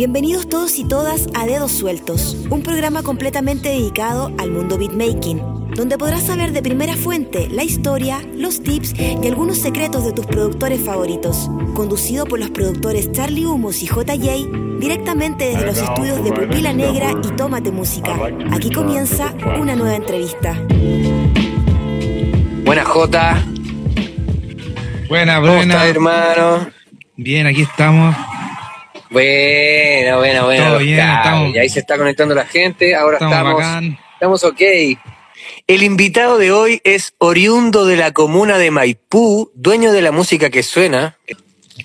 Bienvenidos todos y todas a Dedos Sueltos, un programa completamente dedicado al mundo beatmaking, donde podrás saber de primera fuente la historia, los tips y algunos secretos de tus productores favoritos. Conducido por los productores Charlie Humos y JJ, directamente desde los estudios de Pupila Negra y Tómate Música. Aquí comienza una nueva entrevista. Buena J. Buena, ¿Cómo buena. estás, hermano? Bien, aquí estamos. Bueno, bueno, bueno. Todo bien, estamos- Y ahí se está conectando la gente. Ahora Estamos estamos, ok. El invitado de hoy es oriundo de la comuna de Maipú, dueño de la música que suena.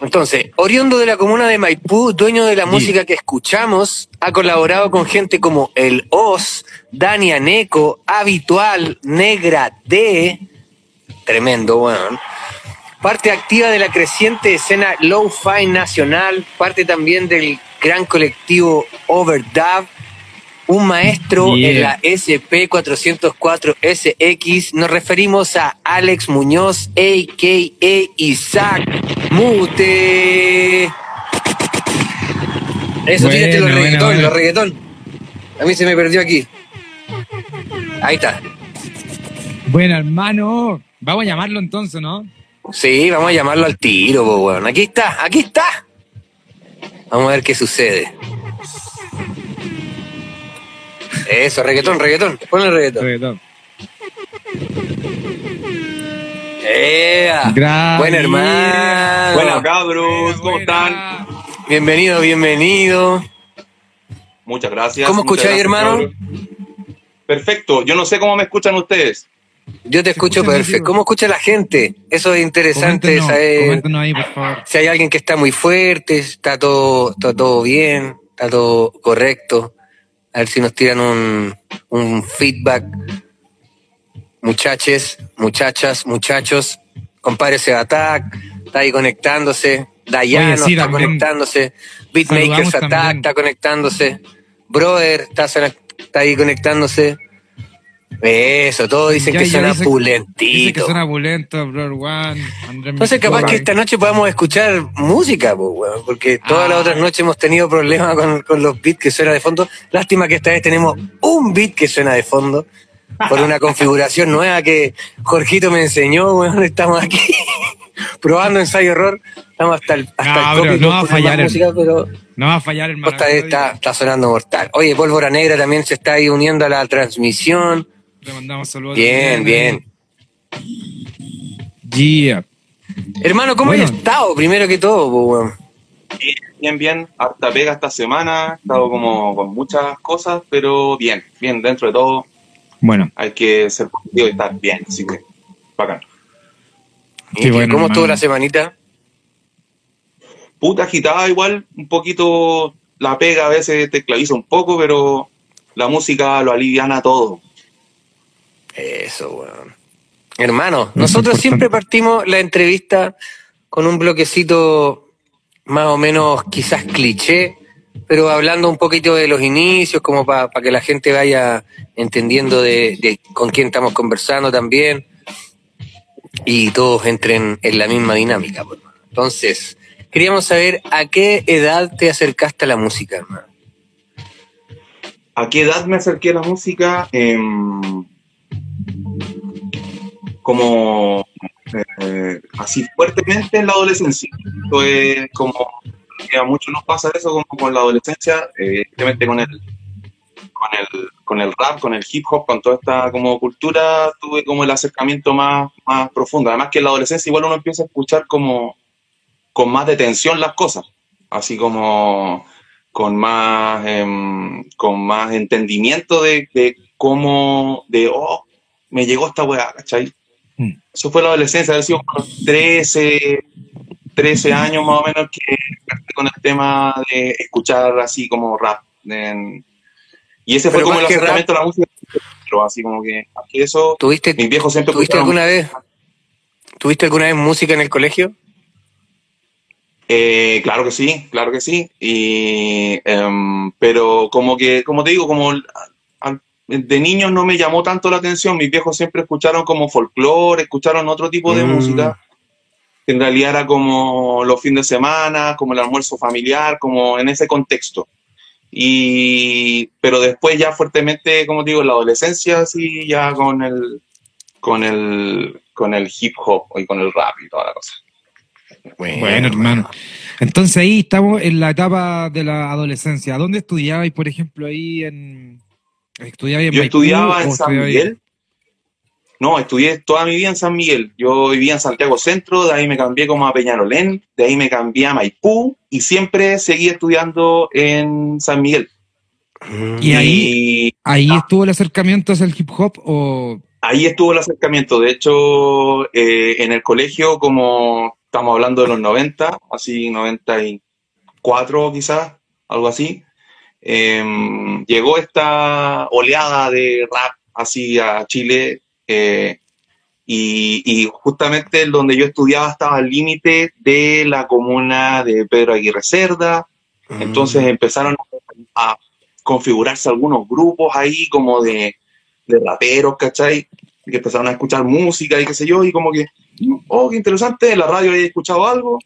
Entonces, oriundo de la comuna de Maipú, dueño de la Sí. música que escuchamos, ha colaborado con gente como El Oz, Dani Aneco, Habitual, Negra D, tremendo, bueno. Parte activa de la creciente escena low-fi nacional, parte también del gran colectivo Overdub, un maestro Yeah. en la SP404SX. Nos referimos a Alex Muñoz, a.k.a. Isaac Mute. Eso, Buena, fíjate los reggaetón, buena. los reggaetón. A mí se me perdió aquí. Ahí está. Bueno, hermano. Vamos a llamarlo entonces, ¿no? Sí, vamos a llamarlo al tiro, po, weón. Aquí está, aquí está. Vamos a ver qué sucede. Eso, reggaetón, reggaetón. Ponle reggaetón. Reggaetón. ¡Ea! Gracias. Buen hermano. Buenas cabros, ¿cómo están? Bienvenido, bienvenido. Muchas gracias. ¿Cómo escucháis, hermano? cabros. Perfecto, yo no sé cómo me escuchan ustedes. Yo te escucho perfecto. ¿Cómo escucha la gente? Eso es interesante saber. coméntenos ahí, por favor. Si hay alguien que está muy fuerte, está todo, está todo bien, está todo correcto. A ver si nos tiran un, un feedback. Muchaches, muchachas, muchachos, compadre Sebatak, está ahí conectándose. Dayano sí, está también conectándose. Beatmakers saludamos Attack también. está conectándose. Brother está, está ahí conectándose. Eso, todos dicen Ya, que ya suena dice- pulentito. Dice que suena opulento, Brother One, Andrés Entonces capaz que esta noche podamos escuchar música, po, weón, porque todas las Ah. otras noches hemos tenido problemas con, con los beats que suenan de fondo. Lástima que esta vez tenemos un beat que suena de fondo por una configuración nueva que Jorgito me enseñó, weón, estamos aquí probando ensayo error. Estamos hasta el, hasta No, el no va a fallar, música, pero No va a fallar, vez está, está sonando mortal. Oye, Pólvora Negra también se está ahí uniendo a la transmisión. Le mandamos saludos. Bien, bien. Yeah. Hermano, ¿cómo Bueno. has estado? Primero que todo, weón. Bien, bien, harta pega esta semana, he estado como con muchas cosas, pero bien, bien, dentro de todo Bueno, hay que ser positivo y estar bien, así que bacán. Qué ¿Y bueno, ¿Cómo estuvo la semanita? Puta agitada igual, un poquito, la pega a veces te esclaviza un poco, pero la música lo aliviana todo. Eso, weón. Hermano, nosotros siempre partimos la entrevista con un bloquecito más o menos quizás cliché, pero hablando un poquito de los inicios, como para que la gente vaya entendiendo de, de con quién estamos conversando también y todos entren en la misma dinámica. pues. Entonces, queríamos saber a qué edad te acercaste a la música, hermano. ¿A qué edad me acerqué a la música? Em, como eh, así fuertemente en la adolescencia. Esto es como que a muchos nos pasa eso como con la adolescencia, evidentemente con el, con el con el rap, con el hip hop, con toda esta como cultura, tuve como el acercamiento más, más profundo. Además que en la adolescencia igual uno empieza a escuchar como con más detención las cosas, así como con más em, con más entendimiento de, de cómo de oh me llegó esta weá, ¿cachai? Mm. Eso fue la adolescencia, haber sido como los 13, 13 años más o menos que con el tema de escuchar así como rap. en- y ese fue como el acercamiento a la música, pero así como que, eso, ¿Tuviste, mis viejos siempre ¿tuviste alguna vez? ¿Tuviste alguna vez música en el colegio? Eh, claro que sí, claro que sí. Y, em, pero como que, como te digo, como de niños no me llamó tanto la atención. Mis viejos siempre escucharon como folclore, escucharon otro tipo de Mm. música. en realidad era como los fines de semana, como el almuerzo familiar, como en ese contexto. Y, pero después ya fuertemente, como digo, en la adolescencia, así ya con el, con el, con el hip hop y con el rap y toda la cosa. Bueno, hermano. Entonces ahí estamos en la etapa de la adolescencia. ¿Dónde estudiabais, por ejemplo, ahí en... ¿Estudiabais en Yo estudiaba en San Miguel. No, estudié toda mi vida en San Miguel. Yo vivía en Santiago Centro, de ahí me cambié como a Peñarolén, de ahí me cambié a Maipú y siempre seguí estudiando en San Miguel. ¿Y ahí, ahí ah. estuvo el acercamiento hacia el hip hop o...? Ahí estuvo el acercamiento. De hecho, eh, en el colegio, como estamos hablando de los 90, así 94 quizás, algo así, em, llegó esta oleada de rap así a Chile eh, y, justamente donde yo estudiaba estaba al límite de la comuna de Pedro Aguirre Cerda, mm. entonces empezaron a configurarse algunos grupos ahí como de, de raperos, ¿cachai? Que empezaron a escuchar música y qué sé yo, y como que oh, qué interesante, en la radio he escuchado algo.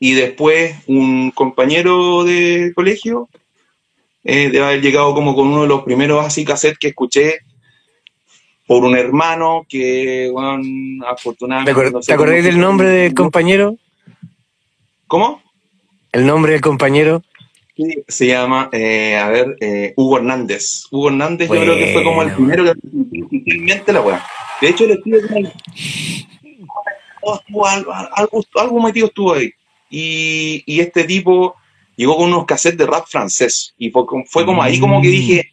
Y después un compañero de colegio eh, debe haber llegado como con uno de los primeros así cassettes que escuché por un hermano que, bueno, afortunadamente... ¿Te, acordáis del nombre del compañero? ¿Cómo? ¿El nombre del compañero? Sí, se llama, eh, a ver, eh, Hugo Hernández. Hugo Hernández yo creo que fue como el primero que la weá. De hecho, el estudio algo, algo, algo metido estuvo ahí. Y, y, este tipo llegó con unos cassettes de rap francés. Y fue, fue como ahí como que dije,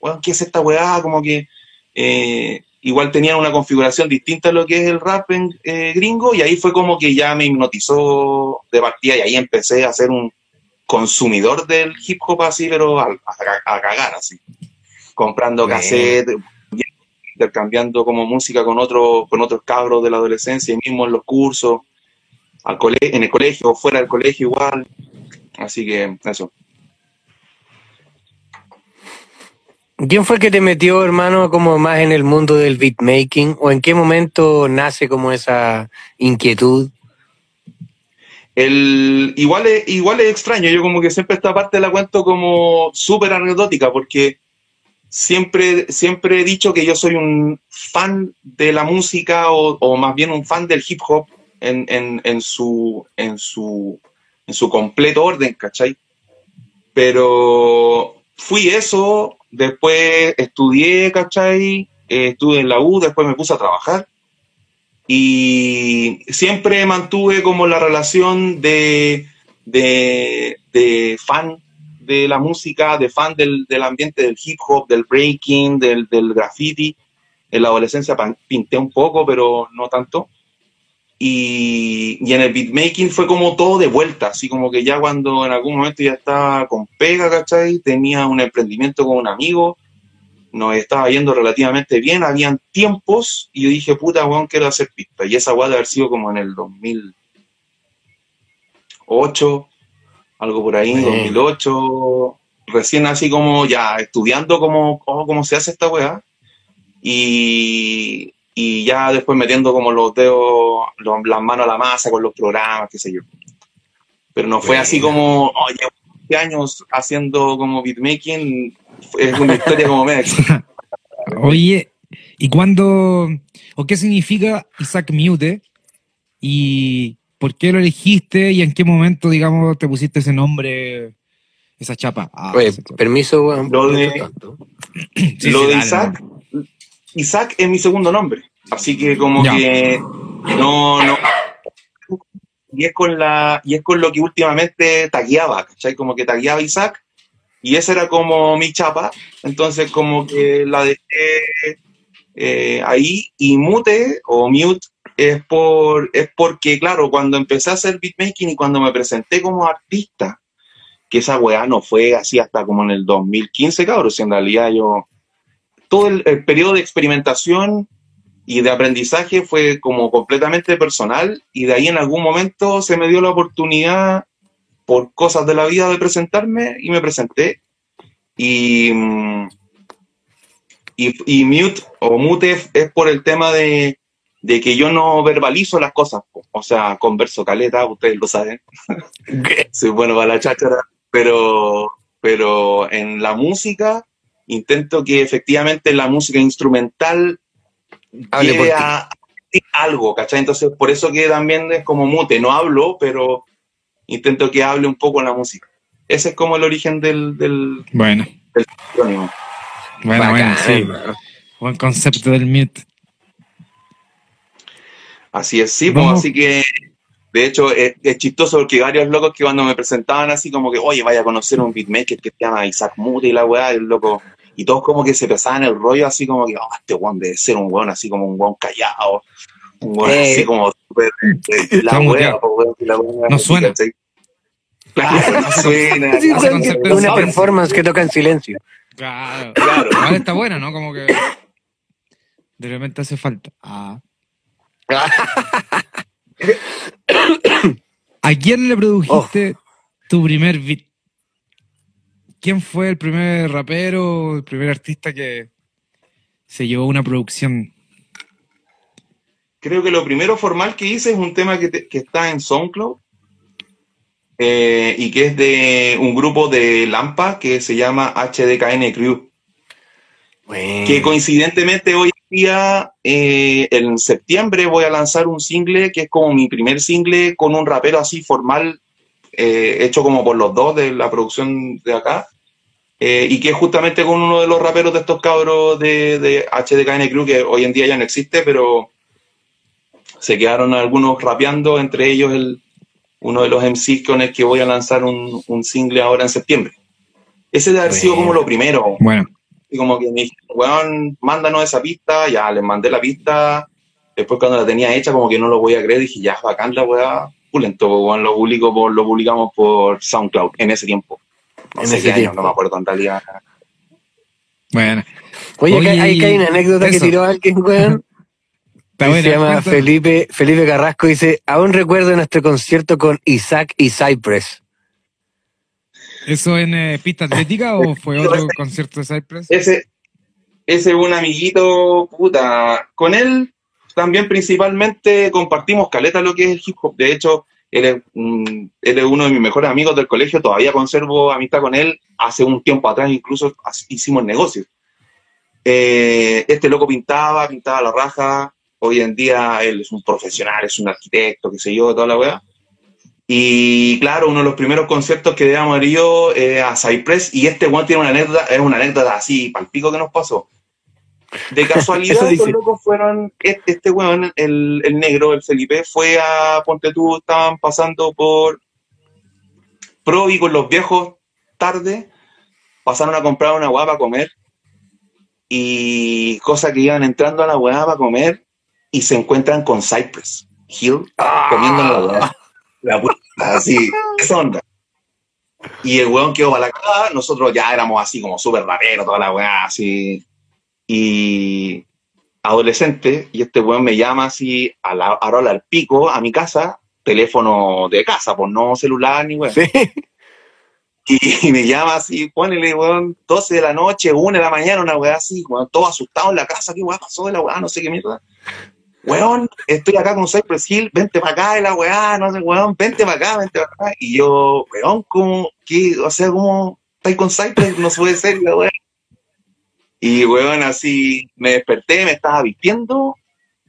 bueno, ¿qué es esta weá? Como que eh, igual tenían una configuración distinta a lo que es el rap en, eh, gringo. Y ahí fue como que ya me hipnotizó de partida y ahí empecé a ser un consumidor del hip hop así, pero a, cagar así. Comprando cassettes intercambiando como música con, otro, con otros cabros de la adolescencia, y mismo en los cursos, al en el colegio, fuera del colegio igual. Así que eso. ¿Quién fue el que te metió, hermano, como más en el mundo del beatmaking? ¿O en qué momento nace como esa inquietud? El, igual, es, igual es extraño, yo como que siempre esta parte la cuento como súper anecdótica, porque siempre, siempre he dicho que yo soy un fan de la música o, más bien un fan del hip hop en, en, su, en, su, en su completo orden, ¿cachai? Pero fui eso, después estudié, ¿cachai? Eh, estuve en la U, después me puse a trabajar y siempre mantuve como la relación de, de, de fan de la música, de fan del, ambiente del hip hop, del breaking, del, del graffiti. En la adolescencia pinté un poco, pero no tanto. Y, y, en el beatmaking fue como todo de vuelta, así como que ya cuando en algún momento ya estaba con pega, ¿cachai? Tenía un emprendimiento con un amigo, nos estaba yendo relativamente bien, habían tiempos y yo dije, puta, weón, quiero hacer pista. Y esa weá de haber sido como en el 2008, algo por ahí, 2008, recién así como ya estudiando cómo, cómo, se hace esta weá. Y, y, ya después metiendo como los dedos, las manos a la masa con los programas, qué sé yo. Pero no fue así como, oye, años haciendo como beatmaking, es una historia como media. Oye, ¿y cuándo, o qué significa Isaac Mute? Y ¿Por qué lo elegiste y en qué momento, digamos, te pusiste ese nombre, esa chapa? Ah, permiso, weón. Lo de, lo de Isaac, Isaac es mi segundo nombre. Así que como que no, no. Y es con la, y es con lo que últimamente tagueaba, ¿cachai? Como que tagueaba Isaac, y esa era como mi chapa. Entonces, como que la dejé eh, ahí, y mute o mute es, por, es porque, claro, cuando empecé a hacer beatmaking y cuando me presenté como artista, que esa weá no fue así hasta como en el 2015, cabrón, si en realidad yo, todo el, periodo de experimentación y de aprendizaje fue como completamente personal y de ahí en algún momento se me dio la oportunidad por cosas de la vida de presentarme y me presenté. Y, y, y mute o mute es por el tema de, de que yo no verbalizo las cosas, o sea, converso caleta, ustedes lo saben, soy bueno para la cháchara, pero, pero en la música intento que efectivamente la música instrumental Hable ti. a decir algo, ¿cachai? Entonces, por eso que también es como mute, no hablo, pero intento que hable un poco la música. Ese es como el origen del, del, Bueno, del bueno, Bacán, bueno, sí. Buen concepto del mute. Así es, sí, pues, así que, de hecho, es, es chistoso porque varios locos que cuando me presentaban así como que, oye, vaya a conocer un beatmaker que se llama Isaac Mute y la weá, el loco, y todos como que se pesaban el rollo así como que, oh, este weón debe ser un weón así como un weón callado, un weón Eh. así como súper, eh, la y la weá, No suena. Claro, no suena. Sí, es una performance que toca en silencio. Claro. Claro. Igual está bueno, ¿no? Como que de repente hace falta. Ah. ¿A quién le produjiste tu primer beat? ¿Quién fue el primer rapero, el primer artista que se llevó una producción? Creo que lo primero formal que hice es un tema que, te- que está en SoundCloud eh, y que es de un grupo de Lampa que se llama HDKN Crew. Que coincidentemente hoy en día, eh, en septiembre, voy a lanzar un single que es como mi primer single con un rapero así formal, eh, hecho como por los dos de la producción de acá. Eh, y que es justamente con uno de los raperos de estos cabros de, de HDKN Crew, que hoy en día ya no existe, pero se quedaron algunos rapeando, entre ellos el, uno de los MCs con el que voy a lanzar un, un single ahora en septiembre. Ese debe haber sido como lo primero. Bueno, Y como que me dijeron, weón, mándanos esa pista, ya les mandé la pista. Después cuando la tenía hecha, como que no lo voy a creer, dije, ya bacán la weá, pulento, weón, lo, publico por, lo publicamos por SoundCloud en ese tiempo. No En sé ese qué año, tiempo. no me acuerdo en realidad. bueno. Oye, Oye, acá hay, acá hay una anécdota que eso. tiró alguien, weón. Está que buena, se llama cuenta. Felipe, Felipe Carrasco. Dice, aún recuerdo nuestro concierto con Isaac y Cypress. ¿Eso en eh, pista atlética o fue otro concierto de Cypress? Ese, ese es un amiguito, puta. Con él también principalmente compartimos caleta lo que es el hip hop. De hecho, él es, un- él es uno de mis mejores amigos del colegio. Todavía conservo amistad con él. Hace un tiempo atrás incluso hicimos negocios. Eh, este loco pintaba, pintaba la raja. Hoy en día él es un profesional, es un arquitecto, qué sé yo, toda la weá. Y claro, uno de los primeros conciertos que debíamos haber ido a Cypress, y este weón tiene una anécdota, es una anécdota así, palpico que nos pasó. De casualidad, los locos fueron, este, este weón, el, el negro, el Felipe, fue a Ponte tú, estaban pasando por Provi con los viejos tarde, pasaron a comprar una hueá para comer, y cosa que iban entrando a la hueá para comer, y se encuentran con Cypress Hill comiendo en la hueá. La puta, así, esa onda. Y el weón quedó para la cagada, nosotros ya éramos así como súper raperos, toda la weá, así. Y adolescente, y este weón me llama así a la a la hora al pico a mi casa, teléfono de casa, pues no celular ni weón. Sí. Y me llama así, ponele, weón, 12 de la noche, 1 de la mañana, una weá así, weón, todo asustado en la casa, ¿qué weá pasó de la weá? No sé qué mierda. Weón, estoy acá con Cypress Hill, vente para acá de la weá, no sé, weón, vente para acá, vente para acá. Y yo, weón, ¿cómo, qué, o sea, cómo estáis con Cypress? No se puede ser, la weá. Y weón, así, me desperté, me estaba vistiendo,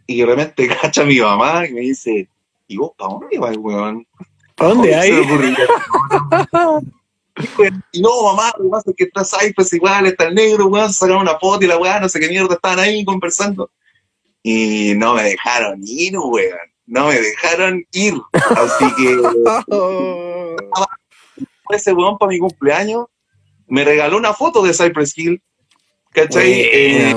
y de repente cacha mi mamá y me dice, ¿y vos para dónde vas, weón? ¿A dónde ¿Cómo se hay? Y no, mamá, lo que pasa es que está Cypress igual, está el negro, weón, se sacaron una foto y la weá, no sé qué mierda, estaban ahí conversando. Y no me dejaron ir, weón. No me dejaron ir. Así que ese weón para mi cumpleaños me regaló una foto de Cypress Hill. ¿Cachai? Eh,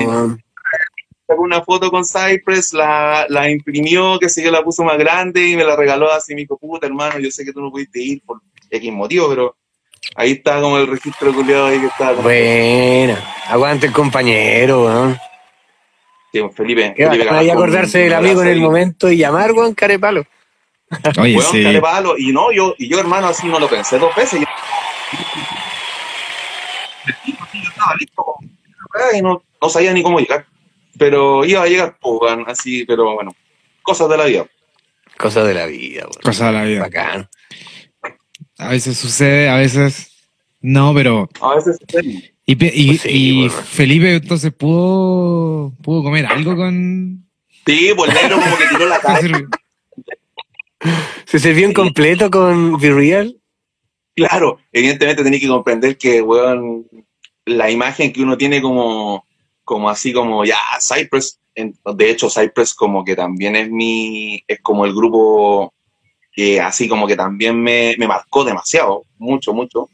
sacó una foto con Cypress, la, la imprimió, que sé yo, la puso más grande y me la regaló así. Dijo, puta hermano, yo sé que tú no pudiste ir por X motivo, pero ahí está como el registro culiado ahí que está. Buena. Aguante el compañero, weón. Sí, Felipe. Qué Felipe bacán acordarse del amigo en el momento y llamar, weón, carepalo. Oye, Weón, sí. carepalo. Y no, yo, y yo, hermano, así no lo pensé dos veces. Yo estaba listo y no, no sabía ni cómo llegar. Pero iba a llegar, pues, así, pero bueno, cosas de la vida. Cosas de la vida. Cosas de la vida. Bacán. A veces sucede, a veces no, pero. A veces sí. Y, pe- y- Sí, y bueno. Felipe entonces pudo, pudo comer algo con. Sí, pues negro como que tiró la cara. ¿Se sirvió en completo con Be Real? Claro, evidentemente tenés que comprender que, weón, la imagen que uno tiene como, como así como ya Cypress, de hecho Cypress como que también es mi, es como el grupo que así como que también me, me marcó demasiado, mucho, mucho.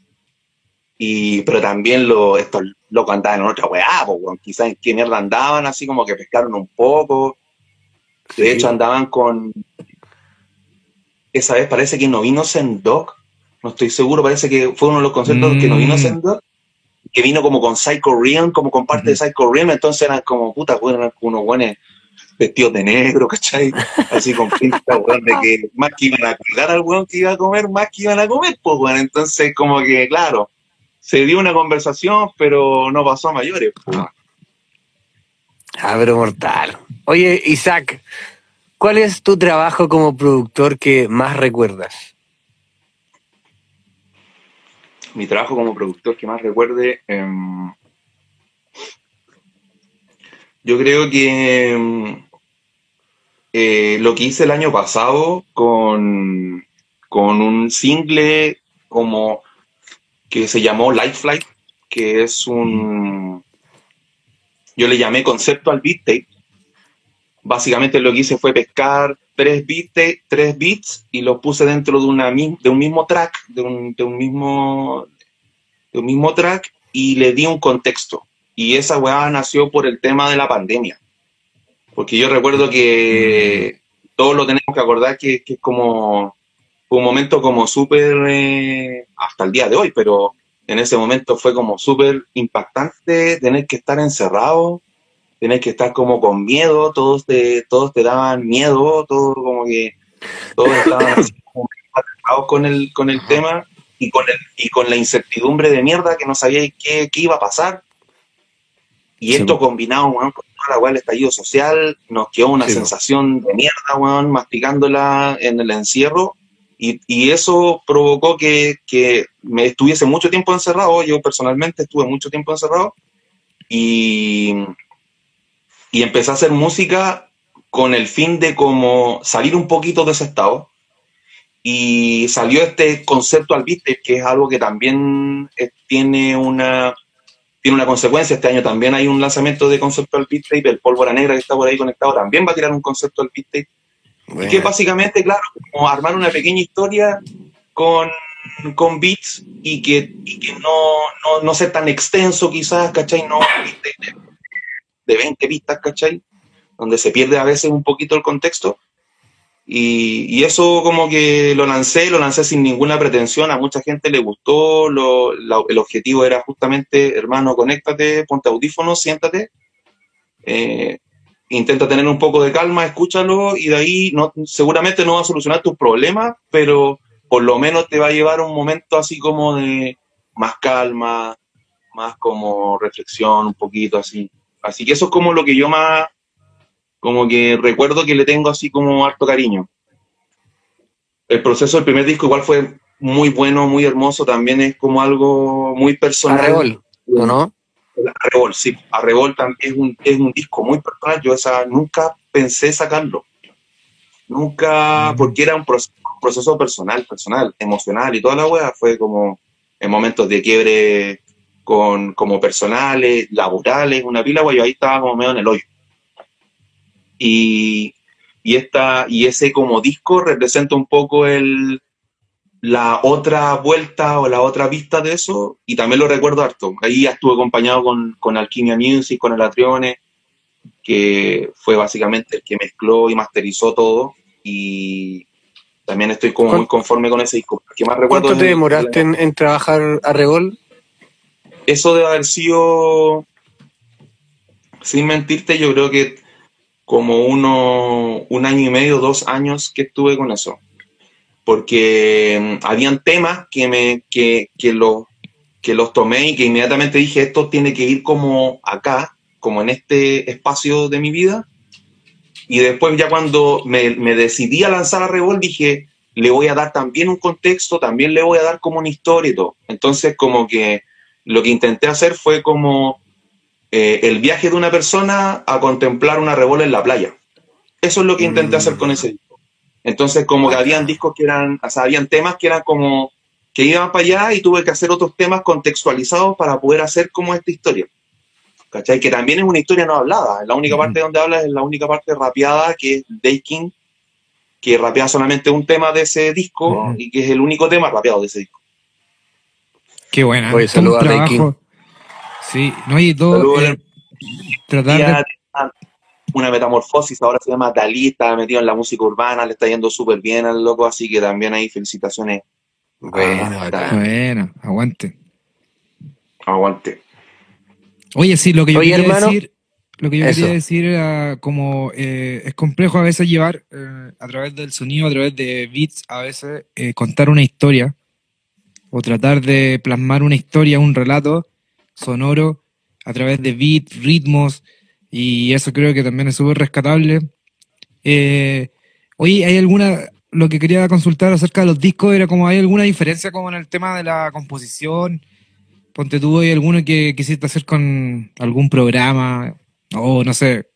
Y, pero también lo, estos locos andaban en otra weá, pues, quizás en qué mierda andaban, así como que pescaron un poco. De Sí. hecho andaban con, esa vez parece que no vino Sendok, no estoy seguro, parece que fue uno de los conciertos que no vino Mm. Que vino como con Psycho Realm, como con parte de Psycho Realm, entonces eran como puta, weón, eran unos buenos vestidos de negro, ¿cachai? Así con pinta, weón, de que más que iban a colgar al weón que iba a comer, más que iban a comer, pues, weón, entonces como que, claro, se dio una conversación, pero no pasó a mayores, pues. Ah, pero mortal. Oye, Isaac, ¿cuál es tu trabajo como productor que más recuerdas? Mi trabajo como productor que más recuerde, em, yo creo que em, eh, lo que hice el año pasado con, con un single como que se llamó Light Flight, que es un, yo le llamé concepto al beat tape. Básicamente lo que hice fue pescar tres beats, tres beats y los puse dentro de, una, de un mismo track, de un, mismo de un mismo track y le di un contexto. Y esa weá nació por el tema de la pandemia. Porque yo recuerdo que todos lo tenemos que acordar que, es como un momento como súper, eh, hasta el día de hoy, pero en ese momento fue como súper impactante tener que estar encerrado, tener que estar como con miedo, todos te, todos te daban miedo, todo como que todos estaban así como atacados con el, con el tema y con, el, y con la incertidumbre de mierda que no sabía qué, qué iba a pasar. Y Sí. esto combinado, weón, con toda la del estallido social, nos quedó una Sí. sensación de mierda, weón, masticándola en el encierro. Y, y eso provocó que, que me estuviese mucho tiempo encerrado. Yo personalmente estuve mucho tiempo encerrado. Y, y empecé a hacer música con el fin de como salir un poquito de ese estado. Y salió este concepto al beat tape, que es algo que también eh, tiene una, tiene una consecuencia. Este año también hay un lanzamiento de concepto al beat. El Pólvora Negra que está por ahí conectado también va a tirar un concepto al beat tape. Y que básicamente, claro, como armar una pequeña historia con, con beats y que, y que no, no, no ser tan extenso quizás, ¿cachai? No de 20 pistas, ¿cachai? Donde se pierde a veces un poquito el contexto. Y, eso como que lo lancé, lo lancé sin ninguna pretensión, a mucha gente le gustó, lo- el objetivo era justamente, hermano, conéctate, ponte audífonos, siéntate, eh, intenta tener un poco de calma, escúchalo y de ahí no, seguramente no va a solucionar tus problemas, pero por lo menos te va a llevar un momento así como de más calma, más como reflexión, un poquito así. Así que eso es como lo que yo más, como que recuerdo que le tengo así como harto cariño. El proceso del primer disco igual fue muy bueno, muy hermoso, también es como algo muy personal. Arrebol, ¿o no? Arrebol, sí. Arrebol también es un, es un disco muy personal. Yo esa nunca pensé sacarlo. Nunca, porque era un proceso, un proceso personal, personal, emocional y toda la wea. Fue como en momentos de quiebre con, como personales, laborales, una pila, wea, yo ahí estaba como medio en el hoyo. Y, y, esta, y ese como disco representa un poco el, la otra vuelta o la otra vista de eso, y también lo recuerdo harto. Ahí ya estuve acompañado con, con Alquimia Music, con el Atrione, que fue básicamente el que mezcló y masterizó todo, y también estoy como muy conforme con ese disco. Que más recuerdo ¿Cuánto te demoraste en, en trabajar Arrebol? Eso debe haber sido, sin mentirte, yo creo que como uno, un año y medio, dos años que estuve con eso porque mm, habían temas que me que, que, que los tomé y que inmediatamente dije esto tiene que ir como acá como en este espacio de mi vida Y después ya cuando me, me decidí a lanzar a Revolt dije, le voy a dar también un contexto, también le voy a dar como una historia y todo. Entonces como que lo que intenté hacer fue como eh, el viaje de una persona a contemplar una Revolt en la playa. Eso es lo que intenté hacer con ese disco. Entonces como que habían discos que eran, o sea, habían temas que eran como que iban para allá y tuve que hacer otros temas contextualizados para poder hacer como esta historia. ¿Cachai? Que también es una historia no hablada. La única parte donde habla es la única parte rapeada, que es Day King, que rapea solamente un tema de ese disco y que es el único tema rapeado de ese disco. Qué buena. Oye, saludos a trabajo. Sí, no, y todo. Eh, tratar de. una metamorfosis, ahora se llama Dalí, está metido en la música urbana, le está yendo súper bien al loco, así que también hay felicitaciones. Bueno, Ah, bacán. Bueno, aguante. Aguante. Oye, sí, lo que yo Oye, quería hermano. decir, lo que yo Eso. quería decir era como eh, es complejo a veces llevar eh, a través del sonido, a través de beats, a veces eh, contar una historia o tratar de plasmar una historia, un relato sonoro a través de beats, ritmos y eso creo que también es súper rescatable. Eh, oye, ¿hay alguna, lo que quería consultar acerca de los discos era como hay alguna diferencia como en el tema de la composición? Ponte tú, ¿hay alguno que quisiste hacer con algún programa? O no sé.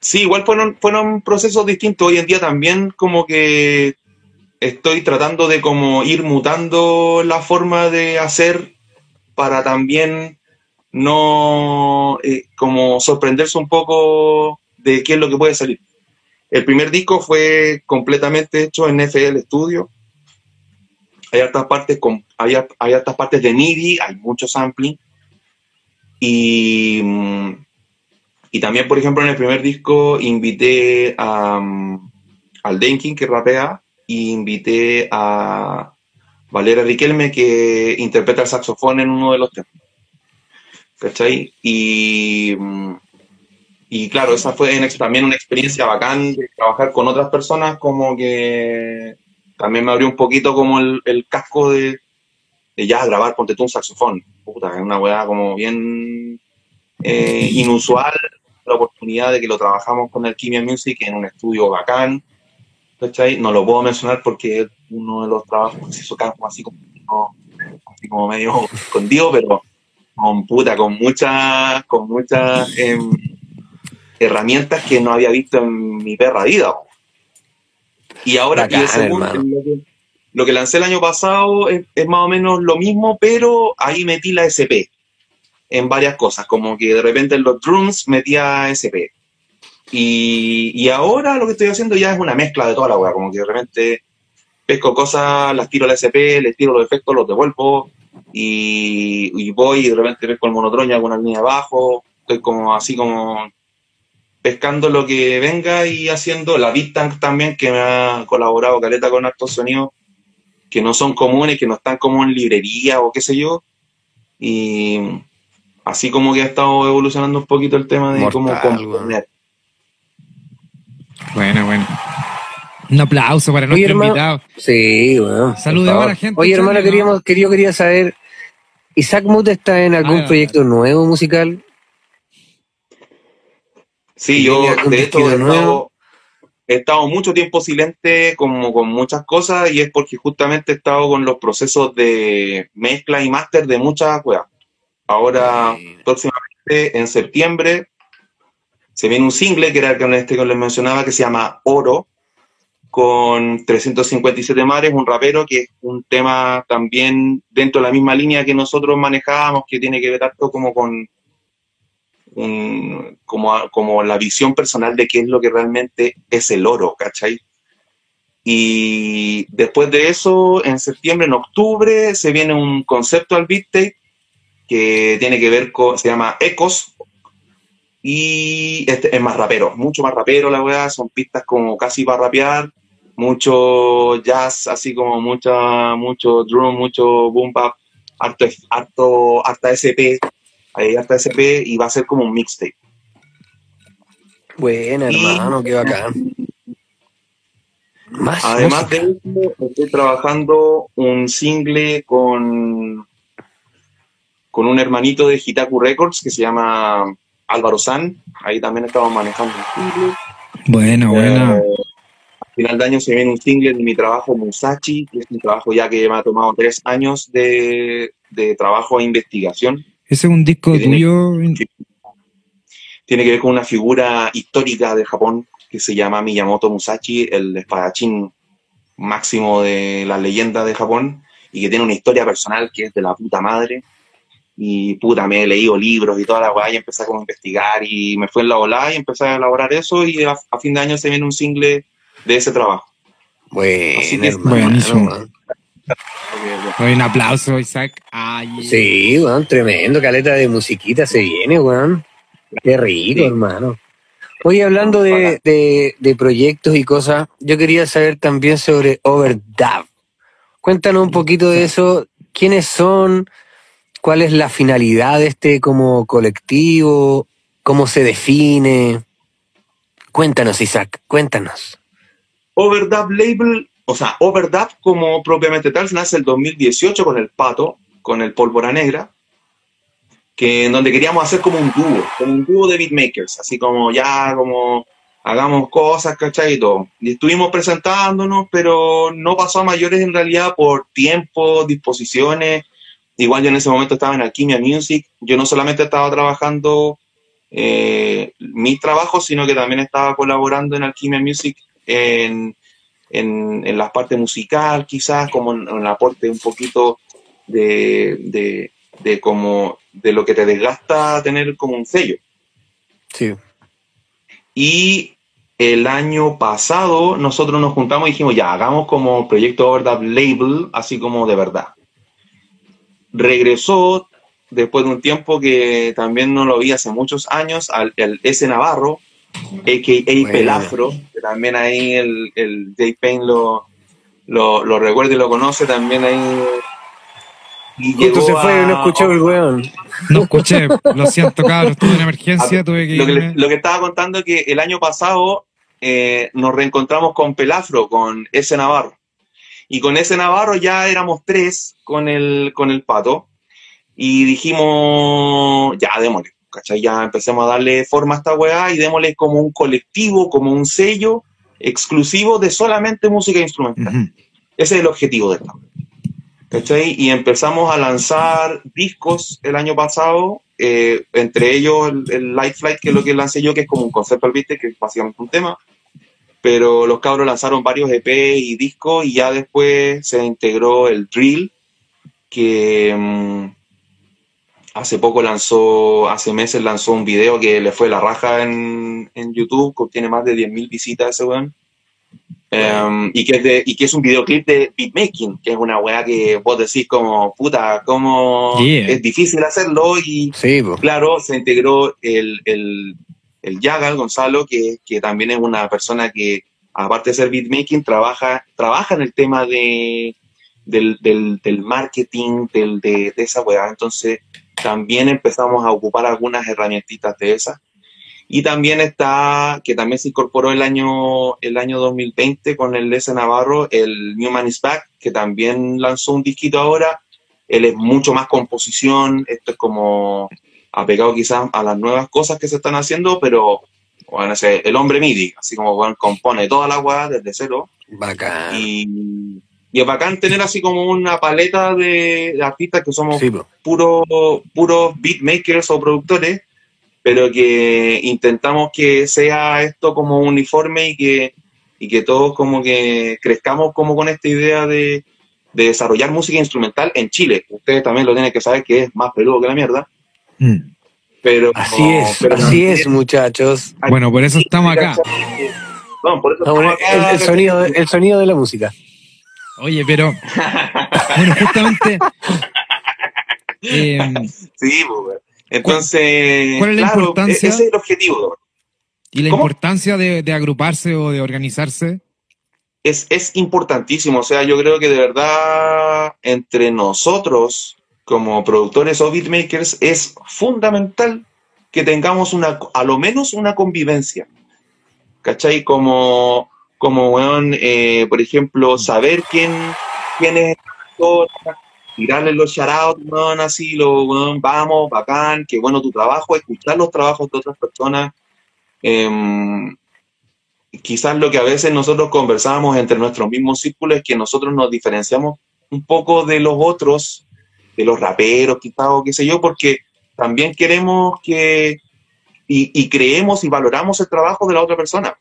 Sí, igual fueron, fueron procesos distintos. Hoy en día también como que estoy tratando de como ir mutando la forma de hacer para también no eh, como sorprenderse un poco de qué es lo que puede salir. El primer disco fue completamente hecho en FL Studio. Hay hartas partes con, hay, hay partes de MIDI, hay mucho sampling. Y, mm, y también, por ejemplo, en el primer disco invité a, mm, al Denkin, que rapea, invité a Valera Riquelme, que interpreta el saxofón en uno de los temas. ¿Cachai? Y, mm, y claro, esa fue también una experiencia bacán de trabajar con otras personas, como que también me abrió un poquito como el, el casco de, de ya grabar, ponte tú un saxofón. Puta, es una weá como bien eh, inusual, la oportunidad de que lo trabajamos con Alquimia Music en un estudio bacán. ¿Cachai? No lo puedo mencionar porque es uno de los trabajos que se hizo como así como, así como medio escondido, pero con puta, con muchas, con muchas em, herramientas que no había visto en mi perra vida. Y ahora Bacán, y el segundo, hermano. lo, que, lo que lancé el año pasado es, es más o menos lo mismo, pero ahí metí la SP en varias cosas, como que de repente en los drums metía SP. Y, y ahora lo que estoy haciendo ya es una mezcla de toda la weá, como que de repente pesco cosas, las tiro a la SP, les tiro los efectos, los devuelvo, y, y voy y de repente pesco el monotron y hago una línea abajo, estoy como así como pescando lo que venga y haciendo. La Beat Tank también, que me ha colaborado Caleta con hartos sonidos que no son comunes, que no están como en librería o qué sé yo, y así como que ha estado evolucionando un poquito el tema de cómo Mortal, componer. Bueno, bueno. Un aplauso para Oye, nuestro hermano. invitado. Sí, bueno. Saludemos a la gente, Oye, hermano, queríamos, quería, yo quería saber, ¿Isaac Mute está en algún Ah, proyecto nuevo musical? Sí, yo ¿Tiene algún de hecho he estado, he estado mucho tiempo silente como con muchas cosas y es porque justamente he estado con los procesos de mezcla y máster de muchas weas. Ahora, Bueno. próximamente en septiembre, se viene un single que era el este que les mencionaba que se llama Oro con 357 mares, un rapero que es un tema también dentro de la misma línea que nosotros manejábamos, que tiene que ver harto como con un- como, como la visión personal de qué es lo que realmente es el oro, ¿cachai? Y después de eso, en septiembre, en octubre, se viene un concepto al beat tape que tiene que ver con, se llama Ecos, y este es más rapero, mucho más rapero la weá, son pistas como casi para rapear, mucho jazz, así como mucha, mucho drum, mucho boom bap, harto, harto, harta SP, hay harta SP y va a ser como un mixtape. Buena, Y- hermano, qué bacán. Más Además música. de eso, estoy trabajando un single con, con un hermanito de Hitaku Records que se llama Álvaro San, ahí también estamos manejando un single. Bueno, bueno. Eh, al final de año se viene un single de mi trabajo Musashi, que es un trabajo ya que me ha tomado tres años de, de trabajo e investigación. Ese es un disco que tiene- tuyo. Tiene que ver con una figura histórica de Japón que se llama Miyamoto Musashi, el espadachín máximo de la leyenda de Japón y que tiene una historia personal que es de la puta madre. Y puta, me he leído libros y toda la weá y empecé a como investigar y me fue en la volada y empecé a elaborar eso y a, a fin de año se viene un single de ese trabajo. Bueno, Así que- hermano, Buenísimo. un aplauso, Isaac. Ay, Sí, weón, tremendo, caleta de musiquita se viene, weón. Qué rico, Sí. hermano. Oye, hablando de, de, de proyectos y cosas, yo quería saber también sobre Overdub. Cuéntanos un poquito de eso. ¿Quiénes son? ¿Cuál es la finalidad de este como colectivo? ¿Cómo se define? Cuéntanos, Isaac, cuéntanos. Overdub Label, o sea, Overdub como propiamente tal, nace el 2018 con el Pato, con el Pólvora Negra, que en donde queríamos hacer como un dúo, como un dúo de beatmakers, así como ya, como hagamos cosas, ¿cachai? Y estuvimos presentándonos, pero no pasó a mayores en realidad por tiempo, disposiciones. Igual yo en ese momento estaba en Alquimia Music, yo no solamente estaba trabajando eh, mis trabajos, sino que también estaba colaborando en Alquimia Music en, en, en la parte musical, quizás, como en, el aporte un poquito de, de, de como de lo que te desgasta tener como un sello. Sí. Y el año pasado nosotros nos juntamos y dijimos, ya, hagamos como proyecto Overdub Label, así como de verdad. Regresó después de un tiempo que también no lo vi hace muchos años, al, al S. Navarro, a.k.a. Bueno. Pelafro, que también ahí el, el J. Payne lo, lo, lo recuerda y lo conoce, también ahí... Y entonces llegó fue y no escuchó el weón. No escuché, lo siento, cabrón, estuve en emergencia, tuve que lo que, le- lo que estaba contando es que el año pasado eh, nos reencontramos con Pelafro, con ese Navarro. Y con ese Navarro ya éramos tres con el, con el pato. Y dijimos, ya, démosle. ¿cachai? Ya empecemos a darle forma a esta weá y démosle como un colectivo, como un sello exclusivo de solamente música instrumental. Ese es el objetivo de esto. ¿Cachai? Y empezamos a lanzar discos el año pasado, eh, entre ellos el, el Light Flight, que es lo que lancé yo, que es como un concepto, ¿viste? Que es básicamente un tema. Pero los cabros lanzaron varios EP y discos y ya después se integró el Drill, que mm, hace poco lanzó, hace meses lanzó un video que le fue la raja en, en YouTube, que tiene más de 10.000 visitas ese weón. Um, y, que es de, y que es un videoclip de beatmaking, que es una weá que vos decís como, puta, como Yeah. es difícil hacerlo y Sí, claro, se integró el, el, el Yagal Gonzalo, que, que también es una persona que, aparte de ser beatmaking, trabaja, trabaja en el tema de, del, del, marketing, del, de, de esa weá. Entonces, también empezamos a ocupar algunas herramientitas de esas. Y también está, que también se incorporó el año, el año 2020 con el S. Navarro, el Newman is Back, que también lanzó un disquito ahora. Él es mucho más composición, esto es como apegado quizás a las nuevas cosas que se están haciendo, pero bueno, ese- el hombre MIDI, así como bueno, compone toda la weá desde cero. Bacán. Y, y es bacán tener así como una paleta de, de artistas que somos Sí, puros puro beatmakers o productores, pero que intentamos que sea esto como uniforme y que, y que todos como que crezcamos como con esta idea de, de desarrollar música instrumental en Chile. Ustedes también lo tienen que saber que es más peludo que la mierda, Mm. pero... Así es, pero así es, muchachos. Bueno, por eso estamos acá. No, por eso bueno, estamos el, acá, el sonido, el sonido de la música. Oye, pero. Bueno, justamente. eh, Sí, pues. Entonces, cuál es la claro, importancia? e- ese es el objetivo. y la ¿Cómo? importancia de, de agruparse o de organizarse. es, es importantísimo. O sea, yo creo que de verdad entre nosotros, como productores o beatmakers, es fundamental que tengamos una, a lo menos una convivencia. ¿Cachai? Como, como weón, eh, por ejemplo, saber quién, quién es tirarle los shoutouts, weón, así, lo, weón, vamos, bacán, qué bueno tu trabajo, escuchar los trabajos de otras personas. Em, quizás lo que a veces nosotros conversábamos entre nuestros mismos círculos es que nosotros nos diferenciamos un poco de los otros, de los raperos, quizás, o qué sé yo, porque también queremos que, y, y creemos y valoramos el trabajo de la otra persona.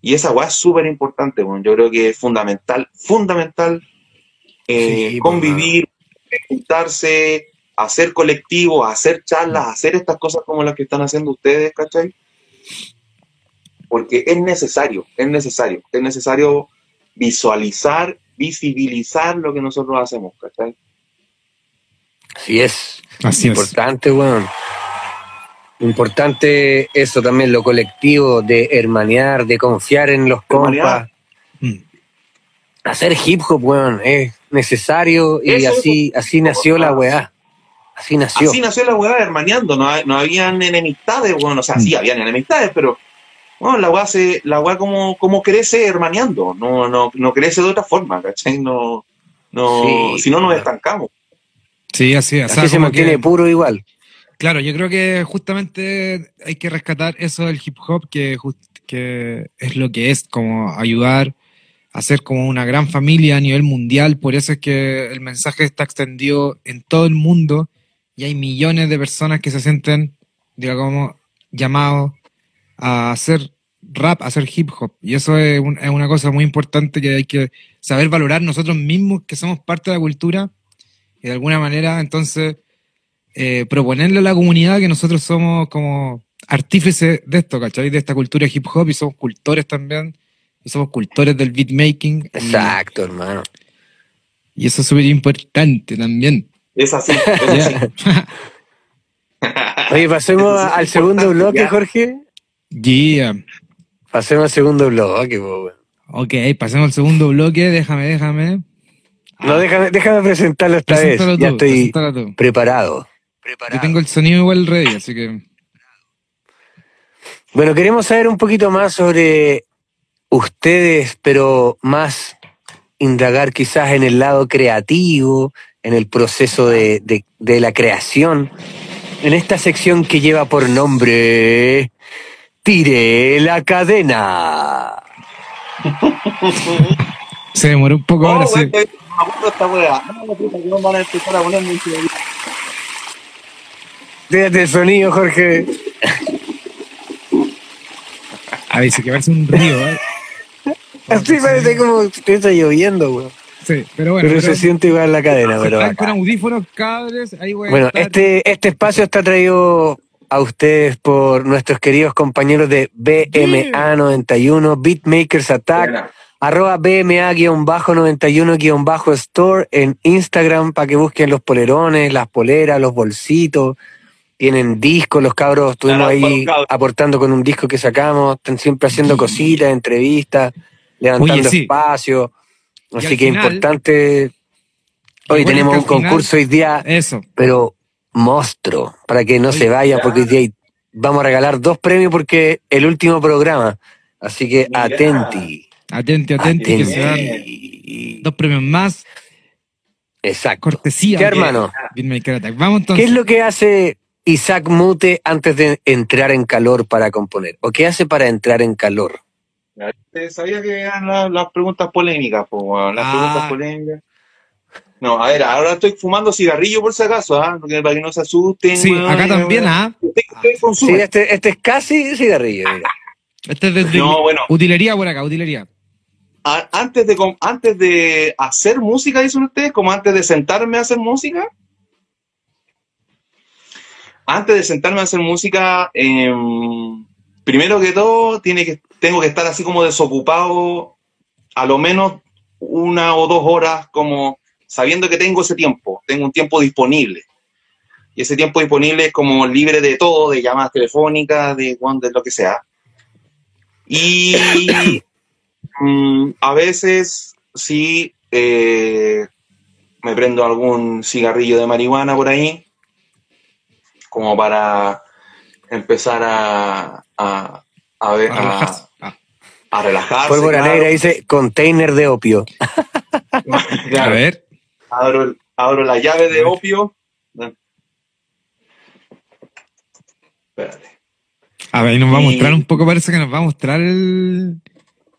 Y esa weá es súper importante, bueno, yo creo que es fundamental, fundamental eh, Sí, pues, convivir, juntarse, hacer colectivo, hacer charlas, hacer estas cosas como las que están haciendo ustedes, ¿cachai? Porque es necesario, es necesario, es necesario visualizar, visibilizar lo que nosotros hacemos, ¿cachai? Así es. Así es. Importante, weón. Importante eso también, lo colectivo, de hermanear, de confiar en los compas. Mm. Hacer hip hop, weón, es necesario y Eso, así, así nació la weá. Así nació. Así nació la weá hermaneando, no, no habían enemistades, bueno, o sea, sí habían enemistades, pero bueno, la weá se, la weá como, como crece hermaneando, no, no, no crece de otra forma, ¿cachai? No, no, Sí, si no nos estancamos. Sí, así es. Así se mantiene que- puro igual. Claro, yo creo que justamente hay que rescatar eso del hip hop, que, es lo que es, como ayudar a ser como una gran familia a nivel mundial. Por eso es que el mensaje está extendido en todo el mundo y hay millones de personas que se sienten, digamos, llamados a hacer rap, a hacer hip hop. Y eso es, un- es una cosa muy importante que hay que saber valorar nosotros mismos, que somos parte de la cultura, y de alguna manera, entonces, eh, proponerle a la comunidad que nosotros somos como artífices de esto, ¿cachai? De esta cultura hip hop y somos cultores también, y somos cultores del beatmaking. y- Exacto, hermano. Y, eso es súper importante también. Es así, es así. Oye, pasemos es al segundo bloque, ya. Jorge. Yeah. Pasemos al segundo bloque, po, weón. Ok, pasemos al segundo bloque, déjame, déjame. No, déjame, déjame presentarlo esta vez. Ya estoy preparado. Yo tengo el sonido igual ready, así que... Bueno, queremos saber un poquito más sobre ustedes, pero más indagar quizás en el lado creativo, en el proceso de, de- de la creación, en esta sección que lleva por nombre Tire la cadena. Se demoró un poco Oh, ahora, sí. Déjate el sonido, Jorge. A ver, se que parece un río, ¿eh? Así parece como que está lloviendo, weón. Sí, pero bueno. Pero pero- se siente igual la cadena, si pero están con audífonos, cabres, ahí voy a Bueno, estar. este, este espacio está traído a ustedes por nuestros queridos compañeros de BMA91, Beatmakers Attack, arroba BMA-91-store en Instagram para que busquen los polerones, las poleras, los bolsitos. Tienen discos, los cabros estuvimos ahí aportando con un disco que sacamos, están siempre haciendo cositas, entrevistas, levantando Oye, sí. espacio. Así que final- importante. Hoy tenemos un final- concurso hoy día Eso. pero monstruo, para que no Oye, se vaya, ya. porque hoy día vamos a regalar dos premios porque el último programa. Así que Mira. atenti. Atenti, atenti, que se dan dos premios más. Exacto. Cortesía. ¿Qué de hermano? Vamos entonces. ¿Qué es lo que hace Isaac Mute antes de entrar en calor para componer? ¿O qué hace para entrar en calor? Eh, Sabía que eran la- las preguntas polémicas, po, weón, las Ah. preguntas polémicas. No, a ver, ahora estoy fumando cigarrillo por si acaso, ¿ah? Para que no se asusten. Sí, acá también, ¿ah? Usted Sí, este, este es casi cigarrillo. mira. Este es desde No, bueno, utilería por acá, utilería. Antes de antes de hacer música, dicen ustedes, como antes de sentarme a hacer música. Antes de sentarme a hacer música, em, primero que todo, tiene que, tengo que estar así como desocupado, a lo menos una o dos horas, como sabiendo que tengo ese tiempo, tengo un tiempo disponible. Y ese tiempo disponible es como libre de todo, de llamadas telefónicas, de, de lo que sea. Y mm, a veces sí eh, me prendo algún cigarrillo de marihuana por ahí, como para empezar a, a, a ver, A a, relajarse. Pólvora claro. negra dice container de opio. A ver. abro abro la llave de opio. Espérate. A ver, nos va a mostrar un poco, parece que nos va a mostrar el.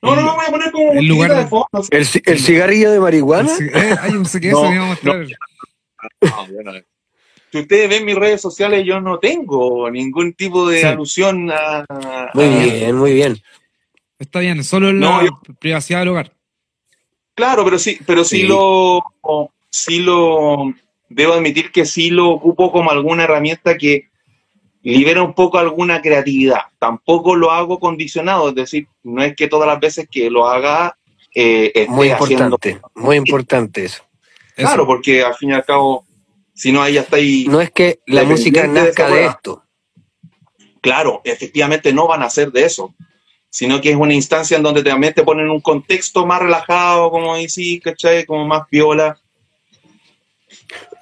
No, no, no, voy a poner como El lugar de- de fondo. ¿El, ci- el cigarrillo de marihuana? ci- eh, ay, un sé que eso No, me iba a mostrar. Si ustedes ven mis redes sociales, yo no tengo ningún tipo de Sí. alusión a. Muy bien, muy bien. Está bien, solo en No, la yo- privacidad del hogar. Claro, pero sí, pero sí, Sí. lo, sí lo, debo admitir que sí lo ocupo como alguna herramienta que libera un poco alguna creatividad. Tampoco lo hago condicionado, es decir, no es que todas las veces que lo haga eh, esté Muy haciendo. importante, muy importante eso. Eso. Claro, porque al fin y al cabo, si no, ahí ya está ahí. No es que la música nazca de esto. Claro, efectivamente no van a ser de eso, sino que es una instancia en donde también te ponen un contexto más relajado, como decís, ¿cachai? Como más viola.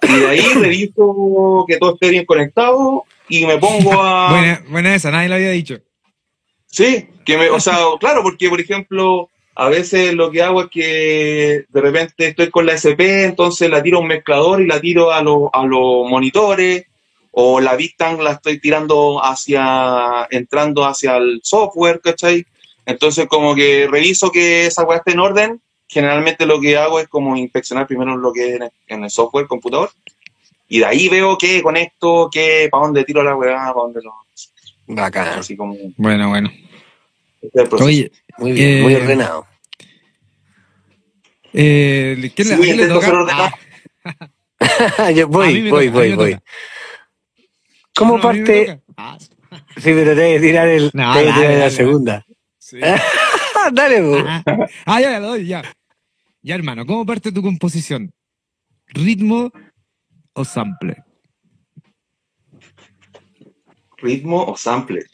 Y de ahí reviso que todo esté bien conectado y me pongo a... Buena, buena esa, nadie lo había dicho. Sí, que me, o sea, claro, porque por ejemplo, a veces lo que hago es que de repente estoy con la SP, entonces la tiro a un mezclador y la tiro a, los a los monitores, o la Big la estoy tirando hacia, entrando hacia el software, ¿cachai? Entonces como que reviso que esa weá esté en orden, generalmente lo que hago es como inspeccionar primero lo que es en el, en el software, computador, y de ahí veo qué conecto, qué, para dónde tiro la weá, para dónde lo... Bacán. Así como... Bueno, bueno. este. Oye, Muy bien, muy Eh, ordenado. eh, ¿quién le, Sí, le intento toca? ser ordenado. Ah, Yo voy, voy, toca, voy, voy. toca. ¿Cómo No, parte? Ah, Sí, pero te que tirar el, No, te dale, tirar la dale, segunda. sí. Dale, po. Ah, ah, ya, ya, lo doy, ya. Ya, hermano, ¿cómo parte tu composición? ¿Ritmo o sample? ritmo o sample.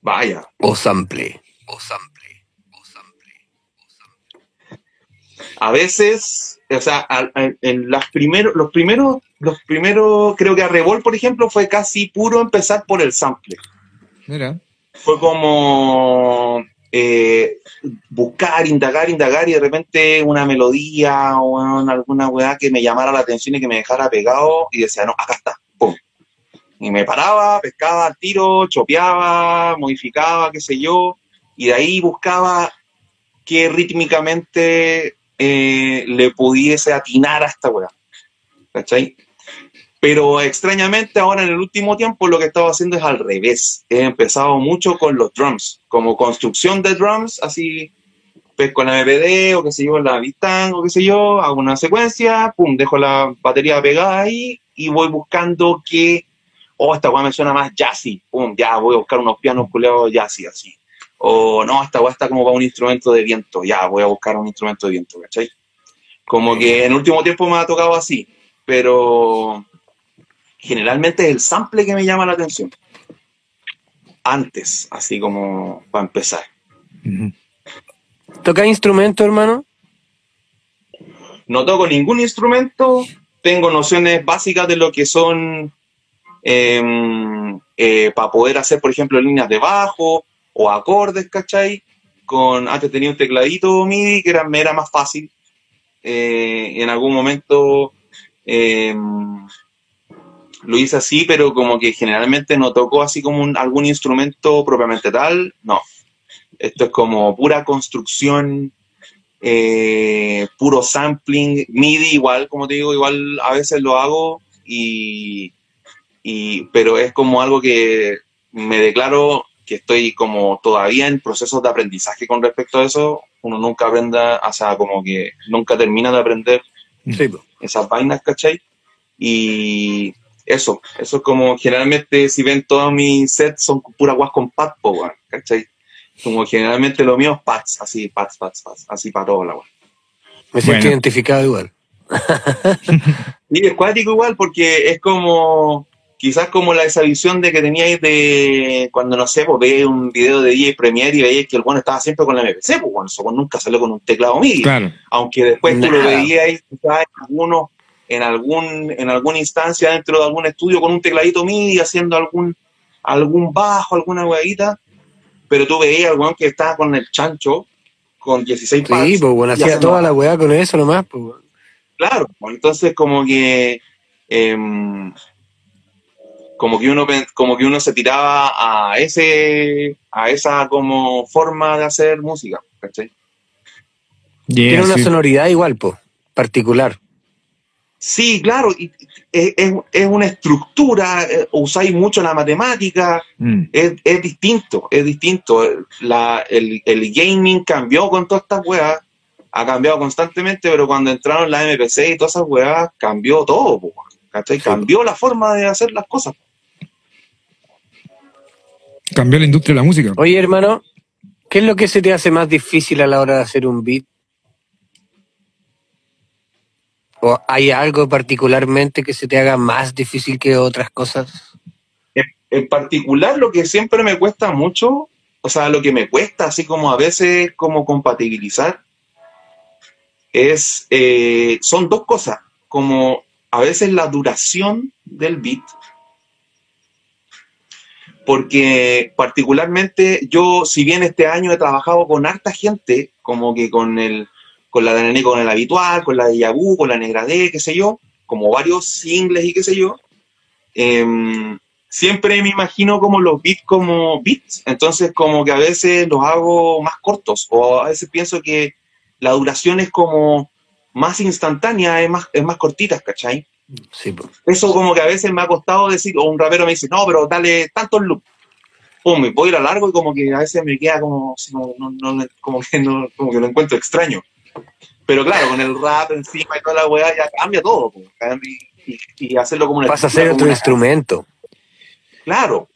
Vaya. O sample. O sample. O sample. A veces, o sea, en las primeros, los primeros, los primeros, creo que a Revol, por ejemplo, fue casi puro empezar por el sample. Mira. Fue como eh, buscar, indagar, indagar y de repente una melodía o alguna weá que me llamara la atención y que me dejara pegado y decía, no, acá está, pum. Y me paraba, pescaba al tiro, chopeaba, modificaba, qué sé yo, y de ahí buscaba que rítmicamente eh, le pudiese atinar a esta weá. ¿Cachai? Pero extrañamente ahora en el último tiempo lo que he estado haciendo es al revés. He empezado mucho con los drums, como construcción de drums, así pues con la MPD o qué sé yo, la Bistang o qué sé yo, hago una secuencia, pum, dejo la batería pegada ahí y voy buscando que, oh, esta weá me suena más jazzy, pum, ya voy a buscar unos pianos culeados jazzy así. O no, esta weá está como para un instrumento de viento, ya voy a buscar un instrumento de viento, ¿cachai? Como que en el último tiempo me ha tocado así, pero generalmente es el sample que me llama la atención. Antes, así como para empezar. ¿Toca instrumento, hermano? No toco ningún instrumento, tengo nociones básicas de lo que son para poder hacer, por ejemplo, líneas de bajo o acordes, ¿cachai? Con, antes tenía un tecladito MIDI que era, me era más fácil. Eh, en algún momento eh, lo hice así, pero como que generalmente no toco así como un- algún instrumento propiamente tal, no. Esto es como pura construcción, eh, puro sampling, MIDI igual, como te digo, igual a veces lo hago, y, y- pero es como algo que me declaro que estoy como todavía en procesos de aprendizaje con respecto a eso. Uno nunca aprenda, o sea, como que nunca termina de aprender Sí, esas vainas, ¿cachai? Y eso, eso es como generalmente si ven todos mis sets son puras guas con pads, po, weón, ¿cachai? Como generalmente lo mío es pads, así, pads, pads, pads, así para todo la weá. Me siento Bueno. identificado igual. Y es cuático igual porque es como, quizás como la esa visión de que teníais de cuando, no sé, pues veis un video de DJ Premiere y veíais que el bueno estaba siempre con la MPC, pues bueno, eso nunca salió con un teclado MIDI. Claro. aunque después tú lo veías quizás en algunos en algún en alguna instancia dentro de algún estudio con un tecladito MIDI haciendo algún algún bajo, alguna huevita, pero tú veías al weón que estaba con el chancho con 16 pads Sí, pues bueno, hacía toda la weá con eso nomás, pues. Claro, entonces como que em, como que uno como que uno se tiraba a ese a esa como forma de hacer música, ¿cachai? Tiene una sonoridad igual, pues, particular. Sí, claro, y es, es, una estructura, eh, usáis mucho la matemática, mm. es, es, distinto, es distinto. La, el, el, gaming cambió con todas estas weas, ha cambiado constantemente, pero cuando entraron la MPC y todas esas weas, cambió todo, ¿cachai? Cambió la forma de hacer las cosas. Cambió la industria de la música. Oye, hermano, ¿qué es lo que se te hace más difícil a la hora de hacer un beat? ¿O hay algo particularmente que se te haga más difícil que otras cosas? En, particular, lo que siempre me cuesta mucho, o sea, lo que me cuesta, así como a veces, como compatibilizar, es, eh, son dos cosas, como a veces la duración del beat, porque particularmente yo, si bien este año he trabajado con harta gente, como que con el con la de con el habitual, con la de Yabu, con la Negra D, qué sé yo, como varios singles y qué sé yo, em, siempre me imagino como los beats como beats, entonces como que a veces los hago más cortos o a veces pienso que la duración es como más instantánea, es más, es más cortita, ¿cachai? Sí, Eso como que a veces me ha costado decir, o un rapero me dice, no, pero dale tantos loops. Pum, me puedo ir a largo y como que a veces me queda como, como, que no, como que lo encuentro extraño. Pero claro, con el rap encima y toda la weá ya cambia todo. y, hacerlo como una... Pasa a ser otro instrumento. Claro.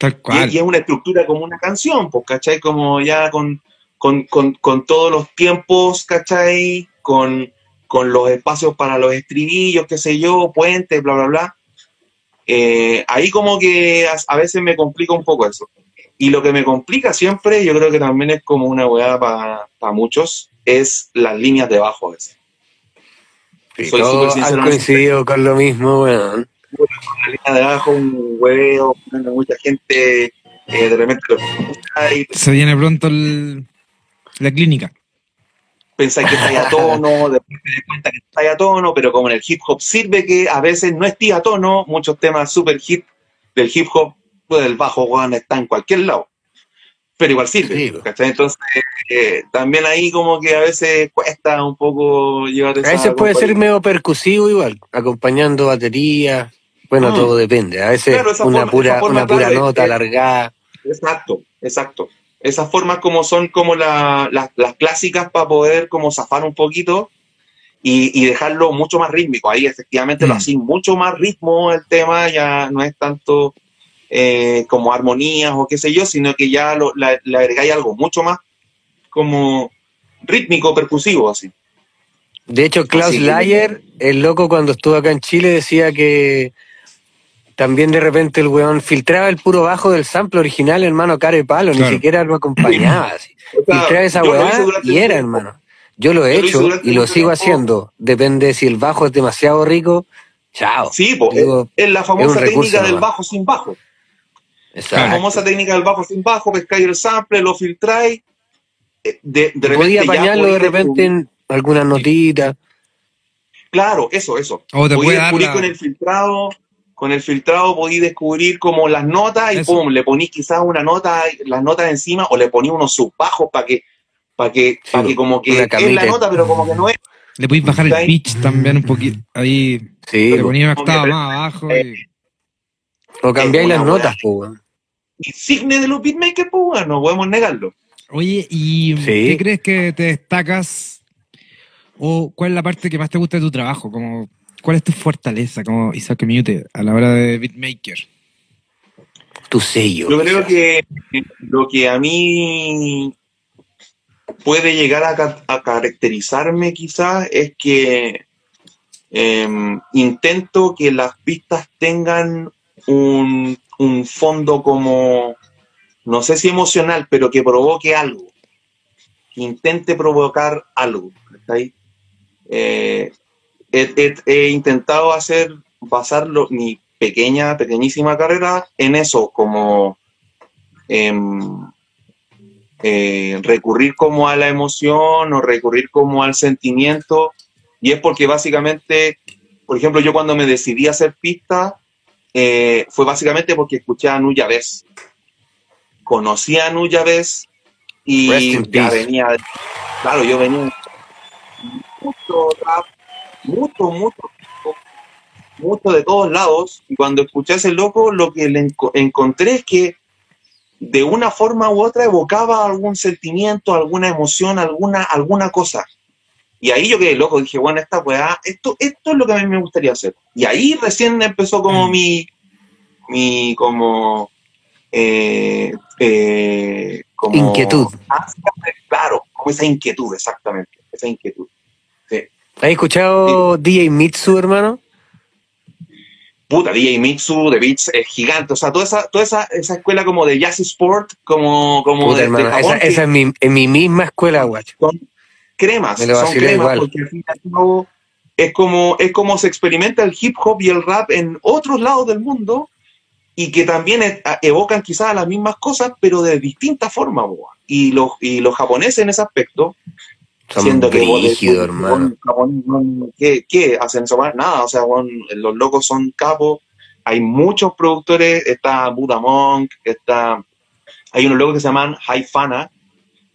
Y, es una estructura como una canción, pues, ¿cachai? Como ya con, con, con, todos los tiempos, ¿cachai? Con, con los espacios para los estribillos, qué sé yo, puentes, bla, bla, bla. Eh, ahí como que a, veces me complica un poco eso. Y lo que me complica siempre, yo creo que también es como una weá para muchos, es las líneas de bajo. veces. Soy han coincidido con lo mismo, weón. la línea de bajo, un hueveo, mucha gente eh, de repente Se viene pronto la clínica. Pensáis que está a tono, después te das cuenta que está a tono, pero como en el hip hop sirve que a veces no esté a tono, muchos temas super hit del hip hop, pues el bajo, weón, está en cualquier lado pero igual sirve. Entonces, eh, también ahí como que a veces cuesta un poco llevar esa... A veces puede ser medio percusivo igual, acompañando batería. Bueno, mm. todo depende. A veces una pura, una pura nota alargada. Exacto, exacto. Esas formas como son como las clásicas para poder como zafar un poquito y, dejarlo mucho más rítmico. Ahí efectivamente lo mm. hacen mucho más ritmo el tema, ya no es tanto eh, como armonías o qué sé yo, sino que ya le agregáis algo mucho más como rítmico, percusivo, así. De hecho, Klaus Layer, el loco cuando estuvo acá en Chile, decía que también de repente el weón filtraba el puro bajo del sample original, hermano, cara y palo, ni siquiera lo acompañaba. Así. filtraba esa weá y era, hermano. Yo lo he hecho y lo sigo haciendo. Depende si el bajo es demasiado rico, chao. Sí, es, la famosa técnica del bajo sin bajo. La famosa técnica del bajo sin bajo, pescáis el sample, lo filtráis. Eh, de, de repente Podía apañarlo de repente en algunas notitas. Claro, eso, eso. O te descubrir con el filtrado, con el filtrado podéis descubrir como las notas y pum, le ponís quizás una nota, las notas encima, o le ponís unos subbajos para que, para que, para que como que es la nota, pero como que no es. Le podéis bajar el pitch también un poquito. Ahí sí, le ponía una octava más abajo. Y... O cambiáis las notas, pues insigne de los beatmakers, pues no podemos negarlo. Oye, ¿y qué crees que te destacas? ¿O cuál es la parte que más te gusta de tu trabajo? Como, ¿Cuál es tu fortaleza como Isaac Mute a la hora de beatmaker? Tu sello. Yo creo que lo que a mí puede llegar a, caracterizarme quizás es que em, intento que las pistas tengan un un fondo como, no sé si emocional, pero que provoque algo, intente provocar algo. Eh, he, intentado hacer, basar mi pequeña, pequeñísima carrera en eso, como em, eh, recurrir como a la emoción o recurrir como al sentimiento Y es porque básicamente, por ejemplo, yo cuando me decidí a hacer pista, eh, fue básicamente porque escuché a Nuya Vez. Conocí a Nuya Vez y ya venía, de- claro, yo venía mucho rap, mucho, mucho, mucho de todos lados. Y cuando escuché a ese loco, lo que le enco- encontré es que de una forma u otra evocaba algún sentimiento, alguna emoción, alguna, alguna cosa. Y ahí yo quedé loco, dije, bueno, esta weá, esto, esto es lo que a mí me gustaría hacer. Y ahí recién empezó como Mm. mi, mi, como, eh, eh, como... Inquietud. claro, como esa inquietud, exactamente, esa inquietud. ¿Has escuchado DJ Mitsu, hermano? Puta, DJ Mitsu, The Beats es gigante, o sea, toda esa, toda esa, esa escuela como de jazz sport, como, como Puta, de, de hermano. Japón, Esa, esa es mi, en mi misma escuela, guacho. son cremas, Me lo son cremas igual. porque al fin y al cabo es como, es como se experimenta el hip hop y el rap en otros lados del mundo y que también evocan quizás las mismas cosas, pero de distintas formas. Y los, y los japoneses en ese aspecto, Son siendo que vos- hermano. no- ¿qué, qué hacen weá? Nada, o sea, los locos son capos. Hay muchos productores, está Buddha Monk, está, hay unos locos que se llaman Haifana,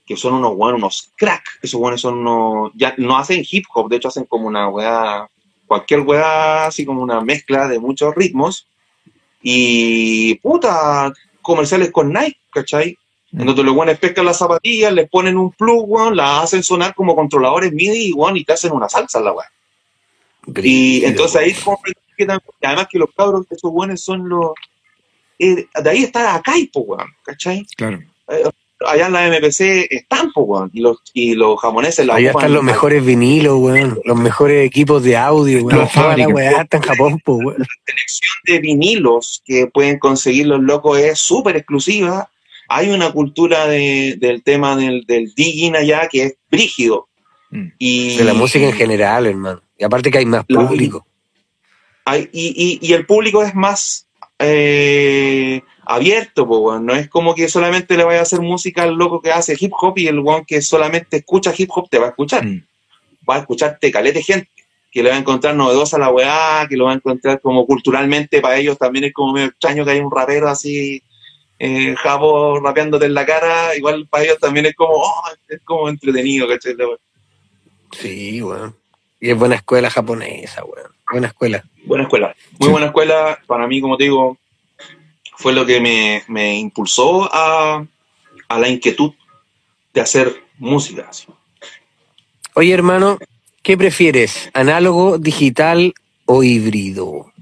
que son unos buenos, unos crack. Esos buenos son unos, ya no hacen hip hop, de hecho hacen como una weá, cualquier weá, así como una mezcla de muchos ritmos. Y puta, comerciales con Nike, ¿cachai? En donde los buenos pescan las zapatillas, les ponen un plug, weón, las hacen sonar como controladores MIDI, weón, y te hacen una salsa en la weá. Y entonces ahí comprendí que también- además que los cabros, esos buenos son los. eh, de ahí está Akaipo, weón, ¿cachai? Claro. Allá en la MPC están, po, weón, y los, y los japoneses la Allá están los mejores vinilos, weón. Los mejores equipos de audio, weón. Toda la fábricas. weá está en Japón, pues, weón. selección de vinilos que pueden conseguir los locos es súper exclusiva. Hay una cultura de- del tema del, del digging allá que es brígido. Mm. Y, De la música en general, hermano. Y aparte que hay más La- público. hay- y, y- y el público es más eh, abierto, po, weón. no es como que solamente le vaya a hacer música al loco que hace hip hop y el one que solamente escucha hip hop te va a escuchar. Mm. Va a escucharte calete gente, que le va a encontrar novedosa la weá, que lo va a encontrar como culturalmente para ellos también es como medio extraño que hay un rapero así, eh, jabo rapeándote en la cara, igual para ellos también es como, oh, es como entretenido, ¿cachai? Sí, weón. Y es buena escuela japonesa, weón. Buena escuela. Buena escuela, muy Sí. buena escuela. Para mí, como te digo, fue lo que me, me impulsó a, a la inquietud de hacer música. Oye, hermano, ¿qué prefieres? ¿Análogo, digital o híbrido?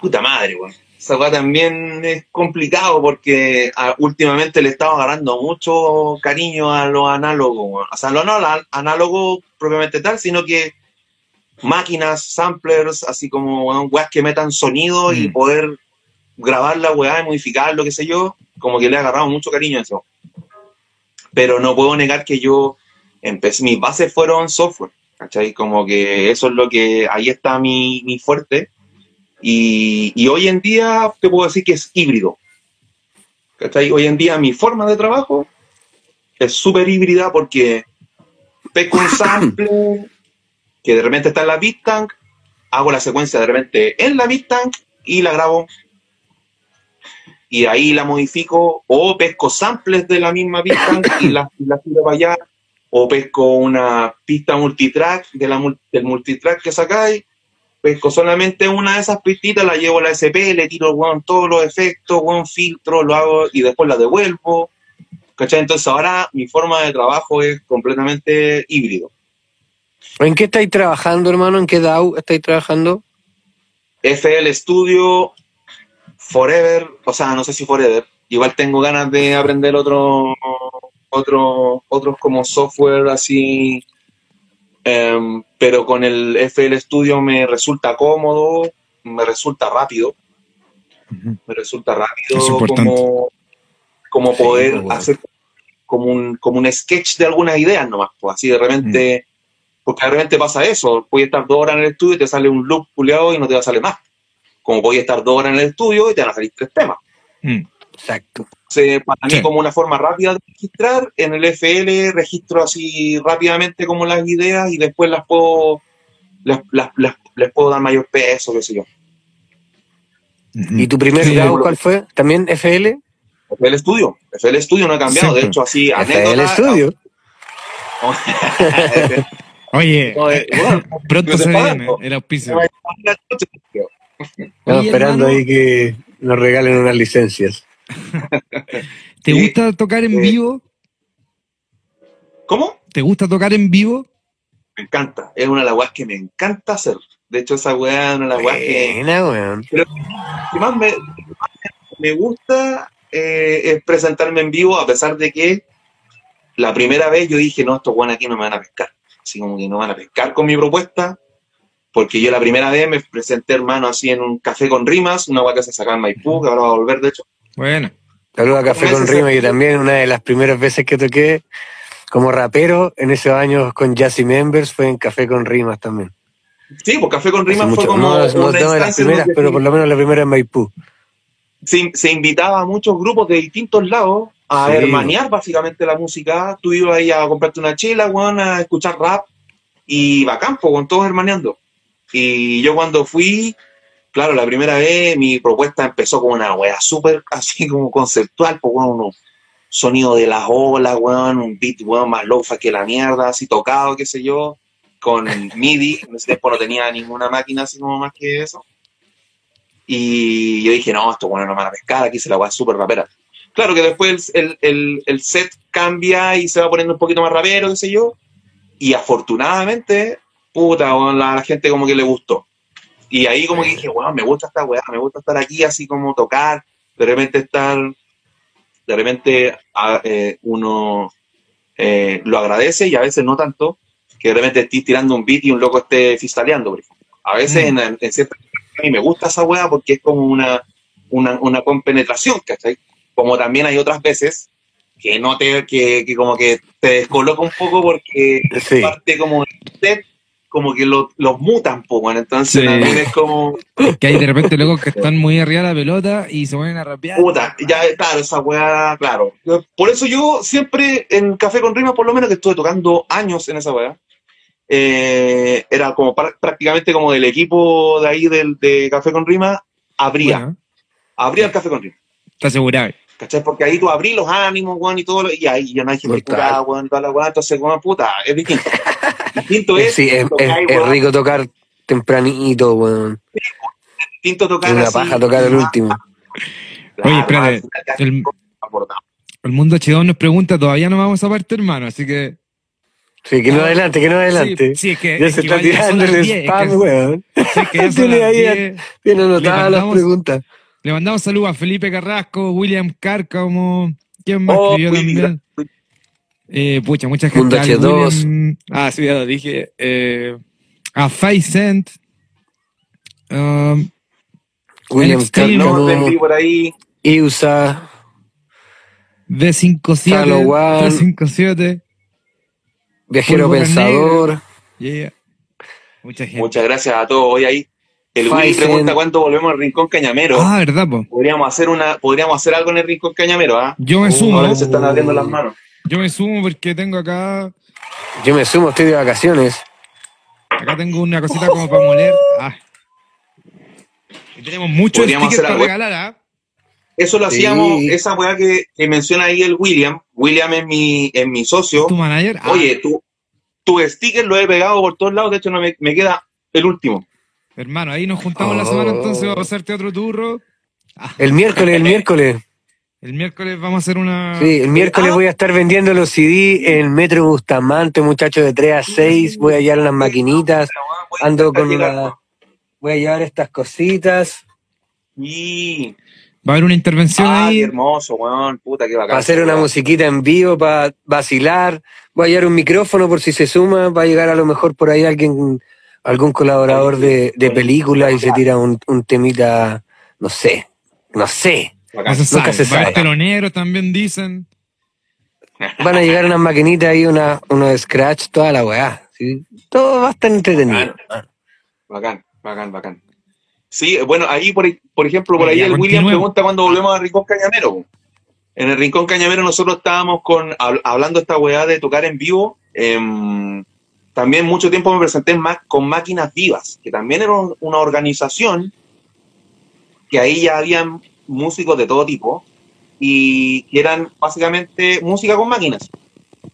Puta madre, weón. Esa weá también es complicado porque últimamente le estaba agarrando mucho cariño a lo análogo, weón. O sea, no, no al análogo propiamente tal, sino que máquinas, samplers, así como weón, weas que metan sonido y Mm. poder grabar la weá y modificarlo, qué sé yo, como que le he agarrado mucho cariño a eso. Pero no puedo negar que yo empecé, mis bases fueron software, ¿cachai? Como que eso es lo que, ahí está mi, mi fuerte. Y, y hoy en día te puedo decir que es híbrido. ¿Cachai? Hoy en día mi forma de trabajo es súper híbrida porque pesco un sample que de repente está en la beat tank, hago la secuencia de repente en la beat tank y la grabo. Y ahí la modifico, o pesco samples de la misma tank y la, y la tiro para allá, o pesco una pista multitrack de la, del multitrack que sacáis pesco solamente una de esas pistitas, la llevo a la SP, le tiro weón, todos los efectos, weón, filtro, lo hago y después la devuelvo. ¿Cachai? Entonces ahora mi forma de trabajo es completamente híbrido. ¿En qué estáis trabajando, hermano? ¿En qué DAO estáis trabajando? FL Studio, Forever, o sea, no sé si Forever. Igual tengo ganas de aprender otro, otro, otros como software así, em, pero con el FL Studio me resulta cómodo, me resulta rápido. Me resulta rápido como, como Sí, poder pues, bueno. hacer como un, como un sketch de algunas ideas nomás, pues así de repente, Mm. porque de repente pasa eso, puedes estar dos horas en el estudio y te sale un loop puleado y no te va a salir más. Como podías estar dos horas en el estudio y te van a salir tres temas. Mm. Exacto. Se- para mí Sí. como una forma rápida de registrar, en el FL registro así rápidamente como las ideas y después las puedo, las, las- las- les puedo dar mayor peso, qué sé yo. ¿Y tu primer Sí, grado cuál fue? ¿También FL? FL Studio, FL Studio no he cambiado, de hecho así, FL anécdota. Studio. Oye, eh, bueno, pronto se viene el auspicio. Estamos Oye, esperando hermano. ahí que nos regalen unas licencias. ¿Te Sí. gusta tocar en Eh. vivo? ¿Cómo? ¿Te gusta tocar en vivo? Me encanta, es una de las weas que me encanta hacer. De hecho, esa weá es una de las weas que, Buena, weón. que más me, me gusta eh, es presentarme en vivo, a pesar de que la primera vez yo dije, no, estos weones aquí no me van a pescar. Así como que no van a pescar con mi propuesta, porque yo la primera vez me presenté, hermano, así en un café con rimas, una que se sacaba en Maipú, que ahora va a volver, de hecho. Bueno, Saludos a Café con Rima, que también una de las primeras veces que toqué como rapero en esos años con Jazzy Members fue en Café con Rimas también. Sí, pues café con Hace rimas fue mucho- como no, no, una no de las instancia primeras, pero por lo menos la primera en Maipú. se, se invitaba a muchos grupos de distintos lados a Sí. hermanear básicamente la música. Tú ibas ahí a comprarte una chela, weón, a escuchar rap y bacán, con todos hermaneando. Y yo cuando fui, claro, la primera vez mi propuesta empezó con una wea súper así como conceptual, pues weón, unos sonidos de las olas, weón, un beat, weón, más lofa que la mierda, así tocado, qué sé yo, con MIDI, en ese tiempo no tenía ninguna máquina así como más que eso. Y yo dije, no, esto bueno no me van a pescar, aquí se la va súper rapera. Claro que después el, el- el set cambia y se va poniendo un poquito más rapero, qué sé yo. Y afortunadamente, puta, weón, la, la gente como que le gustó. Y ahí como que dije, weón, me gusta esta weá, me gusta estar aquí así como tocar, de repente estar, de repente a- eh, uno eh, lo agradece y a veces no tanto, que de repente estés tirando un beat y un loco esté fistaleando, por ejemplo. A veces Mm. en, en ciertas a mí me gusta esa weá porque es como una, una, una compenetración, ¿cachai? Como también hay otras veces que no te, que, que como que te descoloca un poco porque Sí. parte como set, como que lo- los mutan un poco, entonces Sí. también es como, que hay de repente locos que están muy arriba de la pelota y se ponen a rapear. puta, ya, claro, esa weá, claro. Por eso yo siempre en Café con Rima, por lo menos que estuve tocando años en esa weá, eh, era como pr- prácticamente como del equipo de ahí del, de Café con Rima, abría, Bueno, abría el Café con Rima. está asegurado. ¿Cachai? Porque ahí tú abrís los ánimos, weón, y todo, lo- y ahí ya no hay gente curada, weón, toda la weá, entonces, weón, puta, es distinto. Distinto es, Sí, es, tocar, es- es rico tocar tempranito, weón. distinto tocar Es una así, paja tocar el último. claro, Oye, espérate, el-. El mundo H2 nos pregunta, todavía no vamos a parte, hermano, así que... Sí, que no adelante, que no adelante. Sí, sí, es que... ya es se que está tirando el las 10, es spam, weón. sí, que ya son Tiene las ahí 10. Tiene anotadas las preguntas. Le mandamos saludos a Felipe Carrasco, William Cárcamo, ¿quién más Oh, escribió William. también? Eh, pucha, mucha gente. Mundo al H2. William- ah, sí, ya lo dije. Eh, a Five Cent. um, William entendí por ahí. Iusa, B57. Salo One. B57. Viajero Pensador. Yeah. Mucha gente. Muchas gracias a todos hoy ahí. El Willy pregunta cuándo volvemos al Rincón Cañamero. Ah, verdad, po. Podríamos hacer una, podríamos hacer algo en el Rincón Cañamero, ¿ah? Yo me Uh, sumo. Ahora se están abriendo las manos. Yo me sumo porque tengo acá. Yo me sumo, estoy de vacaciones. Acá tengo una cosita como para moler. Ah. Y tenemos muchos Podríamos stickers para regalar, ¿ah? Eso lo Sí. hacíamos, esa weá que, que menciona ahí el William. William es mi, es mi socio. ¿Tu manager? Ah, Oye, tu, tu sticker lo he pegado por todos lados, de hecho no me, me queda el último. Hermano, ahí nos juntamos la Oh. semana, entonces vamos a hacerte otro turro. El miércoles, el miércoles. El miércoles vamos a hacer una. Sí, el miércoles Ah. voy a estar vendiendo los CD en Metro Bustamante, muchachos de 3 a 6. Voy a llevar unas maquinitas. Ando con una. Voy a llevar estas cositas Y, Va a haber una intervención ah, ahí. qué hermoso, weón, puta, qué bacán. para hacer una weón. musiquita en vivo, para vacilar. Voy a llevar un micrófono por si se suma. Va a llegar a lo mejor por ahí alguien, algún colaborador de, de película y se tira un, un temita, no sé, no sé. No Bacán. se nunca sabe. se también dicen. Van a llegar unas maquinitas ahí, una, uno de scratch, toda la weá. ¿sí? Todo va a estar entretenido. Bacán, bacán, bacán. Sí, bueno, ahí, por, por ejemplo, por ahí el William pregunta cuando volvemos al Rincón Cañamero. En el Rincón Cañamero nosotros estábamos con hab- hablando esta weá de tocar en vivo. em, también mucho tiempo me presenté más con Máquinas Vivas, que también era un- una organización que ahí ya habían músicos de todo tipo y que eran básicamente música con máquinas.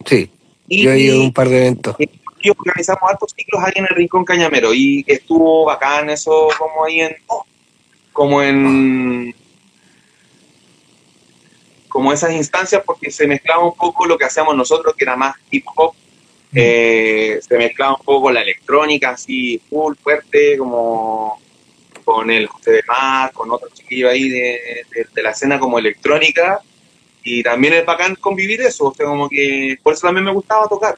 Sí, Y, yo he ido a un par de eventos. y organizamos altos ciclos ahí en el Rincón Cañamero y que estuvo bacán eso como ahí en como en como esas instancias porque se mezclaba un poco lo que hacíamos nosotros que era más hip hop eh, se mezclaba un poco la electrónica así full fuerte como con el José de Mar con otro chiquillo ahí de, de- de la escena como electrónica y también es bacán convivir eso o sea como que por eso también me gustaba tocar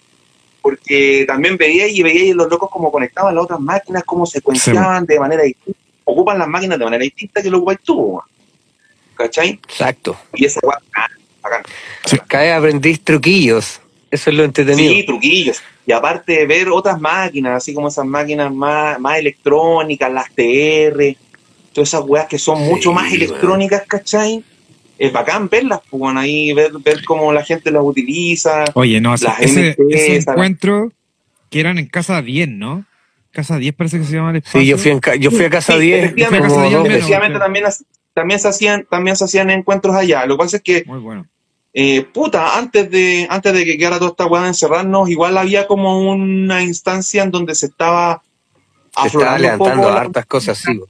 porque también veía y veía los locos como conectaban las otras máquinas, cómo secuenciaban de manera distinta, ocupan las máquinas de manera distinta que lo ocupas tú. ¿cachai? Exacto. Y esa bacán. Cada vez aprendís truquillos. Eso es lo entretenido. Sí, truquillos. Y aparte ver otras máquinas, así como esas máquinas más, más electrónicas, las TR, todas esas weas que son Sí, mucho más electrónicas, ¿cachai? Es bacán verlas, pues, bueno, ahí ver, ver cómo la gente las utiliza. Oye, no, ese, Las ese, MP, ese encuentro que eran en Casa 10, ¿no? Casa 10 parece que se llama el espacio. Sí, yo fui, en ca- yo fui a casa Sí, 10 efectivamente, como Casa 10 dos menos. veces. Efectivamente, también, también, se hacían, también se hacían encuentros allá. Lo que pasa es que Muy bueno. Eh, puta, antes de, antes de que quedara toda esta weá de encerrarnos, igual había como una instancia en donde se estaba Se estaba levantando hartas cosas, sí.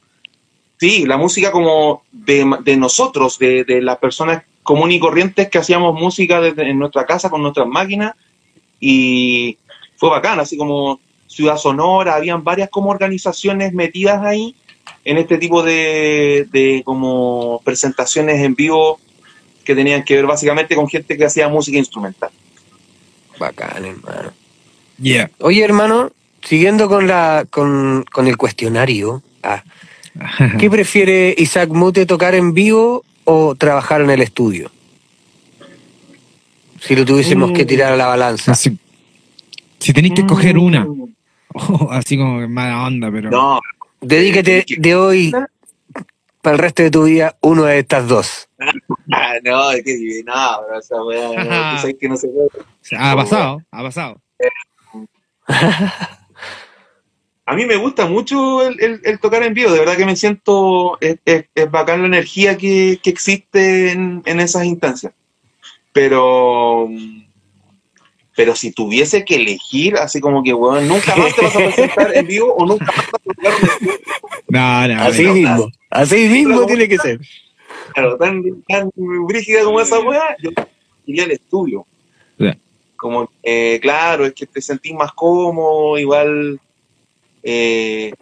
sí, la música como de, de nosotros, de, de las personas comunes y corrientes que hacíamos música desde, en nuestra casa con nuestras máquinas y fue bacán, así como Ciudad Sonora, habían varias como organizaciones metidas ahí en este tipo de, de como presentaciones en vivo que tenían que ver básicamente con gente que hacía música instrumental. Bacán, hermano. Yeah. Oye, hermano, siguiendo con la con, con el cuestionario, ah, ¿qué prefiere Isaac Mute tocar en vivo o trabajar en el estudio? Si lo tuviésemos que tirar a la balanza. Así- si tenéis que escoger una, Mm, así como que mala onda, pero. No, Dedícate de hoy para el resto de tu vida uno de estas dos. ah, no, es que no, pero esa weá, no, tú sabes que no se puede. ha pasado, ha pasado. A mí me gusta mucho el, el- el tocar en vivo, de verdad que me siento, es, es- es bacán la energía que, que existe en, en esas instancias. Pero, pero si tuviese que elegir, así como que, weón, nunca más te vas a presentar en vivo o nunca más vas a tocar un estudio, No, no, Así no. Así mismo tiene que ser. claro, tan, tan brígida como esa weá, yo iría al estudio. Como, eh, claro, es que te sentís más cómodo, igual eh,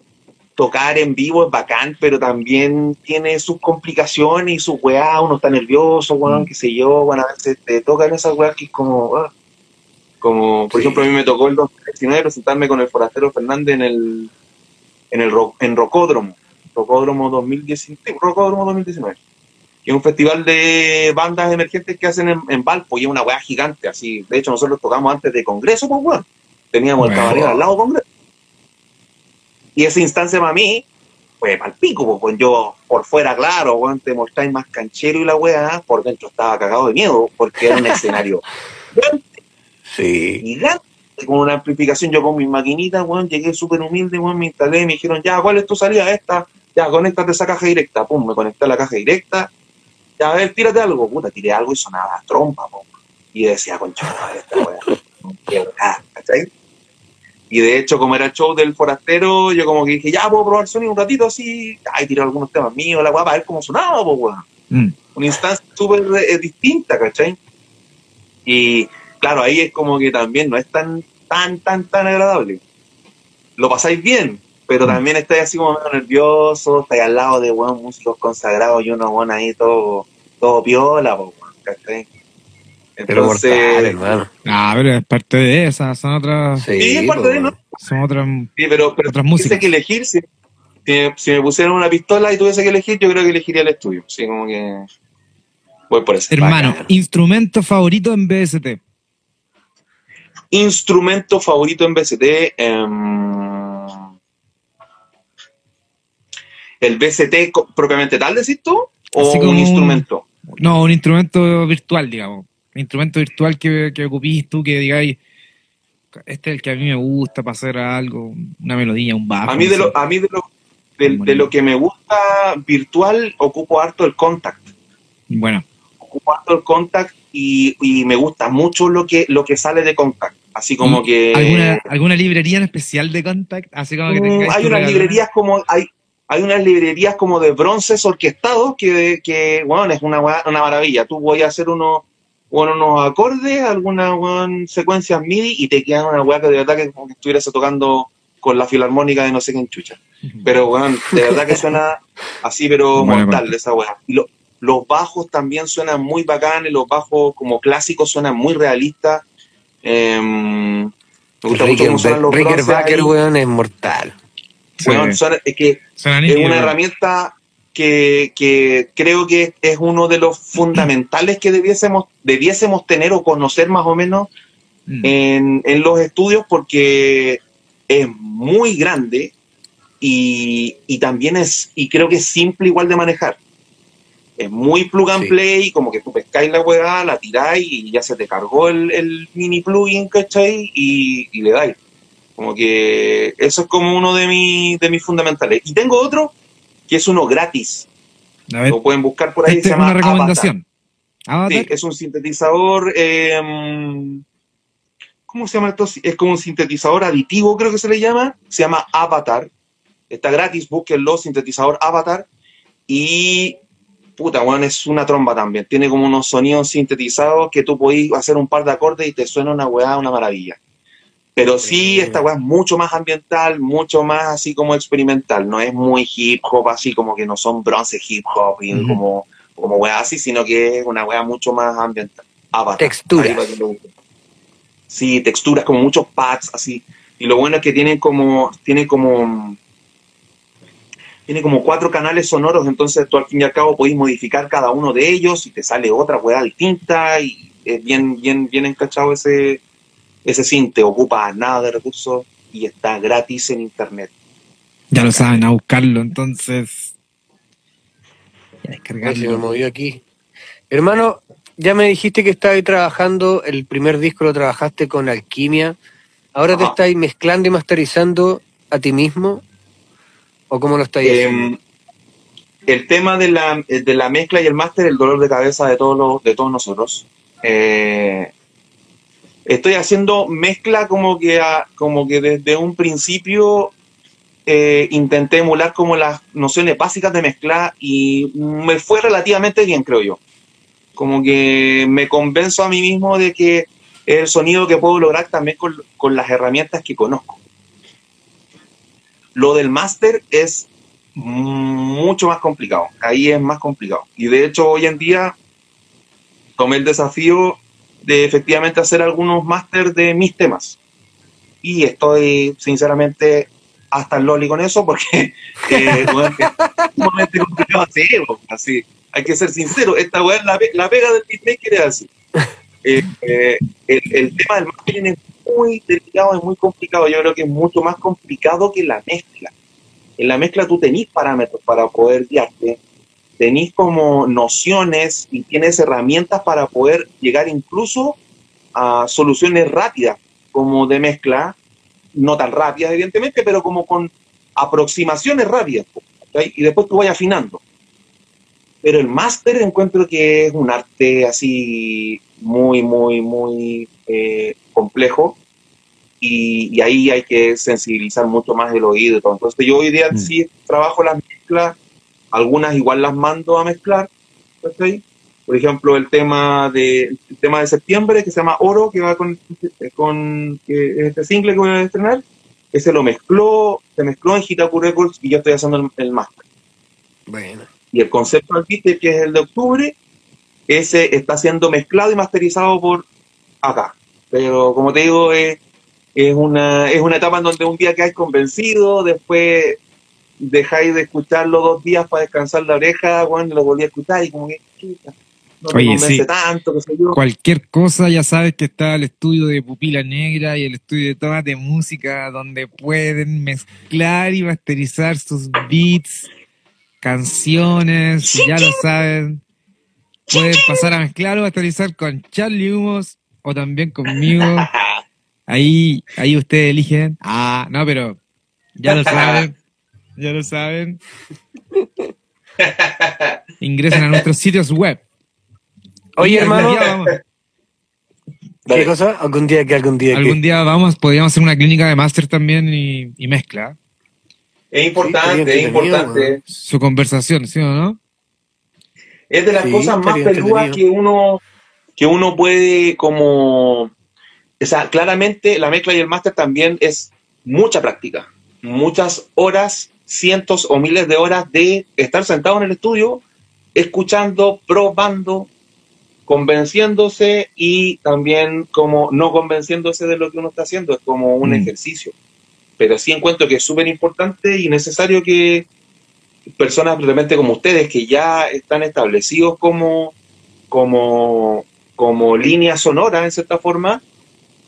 tocar en vivo es bacán, pero también tiene sus complicaciones y sus weá, uno está nervioso, weón, Mm. qué sé yo, bueno, a veces te tocan esas weas que es como, ah, como, por Sí. ejemplo, a mí me tocó el 2019 presentarme con el Forastero Fernández en el, en el en Rocódromo, Rocódromo 2019, Rocódromo 2019 que es un festival de bandas emergentes que hacen en, en Valpo y es una weá gigante, así. De hecho, nosotros tocamos antes de Congreso, pues weón. Teníamos el Bueno. cabaret al lado de Congreso. Y esa instancia para mí fue pal pico, pues yo por fuera, claro, weón, te mostráis más canchero y la weá, por dentro estaba cagado de miedo, porque era un escenario Sí. gigante, con una amplificación. Yo con mis maquinitas, weón, llegué súper humilde, weón, me instalé, me dijeron, ya, ¿cuál es tu salida? Esta, ya, conéctate a esa caja directa. Pum, me conecté a la caja directa. Ya, a ver, tírate algo. Puta, tiré algo y sonaba a trompa, po. Y decía, concha, madre, esta weá. no quiero nada", ¿cachai? Y de hecho, como era el show del forastero, yo como que dije, ya, puedo probar sonido un ratito así. Ay, tiré algunos temas míos, la weá, para ver cómo sonaba, po, weón Mm. una instancia súper eh, distinta, ¿cachai? Y claro, ahí es como que también no es tan, tan, tan, tan agradable. Lo pasáis bien, pero Mm. también estáis así como medio nervioso, estáis al lado de buenos músicos consagrados y uno bueno ahí todo, todo piola, po, ¿cachai? Pero mortal, Entonces, hermano. Ah, pero es parte de esa, son otras, Sí, Sí, es parte de, ¿no? son otras. sí, pero, pero Otras si músicas. tuviese que elegir, si, si, si me pusieran una pistola y tuviese que elegir, yo creo que elegiría el estudio. Sí, como que voy por ese. Hermano, Bacán. instrumento favorito en BST. Instrumento favorito en BCT. em, el BCT propiamente tal, decís tú, o un instrumento. No, un instrumento virtual, digamos. Un instrumento virtual que, que ocupís tú, que digáis, este es el que a mí me gusta para hacer algo, una melodía, un bajo. A mí de lo, a mí de lo, de, de lo que me gusta virtual, ocupo harto el contact. Bueno, Ocupo harto el contact y, y me gusta mucho lo que, lo que sale de contact. Así como ¿y que... ¿alguna, ¿Alguna librería en especial de Contact? Así como que Mm, hay unas librerías como hay hay unas librerías como de bronces orquestados que, que bueno, es una, una maravilla. Tú voy a hacer unos, bueno, unos acordes, algunas weón, secuencias MIDI y te quedan una weá que de verdad que como que estuvieras tocando con la filarmónica de no sé qué chucha. Pero weón, de verdad que suena así, pero mortal parte. esa weá. Y lo- los bajos también suenan muy bacanes, los bajos como clásicos suenan muy realistas. Em, me gusta mucho cómo suenan los ahí. weón, es mortal. Sí. Es que es una herramienta que, que creo que es uno de los fundamentales que debiésemos, debiésemos tener o conocer más o menos Mm. en, en los estudios porque es muy grande y, y también es, y creo que es simple igual de manejar. Es muy plug and Sí. play, como que tú pescáis la weá, la tiráis y ya se te cargó el, el mini plugin, ¿cachai? Y, y le dais. Como que eso es como uno de, mi- de mis fundamentales. Y tengo otro que es uno gratis. A ver, Lo pueden buscar por ahí. esta se es llama una recomendación. Avatar. Avatar. Sí, es un sintetizador. eh, ¿Cómo se llama esto? Es como un sintetizador aditivo, creo que se le llama. Se llama Avatar. Está gratis, búsquenlo, sintetizador Avatar. Y, puta, bueno, es una tromba también. Tiene como unos sonidos sintetizados que tú podés hacer un par de acordes y te suena una weá, una maravilla. Pero sí, esta weá es mucho más ambiental, mucho más así como experimental. No es muy hip hop, así como que no son bronce hip hop y como, como weá así, sino que es una weá mucho más ambiental. Avatar. Texturas. Sí, texturas, como muchos pads, así. Y lo bueno es que tienen como, tiene como, tiene como cuatro canales sonoros, entonces tú al fin y al cabo podéis modificar cada uno de ellos y te sale otra weá distinta y es bien, bien, bien encachado ese, ese sinte, ocupa nada de recursos y está gratis en internet. Ya lo saben, a buscarlo, entonces. Ya se me descargarlo. movió aquí. Hermano, ya me dijiste que estabas trabajando, el primer disco lo trabajaste con Alquimia. ¿Ahora te estáis mezclando y masterizando a ti mismo? ¿O cómo lo estáis haciendo? Em, el tema de la, de la mezcla y el máster, el dolor de cabeza de todos, los, de todos nosotros. Eh, estoy haciendo mezcla como que, a- como que desde un principio eh, intenté emular como las nociones básicas de mezcla y me fue relativamente bien, creo yo. Como que me convenzo a mí mismo de que el sonido que puedo lograr también con, con las herramientas que conozco. Lo del máster es mucho más complicado. Ahí es más complicado. Y de hecho, hoy en día tomé el desafío de efectivamente hacer algunos máster de mis temas. Y estoy, sinceramente, hasta el loli con eso porque eh, bueno, es sumamente complicado hacerlo. Así, hay que ser sincero. Esta weá, la, la pega del beatmaker es así. Eh, eh, el, el tema del mastering es muy delicado, es muy complicado. Yo creo que es mucho más complicado que la mezcla. En la mezcla tú tenés parámetros para poder guiarte, tenés como nociones y tienes herramientas para poder llegar incluso a soluciones rápidas, como de mezcla, no tan rápidas evidentemente, pero como con aproximaciones rápidas. Y después tú vas afinando. Pero el máster encuentro que es un arte así muy, muy, muy eh, complejo y, y ahí hay que sensibilizar mucho más el oído y todo. Entonces yo hoy día Mm. sí trabajo las mezclas, algunas igual las mando a mezclar, ¿cachai? Por ejemplo, el tema de el tema de septiembre que se llama Oro, que va con, con que es este single que voy a estrenar, ese lo mezcló, se mezcló en Hitaku Records y yo estoy haciendo el, el máster. Bueno, Y el concepto del beat, que es el de octubre, ese está siendo mezclado y masterizado por acá. Pero como te digo, es, es, una, es una etapa en donde un día quedáis convencido, después dejáis de escucharlo dos días para descansar la oreja, bueno, lo volví a escuchar y como que no me Oye, sí. tanto, qué sé yo. Cualquier cosa, ya sabes que está el estudio de Pupila Negra y el estudio de tomas de música donde pueden mezclar y masterizar sus beats canciones, ya lo saben. Pueden pasar a mezclar o a actualizar con Charlie Humos o también conmigo. Ahí, ahí ustedes eligen. Ah, no, pero ya lo saben. Ya lo saben. Ingresen a nuestros sitios web. Oye, hermano, día vamos- ¿qué cosa? Algún día que algún día Algún día vamos, podríamos hacer una clínica de máster también y, y mezcla. Es importante, Sí, es importante. Su conversación, ¿sí o no? Es de las Sí, cosas más peludas que uno, que uno puede como... O sea, claramente la mezcla y el máster también es mucha práctica. Muchas horas, cientos o miles de horas de estar sentado en el estudio, escuchando, probando, convenciéndose y también como no convenciéndose de lo que uno está haciendo. Es como un Mm. ejercicio. Pero sí encuentro que es súper importante y necesario que personas realmente como ustedes que ya están establecidos como, como, como línea sonora en cierta forma,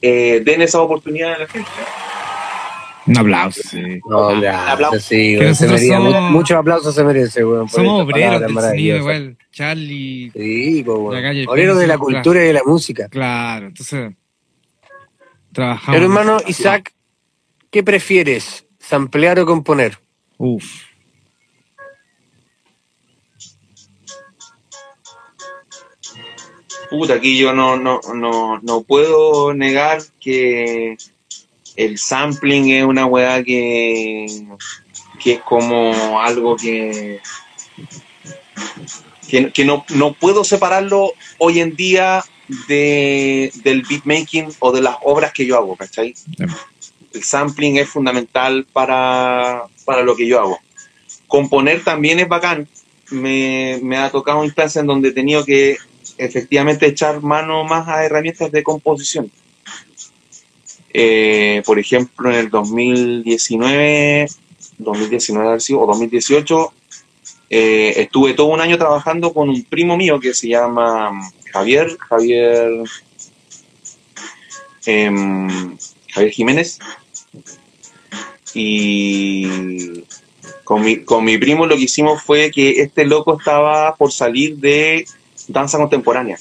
eh, den esa oportunidad a la gente. Un aplauso. sí. No, se merecía- somos- muchos aplausos se merece, por Somos obreros del sonido igual. Charlie, Sí, weón. calle Obreros de la cultura y de la música. claro. Entonces, trabajamos. Pero hermano Isaac, ¿qué prefieres? ¿Samplear o componer? Uf. Puta, aquí yo no, no, no, no puedo negar que el sampling es una weá que, que es como algo que, que, que no, no puedo separarlo hoy en día de, del beatmaking o de las obras que yo hago, ¿cachai? El sampling es fundamental para, para lo que yo hago. Componer también es bacán. Me, me ha tocado instancias en donde he tenido que efectivamente echar mano más a herramientas de composición. Eh, por ejemplo, en el 2019, 2019 haber sido, o 2018, eh, estuve todo un año trabajando con un primo mío que se llama Javier, Javier, em, Javier Jiménez. Y con mi, con mi primo lo que hicimos fue que este loco estaba por salir de danza contemporánea.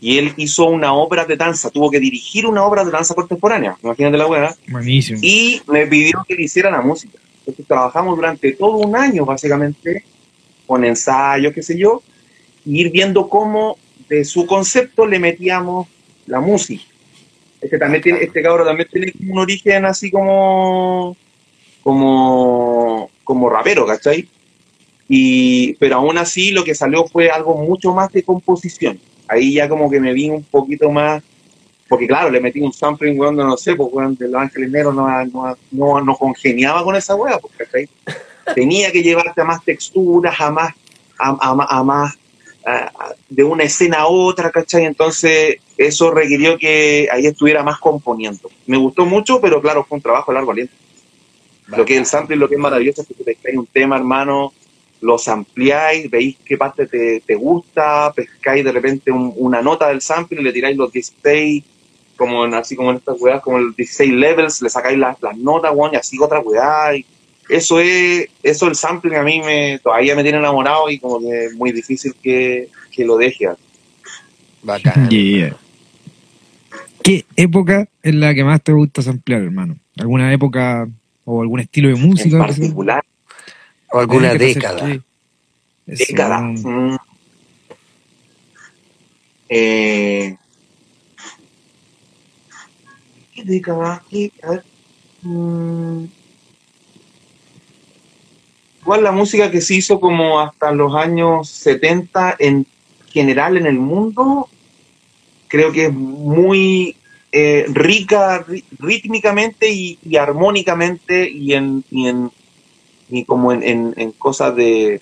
Y él hizo una obra de danza, tuvo que dirigir una obra de danza contemporánea, imagínate la weá, Buenísimo. y me pidió que le hiciera la música. Entonces trabajamos durante todo un año, básicamente, con ensayos, qué sé yo, y ir viendo cómo de su concepto le metíamos la música. Este, también tiene, este cabro también tiene un origen así como, como, como rapero, ¿cachai? Y, pero aún así lo que salió fue algo mucho más de composición. Ahí ya como que me vi un poquito más, porque claro, le metí un sampling, weón, no sé, pues weón, de Los Ángeles Negros no, no, no, no congeniaba con esa weá, pues, ¿cachai? Tenía que llevarte a más texturas, a más, a, a- a más, a- de una escena a otra, ¿cachai? Entonces eso requirió que ahí estuviera más componiendo. Me gustó mucho, pero claro, fue un trabajo largo aliento. Lo que es el sampling, lo que es maravilloso es que te pescáis un tema, hermano, los ampliáis, veis qué parte te, te gusta, pescáis de repente un- una nota del sample y le tiráis los 16, como en, así como en estas weas, como el 16 levels, le sacáis las, las notas, weón, y así otra weá. y eso es, eso el sampling a mí me, todavía me tiene enamorado y como que es muy difícil que, que lo deje. Bacán. Yeah. ¿Qué época es la que más te gusta samplear, hermano? ¿Alguna época o algún estilo de música? En sea? O alguna ¿Qué te década. década. Mm. Eh, ¿Qué década? ¿Qué? A ver. Mm. ¿Cuál la música que se hizo como hasta los años 70 en general en el mundo? Creo que es muy eh, rica rí- rítmicamente y, y armónicamente y en, y en y como en, en, en cosas de,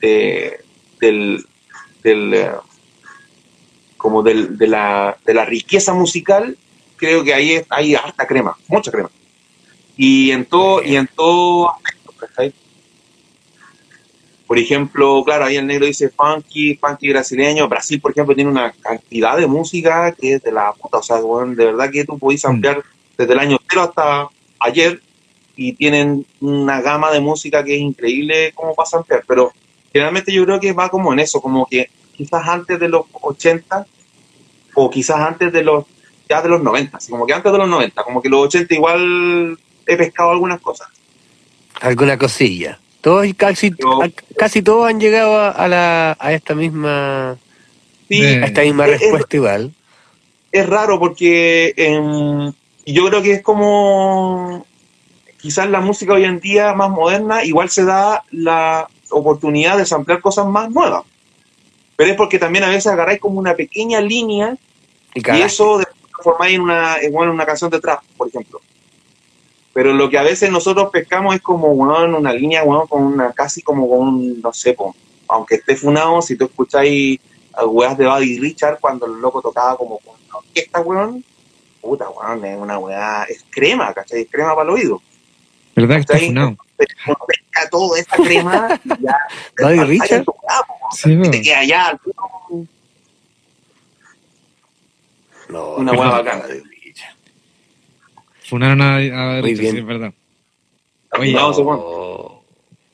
de- del, del eh, como del, de, la, de la riqueza musical creo que ahí hay harta crema mucha crema. Y en todo y en todo aspecto, por ejemplo claro ahí el negro dice funky funky brasileño Brasil por ejemplo tiene una cantidad de música que es de la puta o sea de verdad que tú podés ampliar desde el año cero hasta ayer y tienen una gama de música que es increíble como para samplear, pero generalmente yo creo que va como en eso, como que quizás antes de los 80 o quizás antes de los ya de los 90, así como que antes de los 90, como que los 80 igual he pescado algunas cosas. Alguna cosilla. Todos casi, Yo- casi todos han llegado a, a la, a esta misma, Sí, a esta misma Es- es- respuesta igual. es raro porque yo creo que es como quizás la música hoy en día más moderna igual se da la oportunidad de samplear cosas más nuevas. Pero es porque también a veces agarráis como una pequeña línea Y, eso de formáis en una, en bueno, una canción de trap, por ejemplo. Pero lo que a veces nosotros pescamos es como weón, una línea weón, con una casi como con un, no sé, aunque esté funado, si tú escucháis a weas de Buddy Richard cuando el loco tocaba como con una orquesta, weón, puta weón, es una weá, es crema, ¿cachai? Es crema para el oído. ¿Verdad que está funado? Pero uno pesca toda esa crema ya. Richard? Sí, po. te queda allá No, una no, hueá no, bacana. no, Funaron a, a Muy Richard, bien. sí, es verdad. Oye, No, no.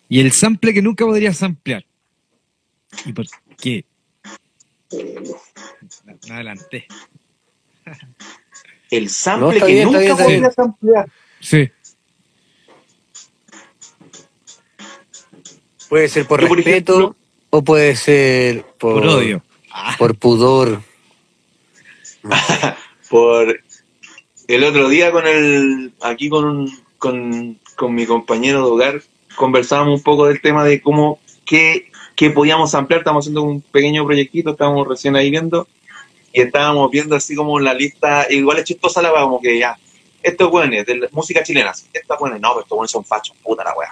y el sample que nunca podrías samplear. ¿Y por qué? Me adelanté. El No, sample está que bien, nunca podrías ampliar. Sí. Puede ser por Yo, por respeto ejemplo- o puede ser por, Por odio. Por pudor. por el otro día con el aquí con, un- con, con mi compañero de hogar conversábamos un poco del tema de cómo qué, qué podíamos ampliar estamos haciendo un pequeño proyectito estábamos recién ahí viendo y estábamos viendo así como la lista igual es chistosa la como que ya estos weones de la música chilena estos weones no pero estos weones son fachos puta la weá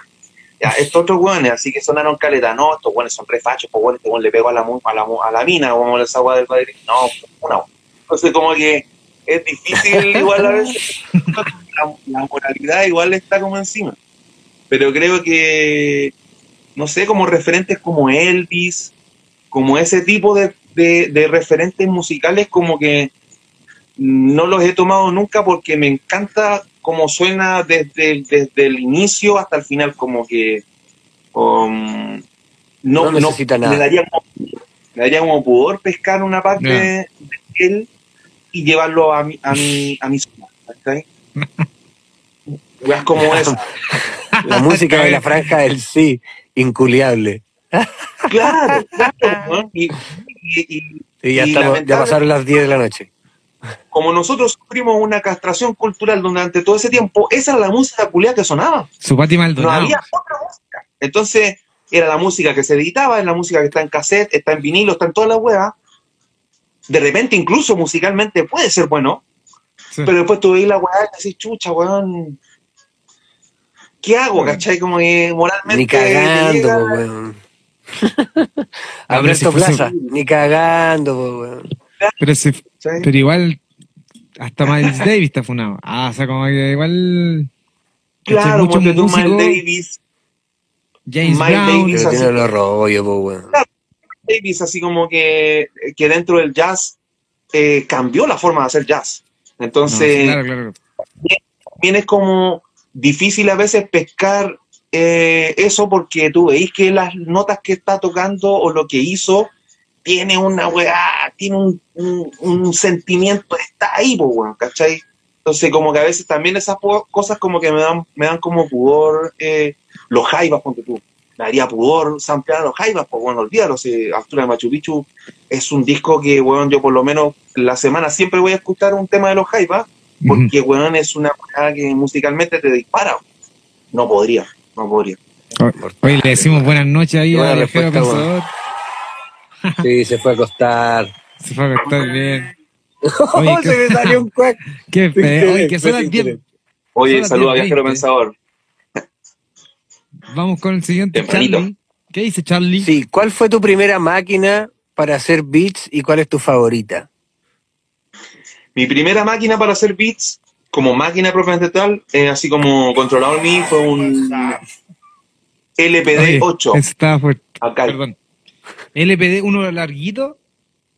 ya estos otros weones así que sonaron caleta no estos weones son re fachos pues weón este le pego a la, a la, a la mina como esa weá del padre no una entonces como que es difícil igual a veces la, la moralidad igual está como encima. Pero creo que no sé como referentes como Elvis como ese tipo de, de- de referentes musicales como que no los he tomado nunca porque me encanta cómo suena desde, el- desde el inicio hasta el final como que um, no, No necesita nada. me daría como, me daría como pudor pescar una parte de él y llevarlo a mi a mi a mi zona. Weas como esa. La música de la franja del sí, inculiable. Claro, claro. ¿no? Y, y- y- Sí, ya, Y estamos, ya pasaron las 10 de la noche. Como nosotros sufrimos una castración cultural durante todo ese tiempo, esa era la música culiada que sonaba. Su Pati No Maldonado. había otra música. Entonces, era la música que se editaba, es la música que está en cassette, está en vinilo, está en todas las huevas. De repente, incluso musicalmente puede ser bueno, Sí. pero después tú veis la weá y decís, chucha, weón. ¿Qué hago, cachai? Como que moralmente. Ni cagando, po, weón. Alberto si fuese- Plaza, ni cagando, po, weón. Pero, si- ¿cachai? pero igual, hasta Miles Davis está funado. Ah, o sea, como que igual. Claro, Muchos porque tú, Miles Davis, James Miles Brown. Davis- así. tiene los rollos. Davis, así como que, que dentro del jazz eh, cambió la forma de hacer jazz. No, Entonces, sí, claro, claro. también es como difícil a veces pescar eh, eso porque tú veis que las notas que está tocando o lo que hizo tiene una weá, tiene un, un- un sentimiento, está ahí, pues, weón, ¿cachai? Entonces, como que a veces también esas cosas como que me dan, me dan como pudor, eh, los jaivas, ponte tú. Me daría pudor samplear a los jaivas, pues bueno, olvídalo, si Altura de Machu Picchu es un disco que, weón, yo por lo menos la semana siempre voy a escuchar un tema de los jaivas, porque, weón, es una weá que musicalmente te dispara. No podría, no podría. Hoy le decimos buenas noches ahí Buena al viajero respuesta, pensador. Sí, se fue a acostar. Se fue a acostar bien. Oye, Oye, se me salió un cuac. Qué feo. Oye, que 10. querer. Oye, Son las saludos a 10:20. Viajero Pensador. Vamos con el siguiente, Tempranito. Charlie. ¿Qué dice Charlie? Sí, ¿cuál fue tu primera máquina para hacer beats y cuál es tu favorita? Mi primera máquina para hacer beats, como máquina propiamente tal, eh, así como controlador mío, fue un LPD Oye, 8. ese estaba fuerte. Acá. Perdón. LPD, uno larguito.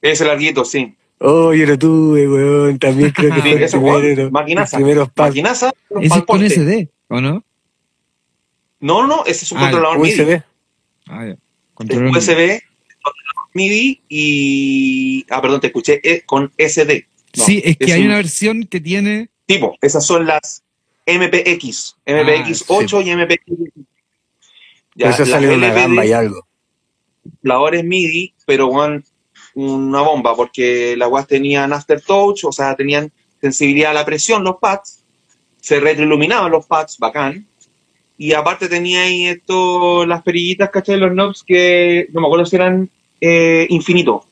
Ese larguito, sí. Oh, yo lo tuve, weón. También creo que Sí, fue el ese primero, maquinaza. primeros. Maquinaza, Ese es con. SD, ¿o no? No, no, ese es un Ah, controlador MIDI. USB. Ah, ya. Controlador. USB, MIDI y. Ah, perdón, te escuché eh, con SD. No, sí, es que es hay un- una versión que tiene. Tipo, esas son las MPX, MPX Ah, 8 y MPX. Pero eso una LPD, gamba y algo. Controladores MIDI, pero weón, una bomba, porque las guas tenían aftertouch, o sea, tenían sensibilidad a la presión los pads, se retroiluminaban los pads, bacán. Y aparte tenía ahí esto, las perillitas, ¿cachai? Los knobs que no me acuerdo si eran eh, infinito.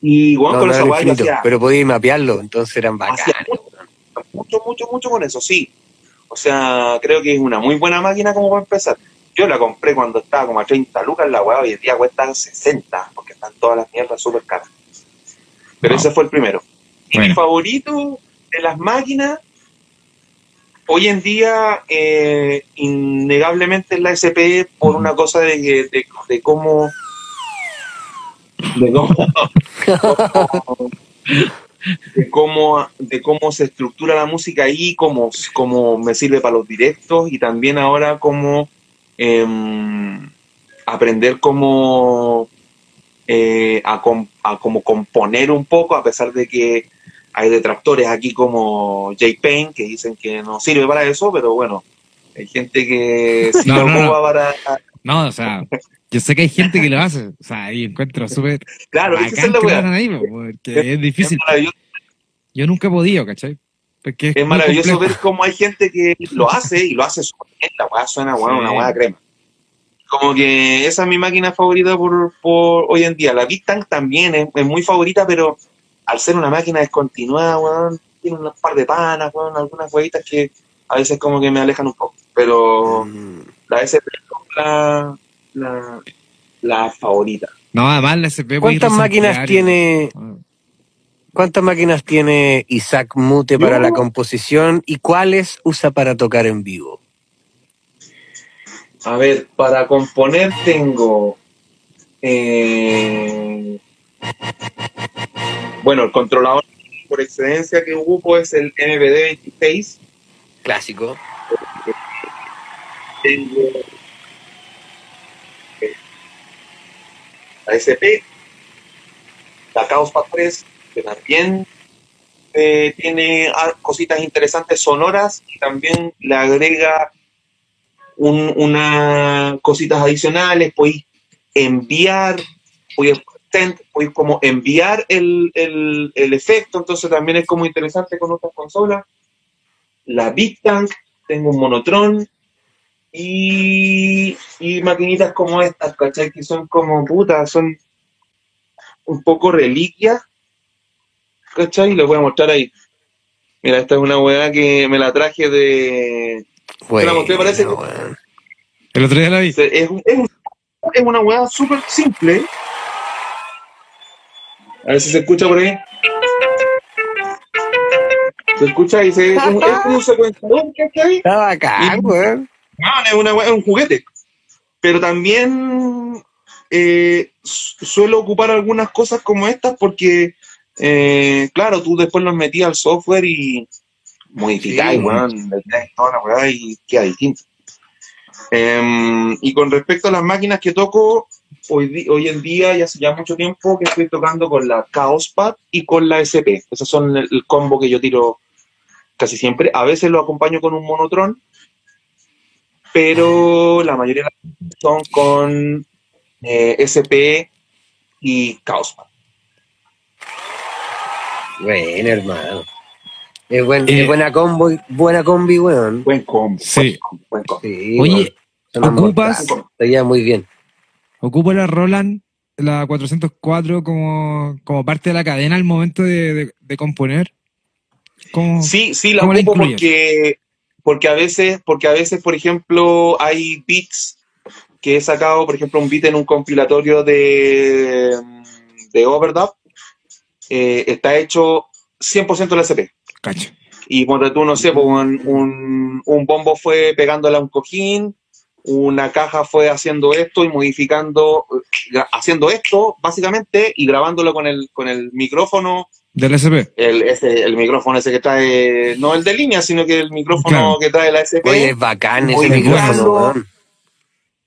Y weón, No, con no esa guay infinito, hacía, pero podía mapearlo, entonces eran hacía bacanas. mucho, mucho, mucho, mucho con eso, sí. O sea, creo que es una muy buena máquina como para empezar. Yo la compré cuando estaba como a 30 lucas, la weá hoy en día cuesta 60, porque están todas las mierdas súper caras. Pero Wow. ese fue el primero. Y mi favorito de las máquinas, hoy en día, eh, innegablemente es la SP por una cosa de, de, de cómo... De cómo, de cómo de cómo se estructura la música ahí, cómo, cómo me sirve para los directos y también ahora cómo em, aprender cómo eh, a, com- a como componer un poco, a pesar de que hay detractores aquí como Jay Payne que dicen que no sirve para eso, pero bueno, hay gente que sí No, no, para... No, o sea, yo sé que hay gente que lo hace. O sea, ahí encuentro súper Claro, esa es la que ahí, porque es Es difícil. Yo nunca he podido, ¿cachai? Porque es, maravilloso complejo. ver cómo hay gente que lo hace y lo hace súper bien. La weá suena weón, Sí. una weá crema. Como que esa es mi máquina favorita por, por hoy en día. La Big Tank también es, es muy favorita, pero al ser una máquina descontinuada, weón, tiene un par de panas, weón, algunas huevitas que a veces como que me alejan un poco. Pero Mm. la SP es la, la, la favorita. No, además la SP ¿Cuántas máquinas tiene Ah. Cuántas máquinas tiene Isaac Mute para Yo- la composición y cuáles usa para tocar en vivo? A ver, para componer tengo. eh, bueno, el controlador por excelencia que ocupo es el MPD26. Clásico. Tengo. eh, La SP. La Chaos Pad 3, también eh, tiene cositas interesantes sonoras y también le agrega un, una cositas adicionales, podéis enviar, como enviar el, el, el efecto, entonces también es como interesante con otras consolas. La Big Tank, tengo un Monotron y, y maquinitas como estas, ¿cachai? Que son como putas, son un poco reliquias, ¿cachai? Les voy a mostrar ahí. Mira, esta es una weá que me la traje de, Bueno, mostré, parece. El otro día la vi. Es, es, un- es una hueá súper simple. A ver si se escucha por ahí. Se escucha y se, es, un, es como un secuenciador, ¿cachai? Está bacán, weón. No, es, una es un juguete. Pero también eh, su- suelo ocupar algunas cosas como estas porque, eh, claro, tú después los metías al software y modificáis, Sí. tiráis toda la hueá y queda distinto. Em, y con respecto a las máquinas que toco, hoy, en día, ya hace ya mucho tiempo que estoy tocando con la Chaos Pad y con la SP. Esos son el, el combo que yo tiro casi siempre. A veces lo acompaño con un monotron, pero la mayoría de las son con eh, SP y Chaos Pad. Bueno, hermano. Es, buen, Eh. es buena combo, buena combi, weón. Buen combo. Sí. Buen combo. Sí, Oye, ¿ocupas- ya muy bien. Ocupo la Roland, la 404, como, como parte de la cadena al momento de, de- de componer. ¿Cómo? Sí, sí, la ¿Cómo la ocupo porque, porque a veces, porque a veces, por ejemplo, hay beats que he sacado, por ejemplo, un beat en un compilatorio de, de Overdub, eh, está hecho 100% la SP. Cacho. Y cuando tú, no sé, pues, un, un, un bombo fue pegándole a un cojín, una caja fue haciendo esto y modificando, eh, haciendo esto, básicamente, y grabándolo con el, con el micrófono Del SP. El, ese, el micrófono ese que trae, no el de línea, sino que el micrófono Claro. que trae la SP. Oye, es bacán ese micrófono.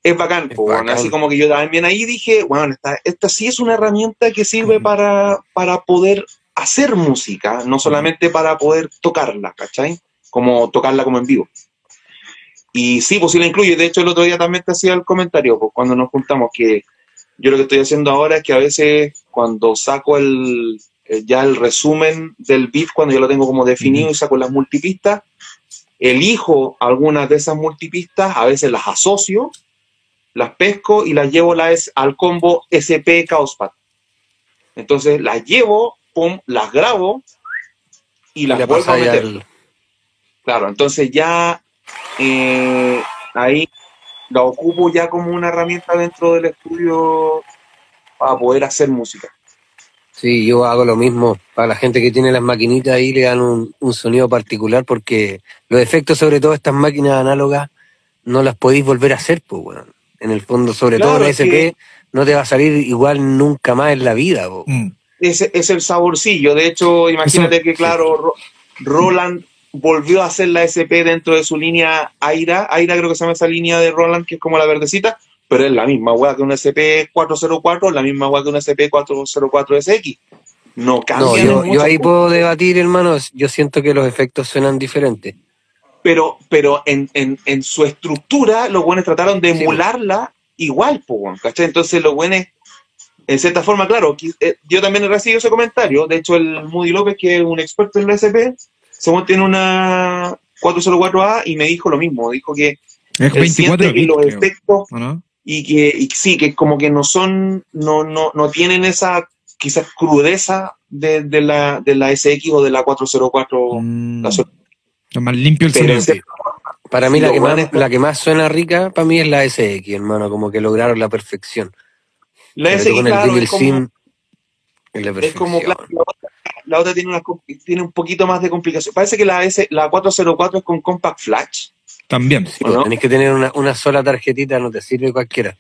Es bacán, Es po, así como que yo también ahí dije, bueno, esta, esta sí es una herramienta que sirve para, para poder hacer música, no solamente para poder tocarla, ¿cachai? Como tocarla como en vivo. Y sí, pues sí la incluye. De hecho, el otro día también te hacía el comentario, pues cuando nos juntamos, que yo lo que estoy haciendo ahora es que a veces cuando saco el, ya el resumen del beat, cuando yo lo tengo como definido y saco las multipistas, elijo algunas de esas multipistas, a veces las asocio, las pesco y las llevo las, al combo SP Chaospad. Entonces las llevo, pum, las grabo y Y las le vuelvo a meter. Claro, entonces ya eh, ahí la ocupo ya como una herramienta dentro del estudio para poder hacer música. Sí, yo hago lo mismo. Para la gente que tiene las maquinitas ahí le dan un, un sonido particular porque los efectos, sobre todo estas máquinas análogas, no las podéis volver a hacer, pues, weón. En el fondo, sobre Claro, todo en es SP, que- no te va a salir igual nunca más en la vida. Mm. Ese es el saborcillo. De hecho, imagínate que, claro, Ro- Roland volvió a hacer la SP dentro de su línea Aira. Aira creo que se llama esa línea de Roland, que es como la verdecita, pero es la misma weá que una SP404, la misma weá que una SP404SX. No No, cambian yo, yo ahí puedo debatir, hermano. Yo siento que los efectos suenan diferentes. Pero, pero en, en, en su estructura, los buenos trataron de Sí, emularla igual, weón, ¿cachai? Entonces, los buenos, en cierta forma, claro, eh, yo también he recibido ese comentario. De hecho, el Moody López, que es un experto en la SP, según tiene una 404A y me dijo lo mismo. Dijo que Es él siente 24 que los efectos y que y sí, que como que no son, no, no, no tienen esa quizás crudeza de, de la, de la SX o de la 404. Mm. la Es más limpio el sonido. ese-. Para mí Sí, la lo que, bueno más, la que más suena rica, para mí es la SX, hermano. Como que lograron la perfección. la SX, con el claro, es como, Sim, es la Es como, claro, la otra, la otra tiene, una, tiene un poquito más de complicación. Parece que la, S, la 404 es con Compact Flash. También. Sí, ¿o pues, no? Tenés que tener una, una sola tarjetita, no te sirve cualquiera.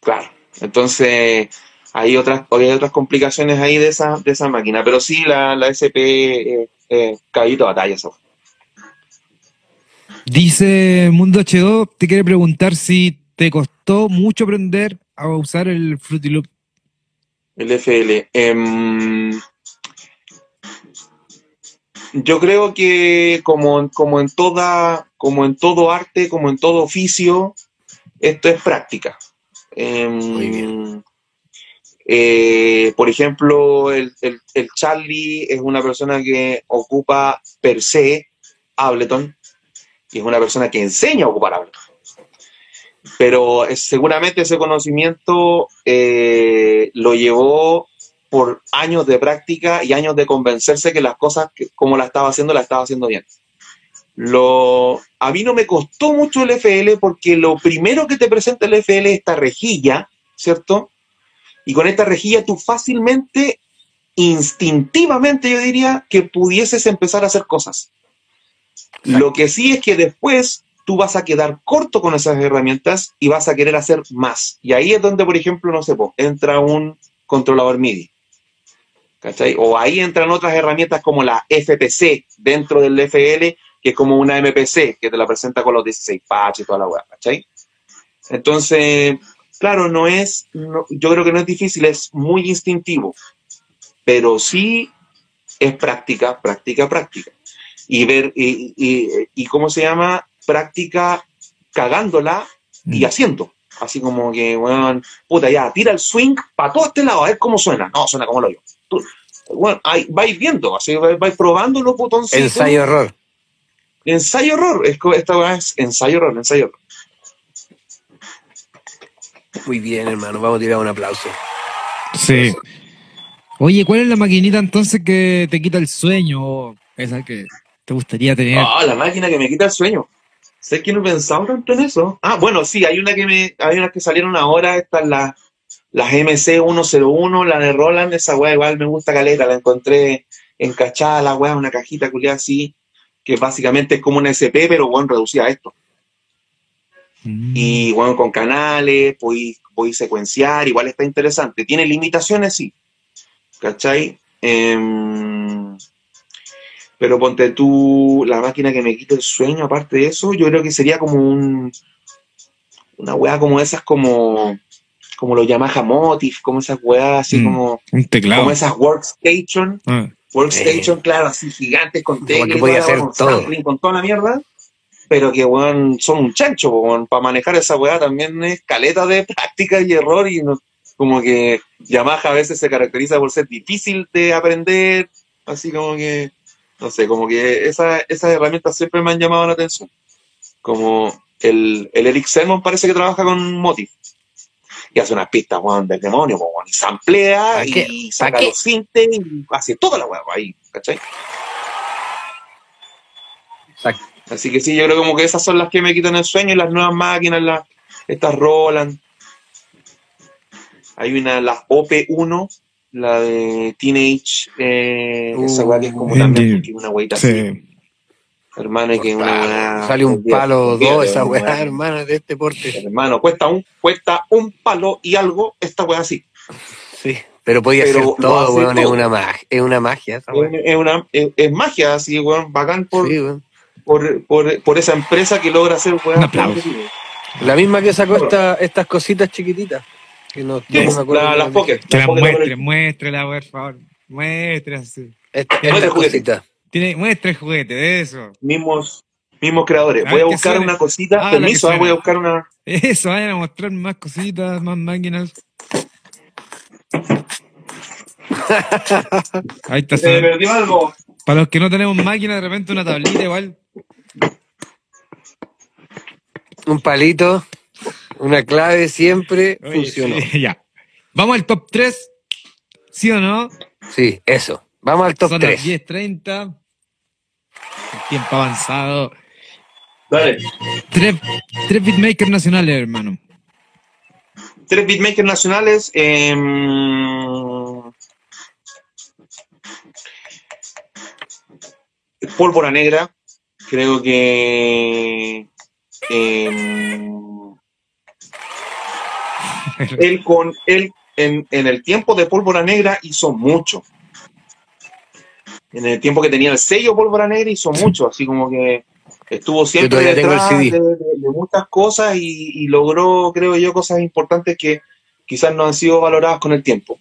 Claro. Entonces, hay otras, hay otras complicaciones ahí de esa, de esa máquina. Pero sí, la, la SP, eh, eh, caballito de batalla, eso. Dice Mundo H2, te quiere preguntar si te costó mucho aprender a usar el Fruity Loop. El FL. Em, yo creo que como, como en toda, como en todo arte, como en todo oficio, esto es práctica. Em, Muy bien. eh, por ejemplo, el, el- el Charlie es una persona que ocupa per se Ableton y es una persona que enseña a ocupar Ableton. Pero es- seguramente ese conocimiento eh, lo llevó por años de práctica y años de convencerse que las cosas que- como la estaba haciendo, la estaba haciendo bien. Lo, a mí no me costó mucho el FL porque lo primero que te presenta el FL es esta rejilla, ¿cierto? Y con esta rejilla tú fácilmente, instintivamente yo diría que pudieses empezar a hacer cosas. Lo que sí es que después tú vas a quedar corto con esas herramientas y vas a querer hacer más. Y ahí es donde, por ejemplo, no sé, entra un controlador MIDI. ¿Cachai? O ahí entran otras herramientas como la FPC dentro del FL, que es como una MPC, que te la presenta con los 16 patches y toda la weá, ¿cachai? Entonces, claro, no es, yo creo que no es difícil, es muy instintivo, pero sí es práctica, práctica, práctica. Y ver, y, y- y ¿cómo se llama? Práctica cagándola y Mm. haciendo. Así como que, bueno, puta, ya, tira el swing para todo este lado, a ver cómo suena. No, suena como lo yo. Tú, bueno, ahí, vais viendo, así vais, vais probando los botoncitos. Ensayo error. Ensayo error. Esta weá es ensayo error, ensayo error. Muy bien, hermano. Vamos a tirar un aplauso. Sí. Oye, ¿cuál es la maquinita entonces que te quita el sueño? Esa que te gustaría tener. Ah, la máquina que me quita el sueño. Sé que no he pensado tanto en eso. Ah, bueno, sí, hay una que me, hay unas que salieron ahora, estas las las MC101, la de Roland, esa weá igual me gusta caleta, la encontré encachada la weá, una cajita culiada así, que básicamente es como una SP, pero bueno, reducida a esto. Mm. Y bueno, con canales, podéis, podéis secuenciar, igual está interesante. Tiene limitaciones, sí. ¿Cachai? Em, pero ponte tú la máquina que me quita el sueño, aparte de eso, yo creo que sería como un. Una weá como esas, como. Como los Yamaha Motive, como esas weas así Mm, como. Un teclado. Como esas Workstation. Ah, Workstation, claro, así gigantes con teclas, que podía hacer con todo. con toda la mierda. Pero que weón, son un chancho, para manejar esa weá también es caleta de práctica y error y no, como que Yamaha a veces se caracteriza por ser difícil de aprender, así como que, no sé, como que esa- esas herramientas siempre me han llamado la atención. Como el, el Eric Sermon parece que trabaja con Motif. Y hace unas pistas, weón, del demonio, weón, y samplea ¿Pa' qué? y ¿Pa' saca qué? los sintes y hace toda la weá ahí, ¿cachai? Exacto. Así que sí, yo creo como que esas son las que me quitan el sueño y las nuevas máquinas, las, estas Roland. Hay una, la OP1, la de Teenage, eh, esa weá que es como Uh, también que una weita así, sí. hermano, y que una weá- Sale un palo Olvídate, dos esa weá, hermano, de este porte. Hermano, cuesta un, cuesta un palo y algo esta weá así. Sí. Pero podía ser todo, hace weón, es todo. una magia, es una magia esa weá. Es, es una, es, es magia así, weón, bacán por, Sí, weón. por, por, por esa empresa que logra hacer aplauso. La misma que sacó esta, estas cositas chiquititas. Que no, Sí, no me acuerdo la- cómo las Pocket. Que las la Pocket muestre, Apple. muéstrela, por favor. Muestre así. Esta, juguete. cositas. Tiene, muestre el juguete de eso. mismos, mismos creadores. Voy a buscar una cosita. Ah, Permiso, ah, voy a buscar una. Eso, vayan a mostrar más cositas, más máquinas. Ahí está. Se perdió algo. Para los que no tenemos máquina, de repente una tablita igual. Un palito, una clave siempre Oye, funcionó. sí, ya. Vamos al top 3. ¿Sí o no? Sí, eso. Vamos al top Son las 3. 10.30. El tiempo avanzado. Dale. Tres, tres beatmakers nacionales, hermano. Tres beatmakers nacionales. em, Pólvora Negra. Creo que. em, él con él en, en el tiempo de Pólvora Negra hizo mucho. En el tiempo que tenía el sello Pólvora Negra hizo mucho, así como que estuvo siempre detrás de, CD. de- de muchas cosas y, y logró, creo yo, cosas importantes que quizás no han sido valoradas con el tiempo.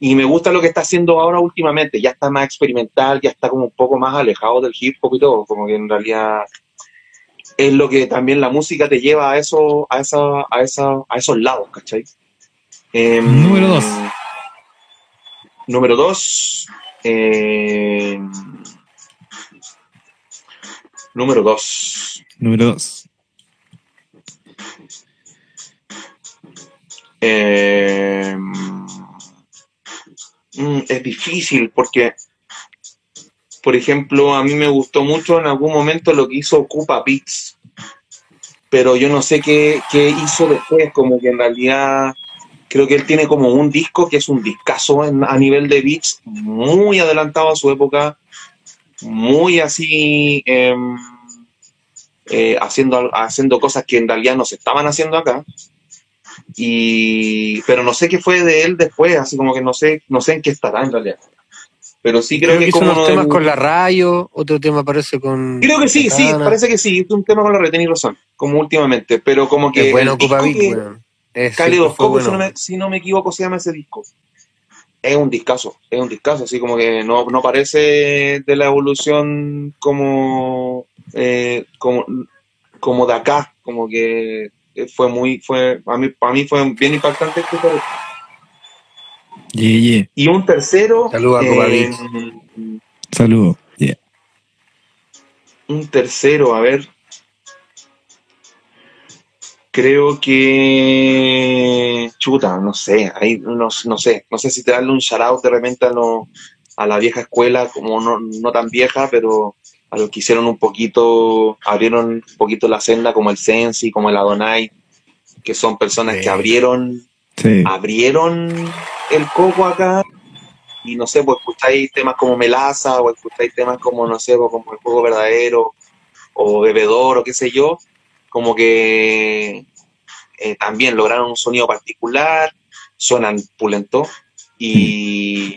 Y me gusta lo que está haciendo ahora últimamente, ya está más experimental, ya está como un poco más alejado del hip hop y todo, como que en realidad es lo que también la música te lleva a eso, a esa, a esa, a esos lados, ¿cachai? Em, Número dos. Número dos. em, número dos. Número 2. Em, mm, es difícil porque, por ejemplo, a mí me gustó mucho en algún momento lo que hizo Ocupa Beats, pero yo no sé qué, hizo después, como que en realidad creo que él tiene como un disco que es un discazo a nivel de beats, muy adelantado a su época, muy así em, eh, haciendo, haciendo cosas que en realidad no se estaban haciendo acá. Y, pero no sé qué fue de él después, así como que no sé, no sé en qué estará en realidad. Pero sí creo, Creo que que como unos uno de temas con la rayo, otro tema parece con. Creo que sí, sí, parece que sí, es un tema con la red, tenéis razón, como últimamente, pero como que Es bueno. Es- Caleidoscopio, fue si, no bueno. me, si no me equivoco, se llama ese disco. Es un discazo, es un discazo, así como que no, no parece de la evolución como, eh, como, como de acá, como que fue muy, fue, a mí, para mí fue bien impactante eso. Yeah, yeah. Y un tercero, Saludos a eh. Saludos. Yeah. un tercero, a ver. Creo que. Chuta, no sé. Ahí no, no sé. No sé si te darle un shout out de repente a, lo- a la vieja escuela, como no, no tan vieja, pero a los que hicieron un poquito. Abrieron un poquito la senda, como el Sensi, como el Adonai, que son personas Sí. que abrieron Sí. abrieron el coco acá y no sé, pues escucháis temas como Melaza o escucháis temas como, no sé, pues, como El Juego Verdadero o Bebedor o qué sé yo, como que eh, también lograron un sonido particular, suenan pulento y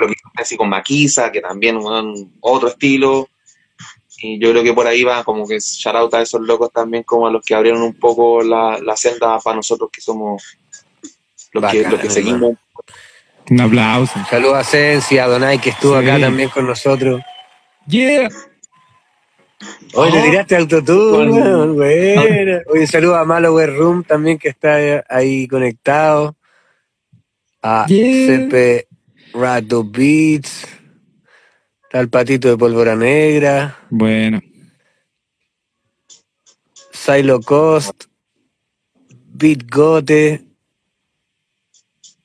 lo que Messi con Maquisa, que también weón, otro estilo. Y yo creo que por ahí va como que shout out a esos locos también, como a los que abrieron un poco la, la senda para nosotros que somos los que, los que seguimos. Un aplauso. Saludos a Sensi, a Donai que estuvo Sí. acá también con nosotros. Yeah. Oye, le Oh. tiraste autotune, weón, buena. Oye, saludos a Malware Room también que está ahí conectado. A Yeah. CP Rato Beats. Está el patito de pólvora negra. Bueno. Silo Cost. Beat Gote.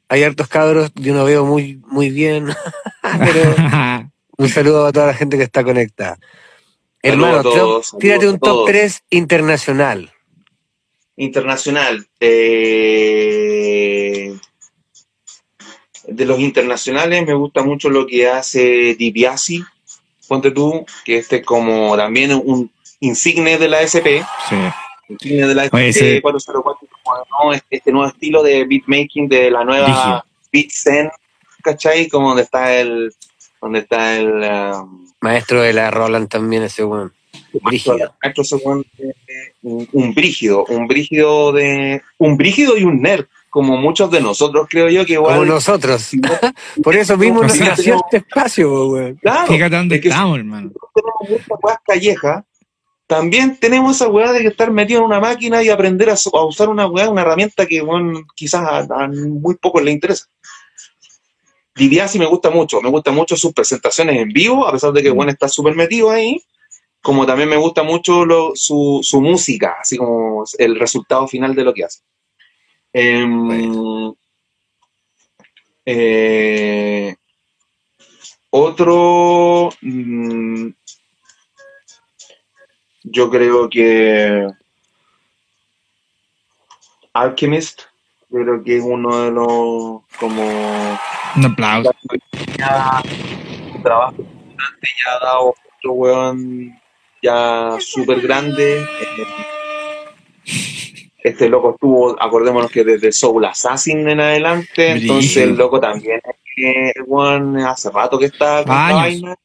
Hay hartos cabros, yo no veo muy, muy bien. Pero un saludo a toda la gente que está conectada. Hermano, todos, tírate un top todos. 3 internacional. Internacional. eh, de los internacionales me gusta mucho lo que hace DiBiase, ponte tú, que este es como también un insigne de la SP, sí. insigne de la SP Oye, ese- 404, como, ¿no? este, este nuevo estilo de beatmaking de la nueva Rígido. Beat Zen, ¿cachai? Como donde está el, donde está el, um, Maestro de la Roland también ese weón. Brígido. Maestro Segundo, eh, un, un brígido, un brígido de, un brígido y un nerd, como muchos de nosotros creo yo que igual. Como nosotros. Por eso mismo nos nació este espacio, weón. Claro, Fíjate dónde es que estamos, hermano. tenemos muchas weas callejas, también tenemos esa weá de que estar metido en una máquina y aprender a, usar una weá, una herramienta que bueno, quizás a, a muy pocos le interesa. Diviasi me gusta mucho, me gusta mucho sus presentaciones en vivo, a pesar de que bueno está súper metido ahí, como también me gusta mucho lo- su, su música, así como el resultado final de lo que hace. Em, eh, otro, mm, yo creo que Alchemist, yo creo que es uno de los como Un aplauso. ya un trabajo importante ya ha dado otro weón ya súper grande. Eh, Este loco estuvo, acordémonos que desde Soul Assassin en adelante, entonces el loco también eh, el weón hace rato que está con Años. vaina.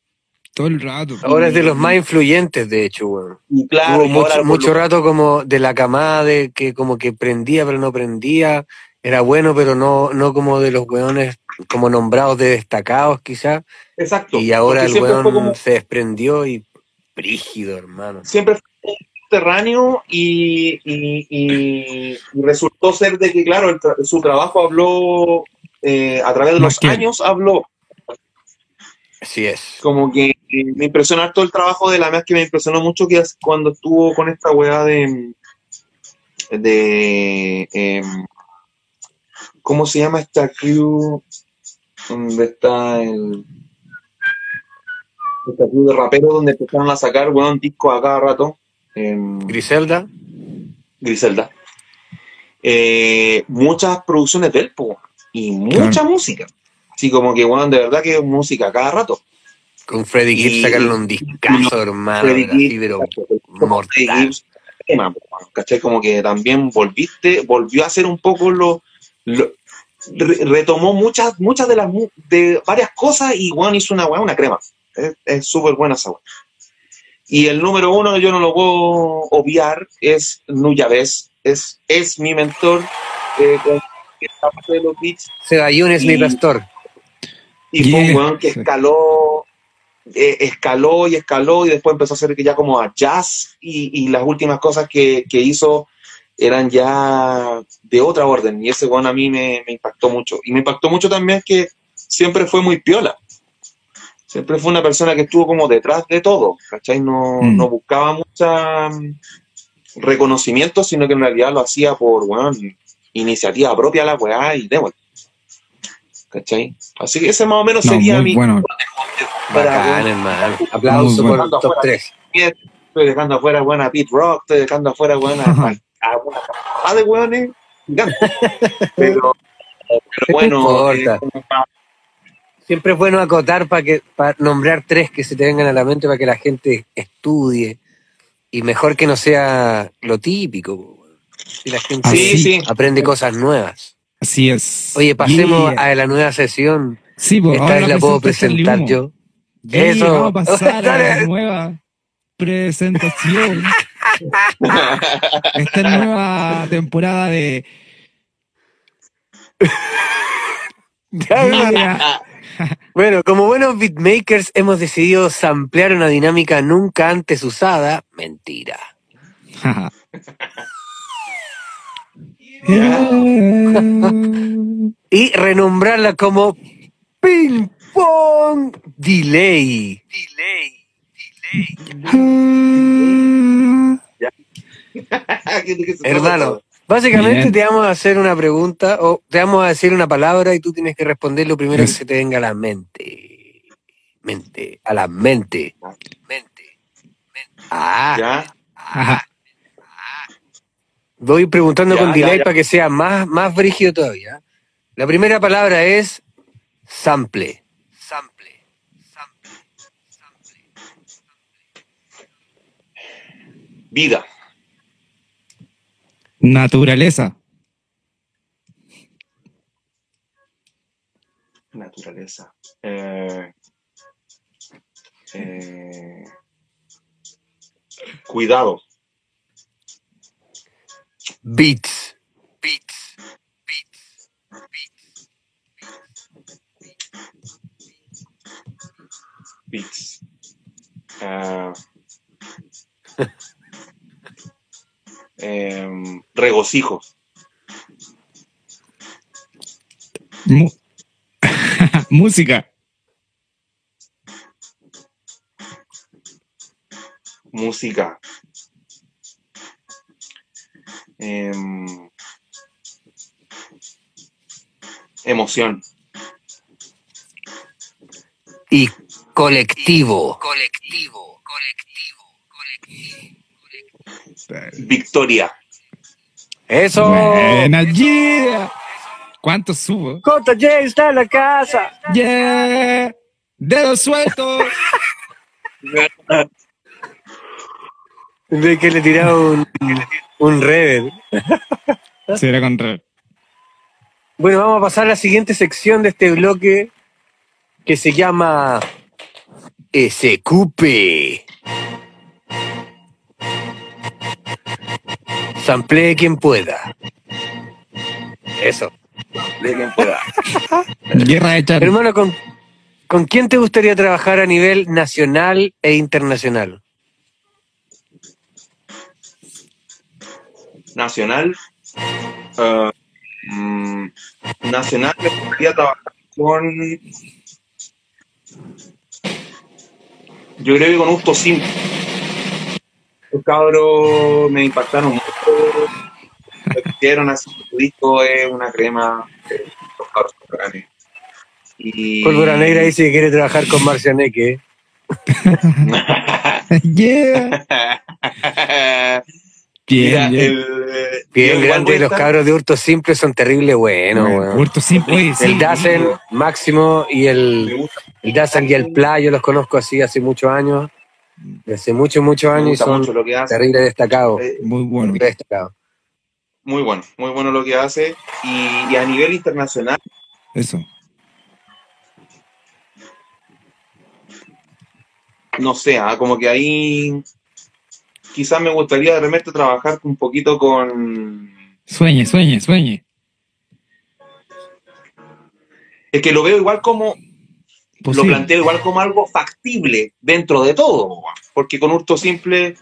Todo el rato. Ahora es de los más influyentes, de hecho, weón. Y claro, Hubo y mucho, por mucho lo- rato como de la camada de que como que prendía pero no prendía. Era bueno, pero no, no como de los weones como nombrados de destacados quizás. Exacto. Y ahora porque el weón como- se desprendió y brígido, hermano. siempre fue subterráneo y, y, y- y resultó ser de que, claro, el tra- su trabajo habló, eh, a través de los años habló. Así es. Como que eh, me impresionó harto el trabajo de la más que me impresionó mucho que cuando estuvo con esta weá de. de. em, ¿Cómo se llama esta crew? Donde está el. Esta crew de raperos donde empezaron a sacar, weón, discos a cada rato. Em, Griselda, Griselda. Eh, muchas producciones del po y mucha Claro. música. Así como que, bueno, de verdad que música cada rato. con Freddy Gibbs sacaron un discazo, hermano. Freddy Gibbs, pero mortal. ¿cachai? Como que también volviste, volvió a hacer un poco lo, lo- re- retomó muchas, muchas de las de varias cosas y Juan hizo una una crema. Es- súper buena esa. Y el número uno, yo no lo puedo obviar, es Nuyabes. Es, es mi mentor. Eh, de los beats Seba Yunes, es mi pastor. y fue un Yeah. weón que escaló, eh, escaló y escaló y después empezó a hacer que ya como a jazz y, y las últimas cosas que, que hizo eran ya de otra orden y ese weón a mí me, me impactó mucho. Y me impactó mucho también que siempre fue muy piola. Siempre fue una persona que estuvo como detrás de todo, ¿cachai? No, Mm. no buscaba mucha mm, reconocimiento, sino que en realidad lo hacía por, weón, iniciativa propia la weá y démosle. ¿Cachai? Así que ese más o menos No, sería mi, bueno. para- Bacán, hermano. Aplauso por bueno. el top 3. estoy dejando afuera buena Pete Rock, estoy dejando afuera buena a, a una cantidad de gigantes. Pero, pero bueno, eh, Siempre es bueno acotar para que para nombrar tres que se te vengan a la mente para que la gente estudie. Y mejor que no sea lo típico. Si la gente Así. sí, sí. aprende cosas nuevas. Así es. Oye, pasemos Yeah. a la nueva sesión. Sí, pues Esta vez la puedo Charlie presentar yo. Eso. Vamos a pasar a la nueva presentación. Esta nueva temporada de Yeah. Bueno, como buenos beatmakers hemos decidido samplear una dinámica nunca antes usada. Mentira. Y renombrarla como Ping Pong Delay. Delay. Hermano, básicamente Bien. te vamos a hacer una pregunta o te vamos a decir una palabra y tú tienes que responder lo primero que se te venga a la mente. Mente, a la mente. Mente. mente. Ah, ¿Ya? Ajá. voy preguntando Ya, con delay ya. para que sea más, más brígido todavía. La primera palabra es sample. Sample. Sample. Sample. Vida. Naturaleza. Naturaleza. Eh, eh, cuidado. Beats. Beats. Beats. Beats. Ah. Em, regocijo. Mu- Música. Música. Em, emoción. Y colectivo. Colectivo. Colectivo. Victoria. Eso. Buena, yeah. ¿Cuánto subo? Cota J está en la casa. Yeah. Dedos sueltos. De que le tiraba un, un rever. Será con re. Bueno, vamos a pasar a la siguiente sección de este bloque que se llama SQP. Sample quien pueda. Eso. De quien pueda. Guerra de Charlie. Hermano, ¿con, ¿con quién te gustaría trabajar a nivel nacional e internacional? Nacional. ah, mm, nacional me gustaría trabajar con. Yo creo que con Justo Simple. Los cabros me impactaron mucho. Lo que hicieron así su disco es una crema. eh, Los cabros son. Y... Pólvora Negra dice que quiere trabajar con Marcianeque. Yeah. Mira, Bien, bien. el, Bien igual grande, los cabros de Hurto Simple son terribles buenos, Bueno. Hurto Simple, sí. El Dazen, Máximo y el, el Dazen y el Pla, yo los conozco así hace muchos años. De Hace muchos, muchos años y son mucho lo que hace. terribles destacados. Eh, Muy bueno. destacados. muy bueno, muy bueno lo que hace. Y, y a nivel internacional, Eso. no sé, ah, como que ahí quizás me gustaría de repente trabajar un poquito con... Sueñe, sueñe, sueñe. Es que lo veo igual como, lo Posible. planteo igual como algo factible dentro de todo, porque con Hurto Simple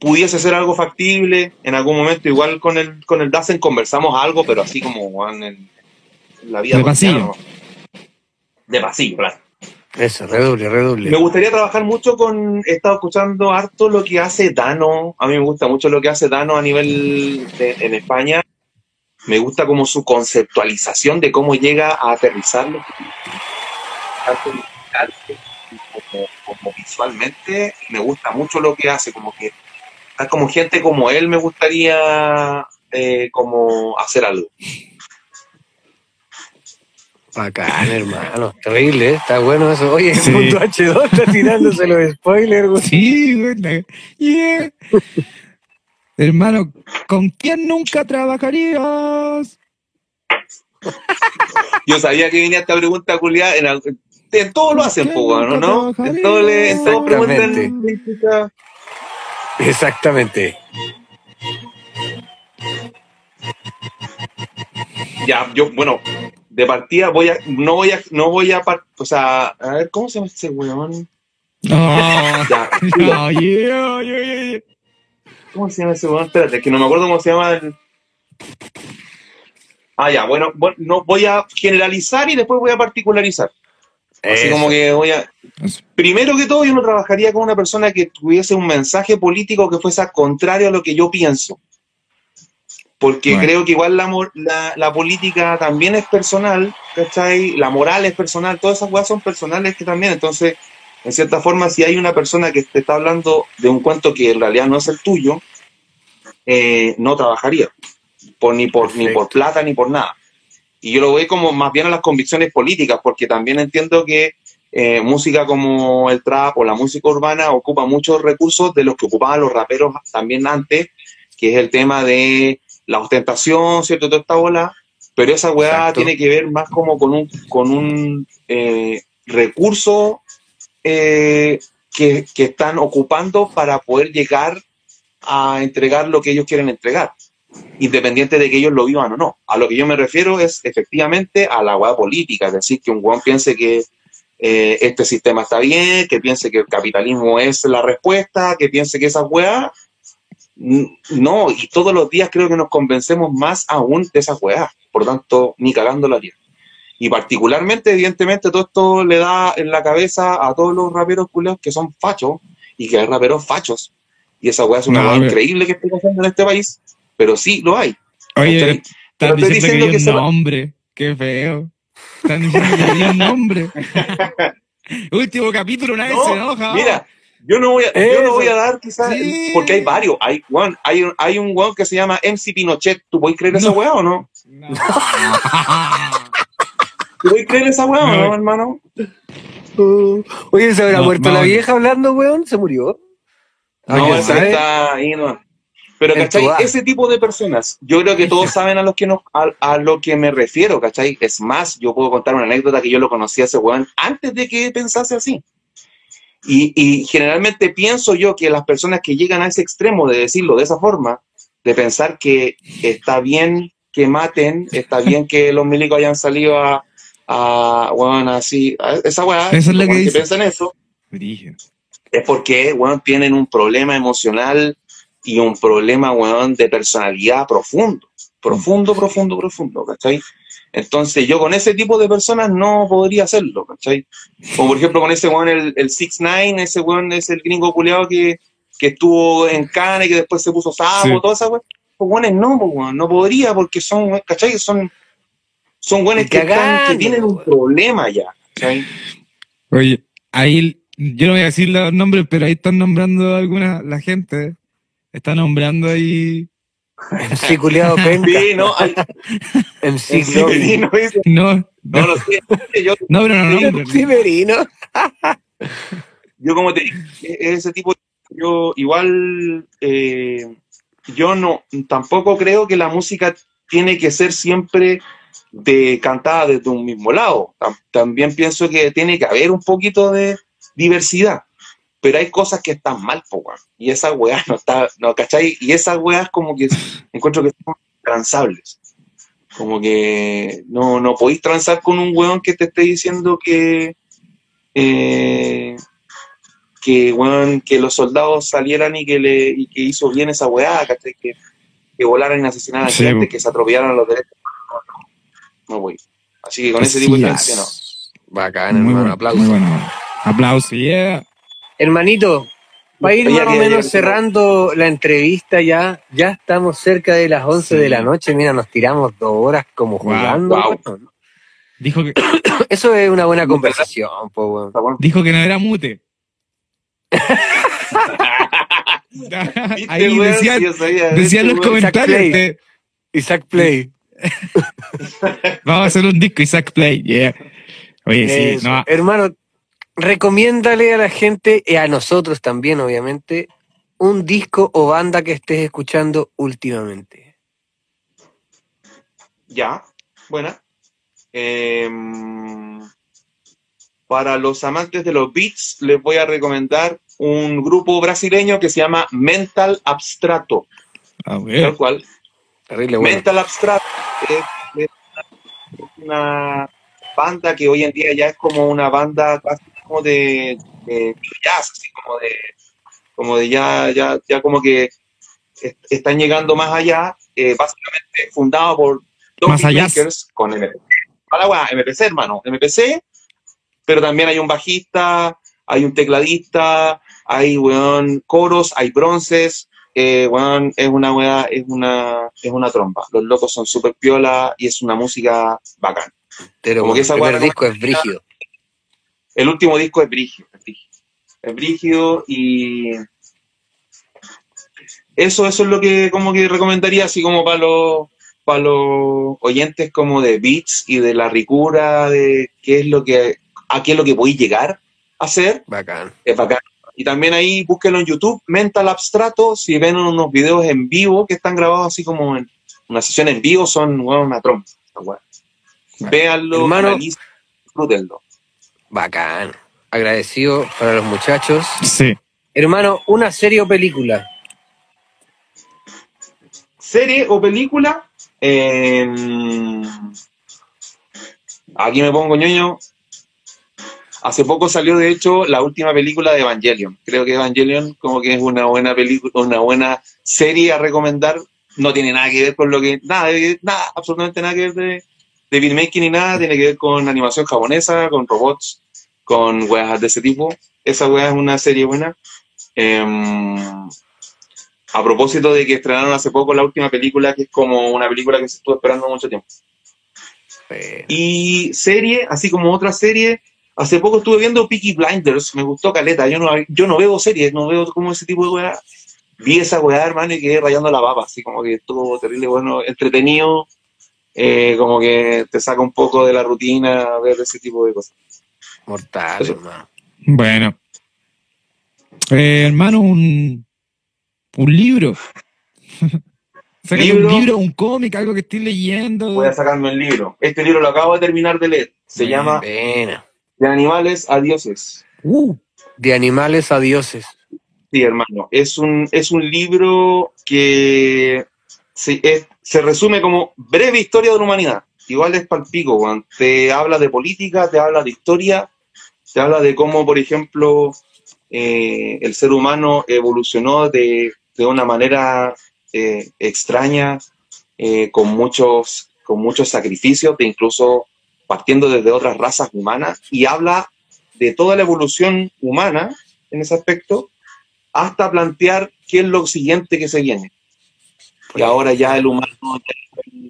pudiese ser algo factible, en algún momento igual con el, con el Dazen conversamos algo, pero así como weón, en la vida De pasillo. De pasillo, claro. Eso, redoble, redoble. Me gustaría trabajar mucho con. He estado escuchando harto lo que hace Dano. A mí me gusta mucho lo que hace Dano a nivel de- en España. Me gusta como su conceptualización de cómo llega a aterrizarlo. Tanto como, como visualmente. Me gusta mucho lo que hace. Como que. tal como gente como él me gustaría eh, como hacer algo. Bacán, hermano. Terrible, ¿eh? está bueno eso. Oye, Sí. el mundo H2 está tirándose los spoilers, güey. Sí, güey. la- Yeah. Hermano, ¿con quién nunca trabajarías? Yo sabía que venía esta pregunta culiada. En, todo lo hacen, po, weón, ¿no? En todo, le, en todo preguntan. Exactamente. Exactamente. Ya, yo, bueno, de partida voy a, no voy a, no voy a, par- o sea, a ver, ¿cómo se llama ese weón? No, Ya, no, yeah, yeah, yeah, yeah. ¿cómo se llama ese weón? Espérate, que no me acuerdo cómo se llama el... Ah, ya, bueno, bueno, no voy a generalizar y después voy a particularizar. Así Eso. como que voy a... Eso. Primero que todo, yo no trabajaría con una persona que tuviese un mensaje político que fuese contrario a lo que yo pienso. Porque Bueno. creo que igual la, mor- la, la política también es personal, ¿cachai? La moral es personal, todas esas cosas son personales que también. Entonces, en cierta forma, si hay una persona que te está hablando de un cuento que en realidad no es el tuyo, eh, no trabajaría. Por, ni, por, ni por plata ni por nada. Y yo lo voy como más bien a las convicciones políticas, porque también entiendo que eh, música como el trap o la música urbana ocupa muchos recursos de los que ocupaban los raperos también antes, que es el tema de la ostentación, ¿cierto? Toda esta bola. Pero esa weá Exacto. tiene que ver más como con un, con un eh, recurso eh, que, que están ocupando para poder llegar a entregar lo que ellos quieren entregar, independiente de que ellos lo vivan o no. A lo que yo me refiero es efectivamente a la weá política, es decir, que un weón piense que eh, este sistema está bien, que piense que el capitalismo es la respuesta, que piense que esa n- No, y todos los días creo que nos convencemos más aún de esas weá. Por tanto, ni cagando la haría. Y particularmente, evidentemente, todo esto le da en la cabeza a todos los raperos culeos que son fachos y que hay raperos fachos. Y esa weá es una No, weá increíble que esté pasando en este país, pero sí lo hay. Oye, ¿cachai? están Pero estoy diciendo que diciendo que hay se va- nombre. Qué feo. Están diciendo que hay un nombre. Último capítulo, nadie No, se enoja. Mira, yo no voy a, yo no voy a dar quizás, Sí. porque hay varios. Hay, weón, hay, un- hay un weón que se llama MC Pinochet. ¿Tú puedes creer esa No. weá o no? No. ¿Tú puedes creer esa weá o No. no, hermano? Uh, oye, ¿se habrá No, muerto no. la vieja hablando, weón? ¿Se murió? No, está ahí, no. Pero, ¿cachai? Ese tipo de personas, yo creo que todos saben a, los que nos, a, a lo que me refiero, ¿cachai? Es más, yo puedo contar una anécdota que yo lo conocí a ese weón antes de que pensase así. Y, y generalmente pienso yo que las personas que llegan a ese extremo de decirlo de esa forma, de pensar que está bien que maten, está bien que los milicos hayan salido a, a bueno, así, a esa weá, es que dice. piensan eso, es porque, weón, tienen un problema emocional y un problema, weón, de personalidad profundo. Profundo, profundo, profundo, ¿cachai? Entonces yo con ese tipo de personas no podría hacerlo, ¿cachai? Como por ejemplo con ese weón, el, el 6ix9ine, ese weón es el gringo culeado que, que estuvo en Cana y que después se puso sapo, Sí. toda esa weón. Pues weones no, pues, weón, no podría porque son, ¿cachai? Son, son weones que, están- que cagando, tienen un weón. problema ya, ¿cachai? Oye, ahí, yo no voy a decir los nombres, pero ahí están nombrando alguna, la gente. Está nombrando ahí. MC culiado penca. Sí, no, hay, MC no, No, no no, lo sé, yo no, pero no nombres. MC Merino. yo como te digo, ese tipo, yo igual, eh, yo no, tampoco creo que la música tiene que ser siempre de cantada desde un mismo lado. Tam- También pienso que tiene que haber un poquito de diversidad. Pero hay cosas que están mal, po, weón. Y esas weas no está, no, ¿cachai? Y esas weas como que encuentro que son transables. Como que no, no podéis transar con un weón que te esté diciendo que, eh, que, weón, que los soldados salieran y que, le, y que hizo bien esa weá, ¿cachai? Que, que volaran y asesinaran a Sí, gente, que se atropellaran los derechos. No, no, no, wey. Así que con ese tipo de diferencia no. Bacán, Muy hermano. bueno, Aplausos. muy bueno. Aplausos, yeah. Hermanito, para ir más o menos cerrando la entrevista ya, ya estamos cerca de las 11 de la noche, mira, nos tiramos dos horas como jugando. Dijo que, Eso es una buena conversación, bueno. dijo que no era mute. Ahí decían, decían ¿viste, los comentarios. De, Isaac Play. Vamos a hacer un disco Isaac Play, yeah. Oye, sí, no, Hermano, recomiéndale a la gente y a nosotros también, obviamente, un disco o banda que estés escuchando últimamente. Ya, buena. Em, para los amantes de los beats, les voy a recomendar un grupo brasileño que se llama Mental Abstrato. A Tal cual. Terrible bueno. Mental Abstrato es, es una banda que hoy en día ya es como una banda casi como de, de jazz, así como de, como de ya, ya, ya como que est- están llegando más allá, eh, básicamente fundado por dos Más allá. beatmakers con MPC. Para la weá, MPC, hermano, MPC, pero también hay un bajista, hay un tecladista, hay weón, coros, hay bronces, eh, weón, es una weá, es una, es una trompa. Los locos son súper piola y es una música bacán. Pero como que el esa weá- disco es brígido. El último disco es brígido, es brígido. Es brígido y eso, eso es lo que como que recomendaría, así como para los para los oyentes como de beats y de la ricura de qué es lo que a qué es lo que podéis llegar a hacer, Bacán. es bacán. Y también ahí búsquenlo en YouTube, Mental Abstrato, si ven unos videos en vivo que están grabados así como en una sesión en vivo, son bueno, una trompa. weá. Véanlo, Hermano. Bacán. Agradecido para los muchachos. Sí. Hermano, una serie o película. serie o película. eh, aquí me pongo ñoño. Hace poco salió, de hecho, la última película de Evangelion. Creo que Evangelion como que es una buena película, una buena serie a recomendar. No tiene nada que ver con lo que, nada, de- nada, absolutamente nada que ver de, de beatmaking ni nada. Tiene que ver con animación japonesa, con robots, con weas de ese tipo. Esa wea es una serie buena. Em, a propósito de que estrenaron hace poco la última película, que es como una película que se estuvo esperando mucho tiempo. Y serie, así como otra serie, hace poco estuve viendo Peaky Blinders, me gustó Caleta, yo no, yo no veo series, no veo como ese tipo de weá. Vi esa weá, hermano, y quedé rayando la papa, así como que estuvo terrible, bueno, entretenido, eh, como que te saca un poco de la rutina ver ese tipo de cosas. mortal, Eso. hermano. Bueno. Eh, hermano, un, un libro. Un libro, un cómic, algo que estés leyendo. Voy a sacarme el libro. Este libro lo acabo de terminar de leer. Se Bien. llama Pena. De animales a dioses. Uh, De animales a dioses. Sí, hermano. Es un, es un libro que se, es- se resume como breve historia de la humanidad. Igual es palpico, weón. Te habla de política, te habla de historia, te habla de cómo, por ejemplo, eh, el ser humano evolucionó de, de una manera eh, extraña, eh, con, muchos, con muchos sacrificios, de incluso partiendo desde otras razas humanas, y habla de toda la evolución humana en ese aspecto, hasta plantear qué es lo siguiente que se viene. Y ahora ya el humano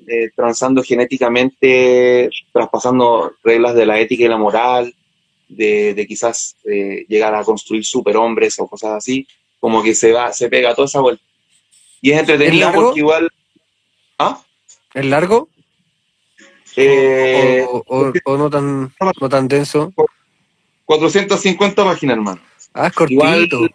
eh, transando genéticamente, traspasando reglas de la ética y la moral, de, de quizás eh, llegar a construir superhombres o cosas así, como que se va, se pega toda esa vuelta. Y es entretenido porque igual. ¿Ah? ¿Es largo? Eh, o, o- o no tan no tan denso? 450 páginas, hermano. Ah, es cortito. Igual-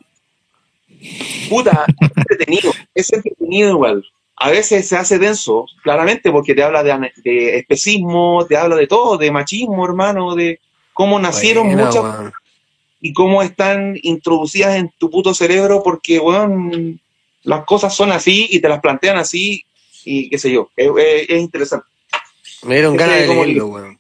Puta, es entretenido, es entretenido igual. A veces se hace denso, claramente, porque te habla de, especismo, te habla de todo, de machismo, hermano, de cómo nacieron muchas y cómo están introducidas en tu puto cerebro, porque, weón, las cosas son así y te las plantean así y qué sé yo. Es, es- es interesante. Me dieron ganas de como leerlo, weón.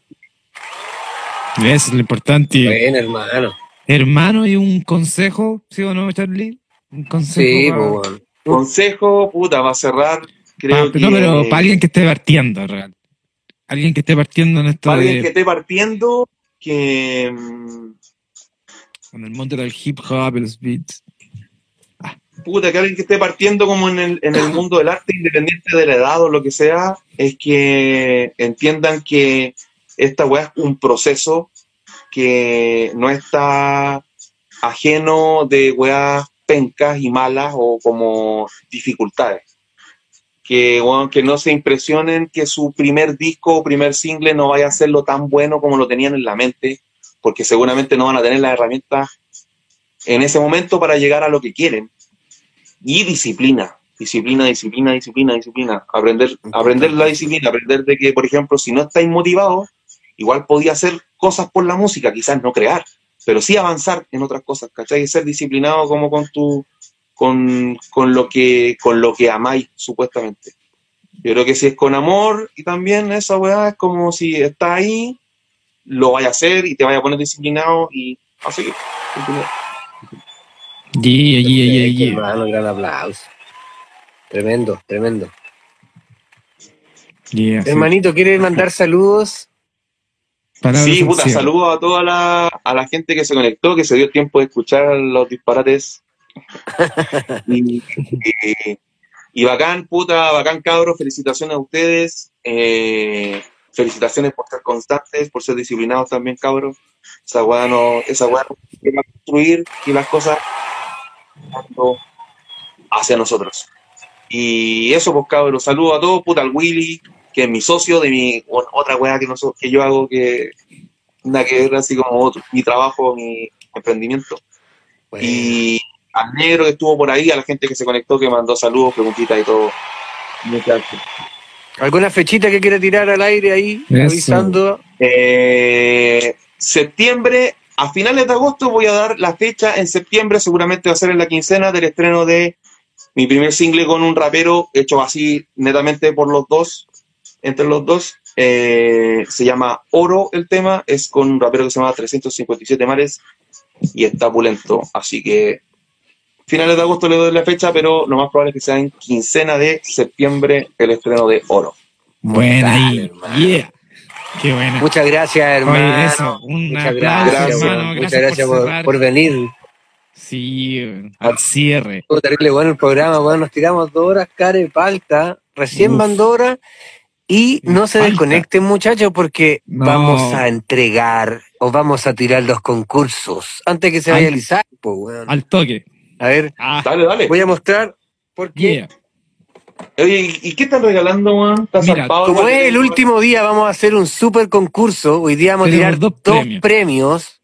eso es lo importante. Bueno, hermano. Hermano, ¿y un consejo? ¿Sí o no, Charlie? Un consejo. Sí, pues, weón. Consejo, puta, va a cerrar. Creo pa- que, No, pero para alguien que esté partiendo, real. Alguien que esté partiendo en esto para de, alguien que esté partiendo, que. mm, en el mundo del hip hop, los beats. puta, que alguien que esté partiendo como en el, en el mundo del arte, independiente de la edad o lo que sea, es que entiendan que esta weá es un proceso que no está ajeno de weas pencas y malas o como dificultades. Que, weón, que no se impresionen que su primer disco o primer single no vaya a serlo tan bueno como lo tenían en la mente, porque seguramente no van a tener las herramientas en ese momento para llegar a lo que quieren. Y disciplina, disciplina, disciplina, disciplina, disciplina. Aprender, aprender la disciplina, aprender de que, por ejemplo, si no estáis motivados, igual podía hacer cosas por la música, quizás no crear, pero sí avanzar en otras cosas, ¿cachai? Y ser disciplinado como con tu, con, con lo que, con lo que amáis, supuestamente. Yo creo que si es con amor y también esa weá es como si está ahí, lo vaya a hacer y te vaya a poner disciplinado y a seguir. Yeah, yeah, yeah, yeah. hermano, gran aplauso. Tremendo, tremendo. Yeah. Hermanito, ¿quieres mandar saludos? Palabras Sí, puta, saludos a toda la, a la gente que se conectó, que se dio tiempo de escuchar los disparates. y, y- y bacán, puta, bacán cabros, felicitaciones a ustedes. eh, felicitaciones por ser constantes, por ser disciplinados también, cabros. Esa weá no, esa weá no se va a construir y las cosas hacia nosotros. Y eso, pues cabros, saludos a todos, puta, al Willy, que es mi socio de mi otra weá que, no so- que yo hago que nada que ver así como otro, mi trabajo, mi emprendimiento. Bueno, Y al negro que estuvo por ahí, a la gente que se conectó, que mandó saludos, preguntitas y todo. Muchas gracias. ¿Alguna fechita que quiera tirar al aire ahí? Eso. Avisando. Eh, septiembre, a finales de agosto voy a dar la fecha. En septiembre seguramente va a ser en la quincena del estreno de mi primer single con un rapero hecho así netamente por los dos, entre los dos. Eh, se llama Oro el tema, es con un rapero que se llama 357 Mares y está pulento. Así que finales de agosto le doy la fecha, pero lo más probable es que sea en quincena de septiembre el estreno de Oro. Buena. Yeah. Qué buena. Muchas gracias, hermano. Oye, eso, un Muchas aplauso, gracias, hermano. Gracias Muchas gracias por por, cerrar. por venir. Sí, al cierre. Estuvo terrible bueno el programa, bueno, nos tiramos dos horas, care palta, recién Uf. van dos horas, y no se desconecten muchachos porque No. vamos a entregar o vamos a tirar los concursos antes que se vaya Al- Isaac, pues, weón. Al toque. A ver, Ah, Dale, dale. voy a mostrar porque yeah. Oye, ¿y- ¿y qué están regalando? ¿Está Mira, zarpado, como es el último día, vamos a hacer un super concurso. Hoy día vamos a tirar dos dos, premios. premios.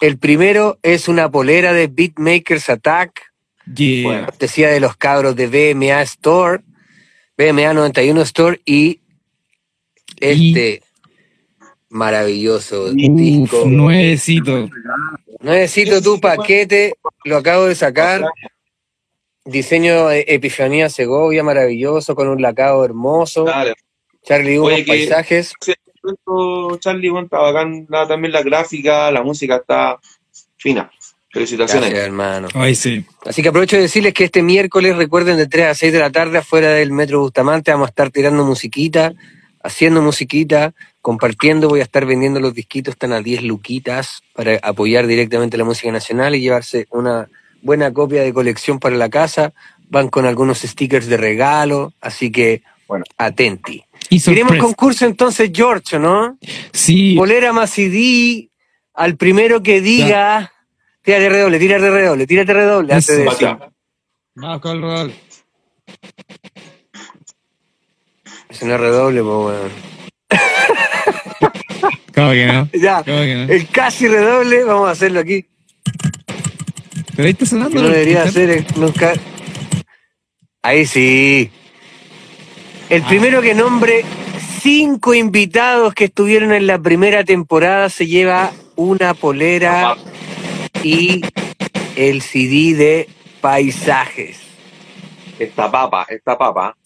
El primero es una polera de Beatmakers Attack, Yeah. Bueno. cortesía de los cabros de BMA Store, BMA 91 Store y este maravilloso Uf, disco. nuevecito. Necesito tu paquete, lo acabo de sacar. Diseño de Epifanía Segovia, maravilloso, con un lacado hermoso. Dale. Charlie Hugo, Oye, paisajes. Charlie, bueno, está bacán. también la gráfica, la música está fina. Felicitaciones. Gracias, hermano. Ay, sí. Así que aprovecho de decirles que este miércoles, recuerden, de 3 a 6 de la tarde, afuera del Metro Bustamante, vamos a estar tirando musiquita, haciendo musiquita, compartiendo. Voy a estar vendiendo los disquitos, están a 10 luquitas para apoyar directamente la música nacional y llevarse una buena copia de colección para la casa. Van con algunos stickers de regalo, así que, Bueno. atenti. Y Tenemos concurso entonces, George, ¿no? Sí. Polera más CD, al primero que diga, tírate redoble, tírate redoble, tírate redoble, antes de Eso. decir. Vamos con el rol. Es una redoble, pues, weón. ¿Cómo que no? Ya, ¿Cómo que no? el casi redoble, vamos a hacerlo aquí. Pero ahí está Que sonando. no ¿lo debería hacer nunca. Ahí sí. El Ah. primero que nombre cinco invitados que estuvieron en la primera temporada se lleva una polera y el CD de paisajes. Esta papa, esta papa.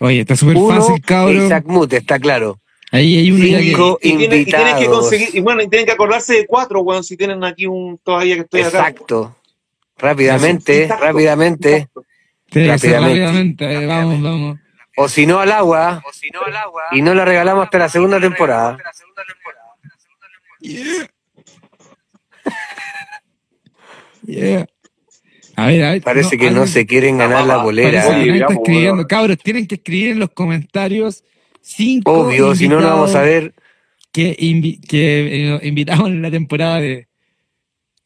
Oye, está súper fácil, cabrón. Isaac Mute, está claro. Ahí hay que. Cinco Y, tienen, y tienen que invitados. conseguir, y bueno, y tienen que acordarse de cuatro, weón, si tienen aquí un todavía que estoy acá. Exacto. Rápidamente, Exacto. rápidamente. Ser rápidamente. rápidamente. eh, Vamos, vamos. O si no al agua. Y no la regalamos hasta la segunda temporada. Yeah. A ver, a ver. Parece que no se quieren ganar la Parece bolera. Oye, está escribiendo. Cabros, tienen que escribir en los comentarios cinco Obvio, si no, no vamos a ver. que, invi- que eh, invitamos en la temporada de.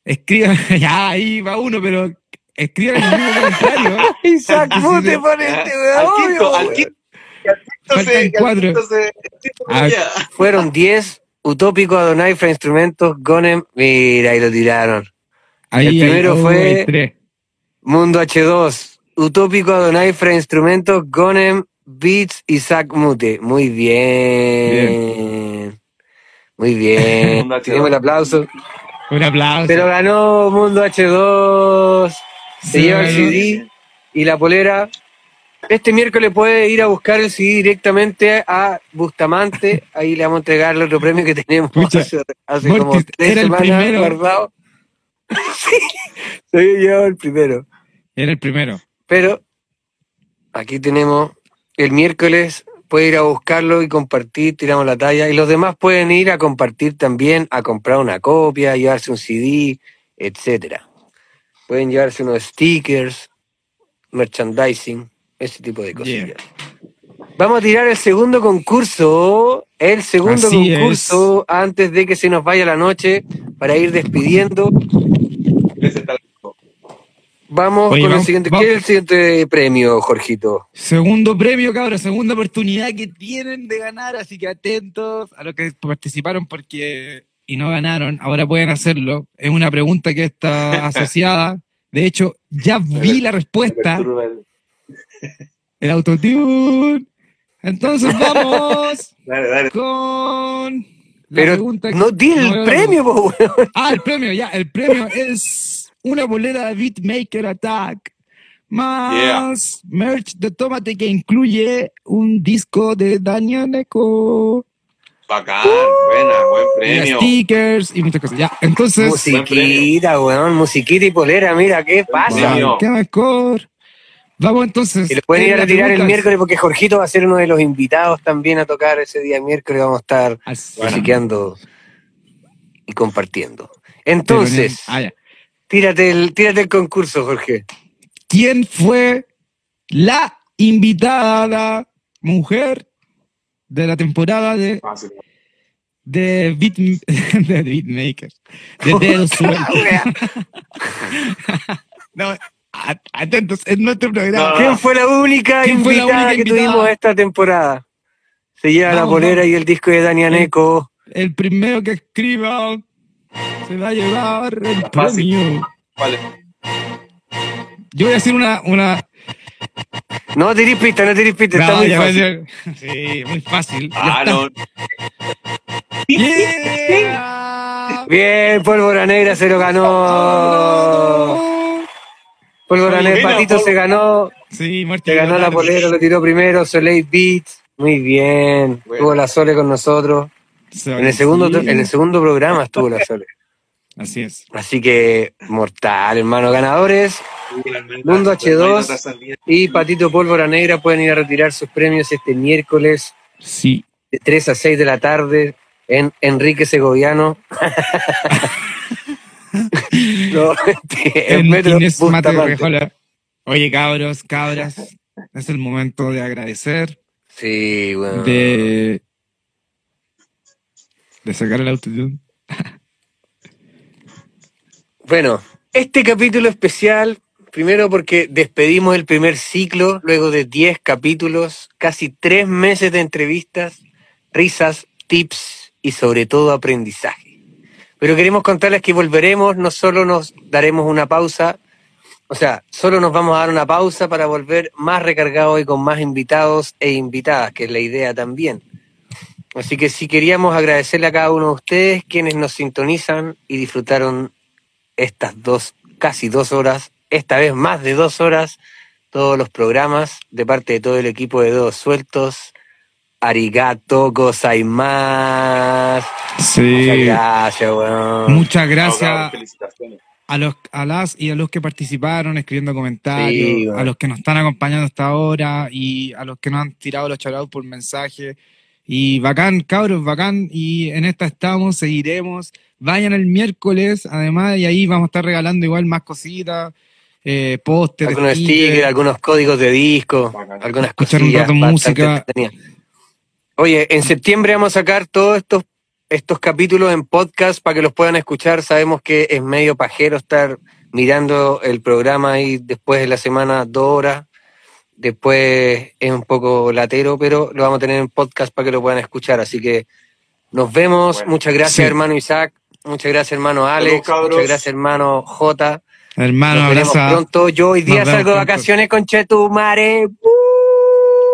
Escriban, ya ahí va uno, pero escriban en el mismo comentario. Isaac Mute no- pone este Al quinto, obvio, al weón. quinto. y al quinto Faltan se- y al cuatro. Ah. Fueron 10. Utópico, Adonai, Fra Instrumentos, Gonem. Mira, ahí lo tiraron. Ahí, El primero fue-. Mundo H2. Utópico, Adonai, Fra Instrumentos, Gonem, Beats, Isaac Mute. Muy bien. Muy bien. Mundo H2. Tenemos el aplauso. Un aplauso. Se lo ganó Mundo H2. Se Se lleva el. CD y la polera. Este miércoles puede ir a buscar el CD directamente a Bustamante. Ahí le vamos a entregar el otro premio que tenemos Pucha, hace, hace Mortis, como tres era el semanas primero. guardado. sí, se había llevado el primero. Era el primero. Pero aquí tenemos el miércoles, puede ir a buscarlo y compartir, tiramos la talla. Y los demás pueden ir a compartir también, a comprar una copia, llevarse un CD, etcétera. Pueden llevarse unos stickers, merchandising, ese tipo de cosillas. Yeah. Vamos a tirar el segundo concurso, el segundo Así concurso antes de que se nos vaya la noche para ir despidiendo. Vamos Oye, con el siguiente. vamos. ¿Qué es el siguiente premio, Jorgito? Segundo premio, cabrón, segunda oportunidad que tienen de ganar, así que atentos a los que participaron porque y no ganaron, ahora pueden hacerlo. Es una pregunta que está asociada. De hecho, ya vi la respuesta, el autotune. Entonces vamos Dale, dale. con la Pero pregunta. no di el no premio, po. Ah, el premio, ya. El premio es una bolera de Beatmaker Attack más merch de Tomate que incluye un disco de Daniel Neko, Bacán, buena, buen premio. stickers y muchas cosas. Ya, entonces, Musiquita, weón, musiquita y polera, mira, ¿qué pasa? Wow. ¿qué mejor? Vamos entonces. Y lo pueden ir en a retirar el miércoles porque Jorgito va a ser uno de los invitados también a tocar ese día miércoles. Vamos a estar Así. musiqueando y compartiendo. Entonces, Ah, ya. tírate el, tírate el concurso, Jorge. ¿Quién fue la invitada mujer de la temporada de Fácil. de, beat, de Beatmaker. De dedo suelto. no, atentos, es nuestro programa. No, ¿Quién fue la única ¿Quién fue la invitada única que invitada? tuvimos esta temporada? Se lleva la polera vamos. y el disco de Dani Aneco. El primero que escriba se va a llevar el Fácil. premio. Vale. Yo voy a hacer una. una No tirís pista, no tirís pista, está No, muy a Sí, muy fácil. Ah, no. Yeah. Bien, Pólvora Negra se lo ganó. Pólvora Negra, mira, Patito se ganó. Sí, Martín. Se ganó la polera, lo tiró primero, Soleil Beats. Muy bien. Bueno. Estuvo la Sole con nosotros. En el segundo, Sí. en el segundo programa estuvo la Sole. Así es. Así que, mortal, hermano. Ganadores Mundo H2. y Patito Pólvora Negra pueden ir a retirar sus premios este miércoles Sí. de 3 a 6 de la tarde en Enrique Segoviano. no, este, en En Metro Inés Mate Bustamante. Rejola. Oye, cabros, cabras, es el momento de agradecer, Sí, bueno. de, de sacar el autotune. Bueno, este capítulo especial, primero porque despedimos el primer ciclo, luego de 10 capítulos, casi 3 meses de entrevistas, risas, tips y sobre todo aprendizaje. Pero queremos contarles que volveremos, no solo nos daremos una pausa, o sea, solo nos vamos a dar una pausa para volver más recargados y con más invitados e invitadas, que es la idea también. Así que sí queríamos agradecerle a cada uno de ustedes quienes nos sintonizan y disfrutaron estas dos, casi dos horas, esta vez más de dos horas, todos los programas de parte de todo el equipo de Dos Sueltos. Arigato gozaimasu. Muchas Sí. gracias, weón. Muchas gracias a, los, a las y a los que participaron escribiendo comentarios, Sí, a los que nos están acompañando hasta ahora y a los que nos han tirado los charados por mensaje. Y bacán, cabros, bacán. Y en esta estamos, seguiremos. Vayan el miércoles, además, y ahí vamos a estar regalando igual más cositas, eh, pósteres, Algunos stickers. algunos códigos de disco, Bacán. algunas Escuchar un rato bastante música. Oye, en septiembre vamos a sacar todos estos, estos capítulos en podcast para que los puedan escuchar. Sabemos que es medio pajero estar mirando el programa ahí después de la semana dos horas. Después es un poco latero, pero lo vamos a tener en podcast para que lo puedan escuchar. Así que nos vemos. Bueno. Muchas gracias, Sí. hermano Isaac. Muchas gracias, hermano Alex. Muchas gracias, hermano J. Hermano, Nos veremos pronto. Yo hoy día salgo de vacaciones con Chetumare.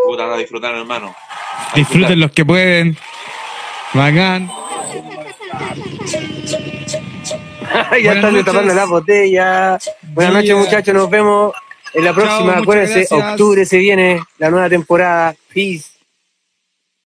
Puta, a disfrutar, hermano. Disfruten los que pueden. Bacán. ya están destapando las botellas. Buenas noches, muchachos. Nos vemos en la próxima. Chao, Acuérdense, octubre se viene la nueva temporada. Peace.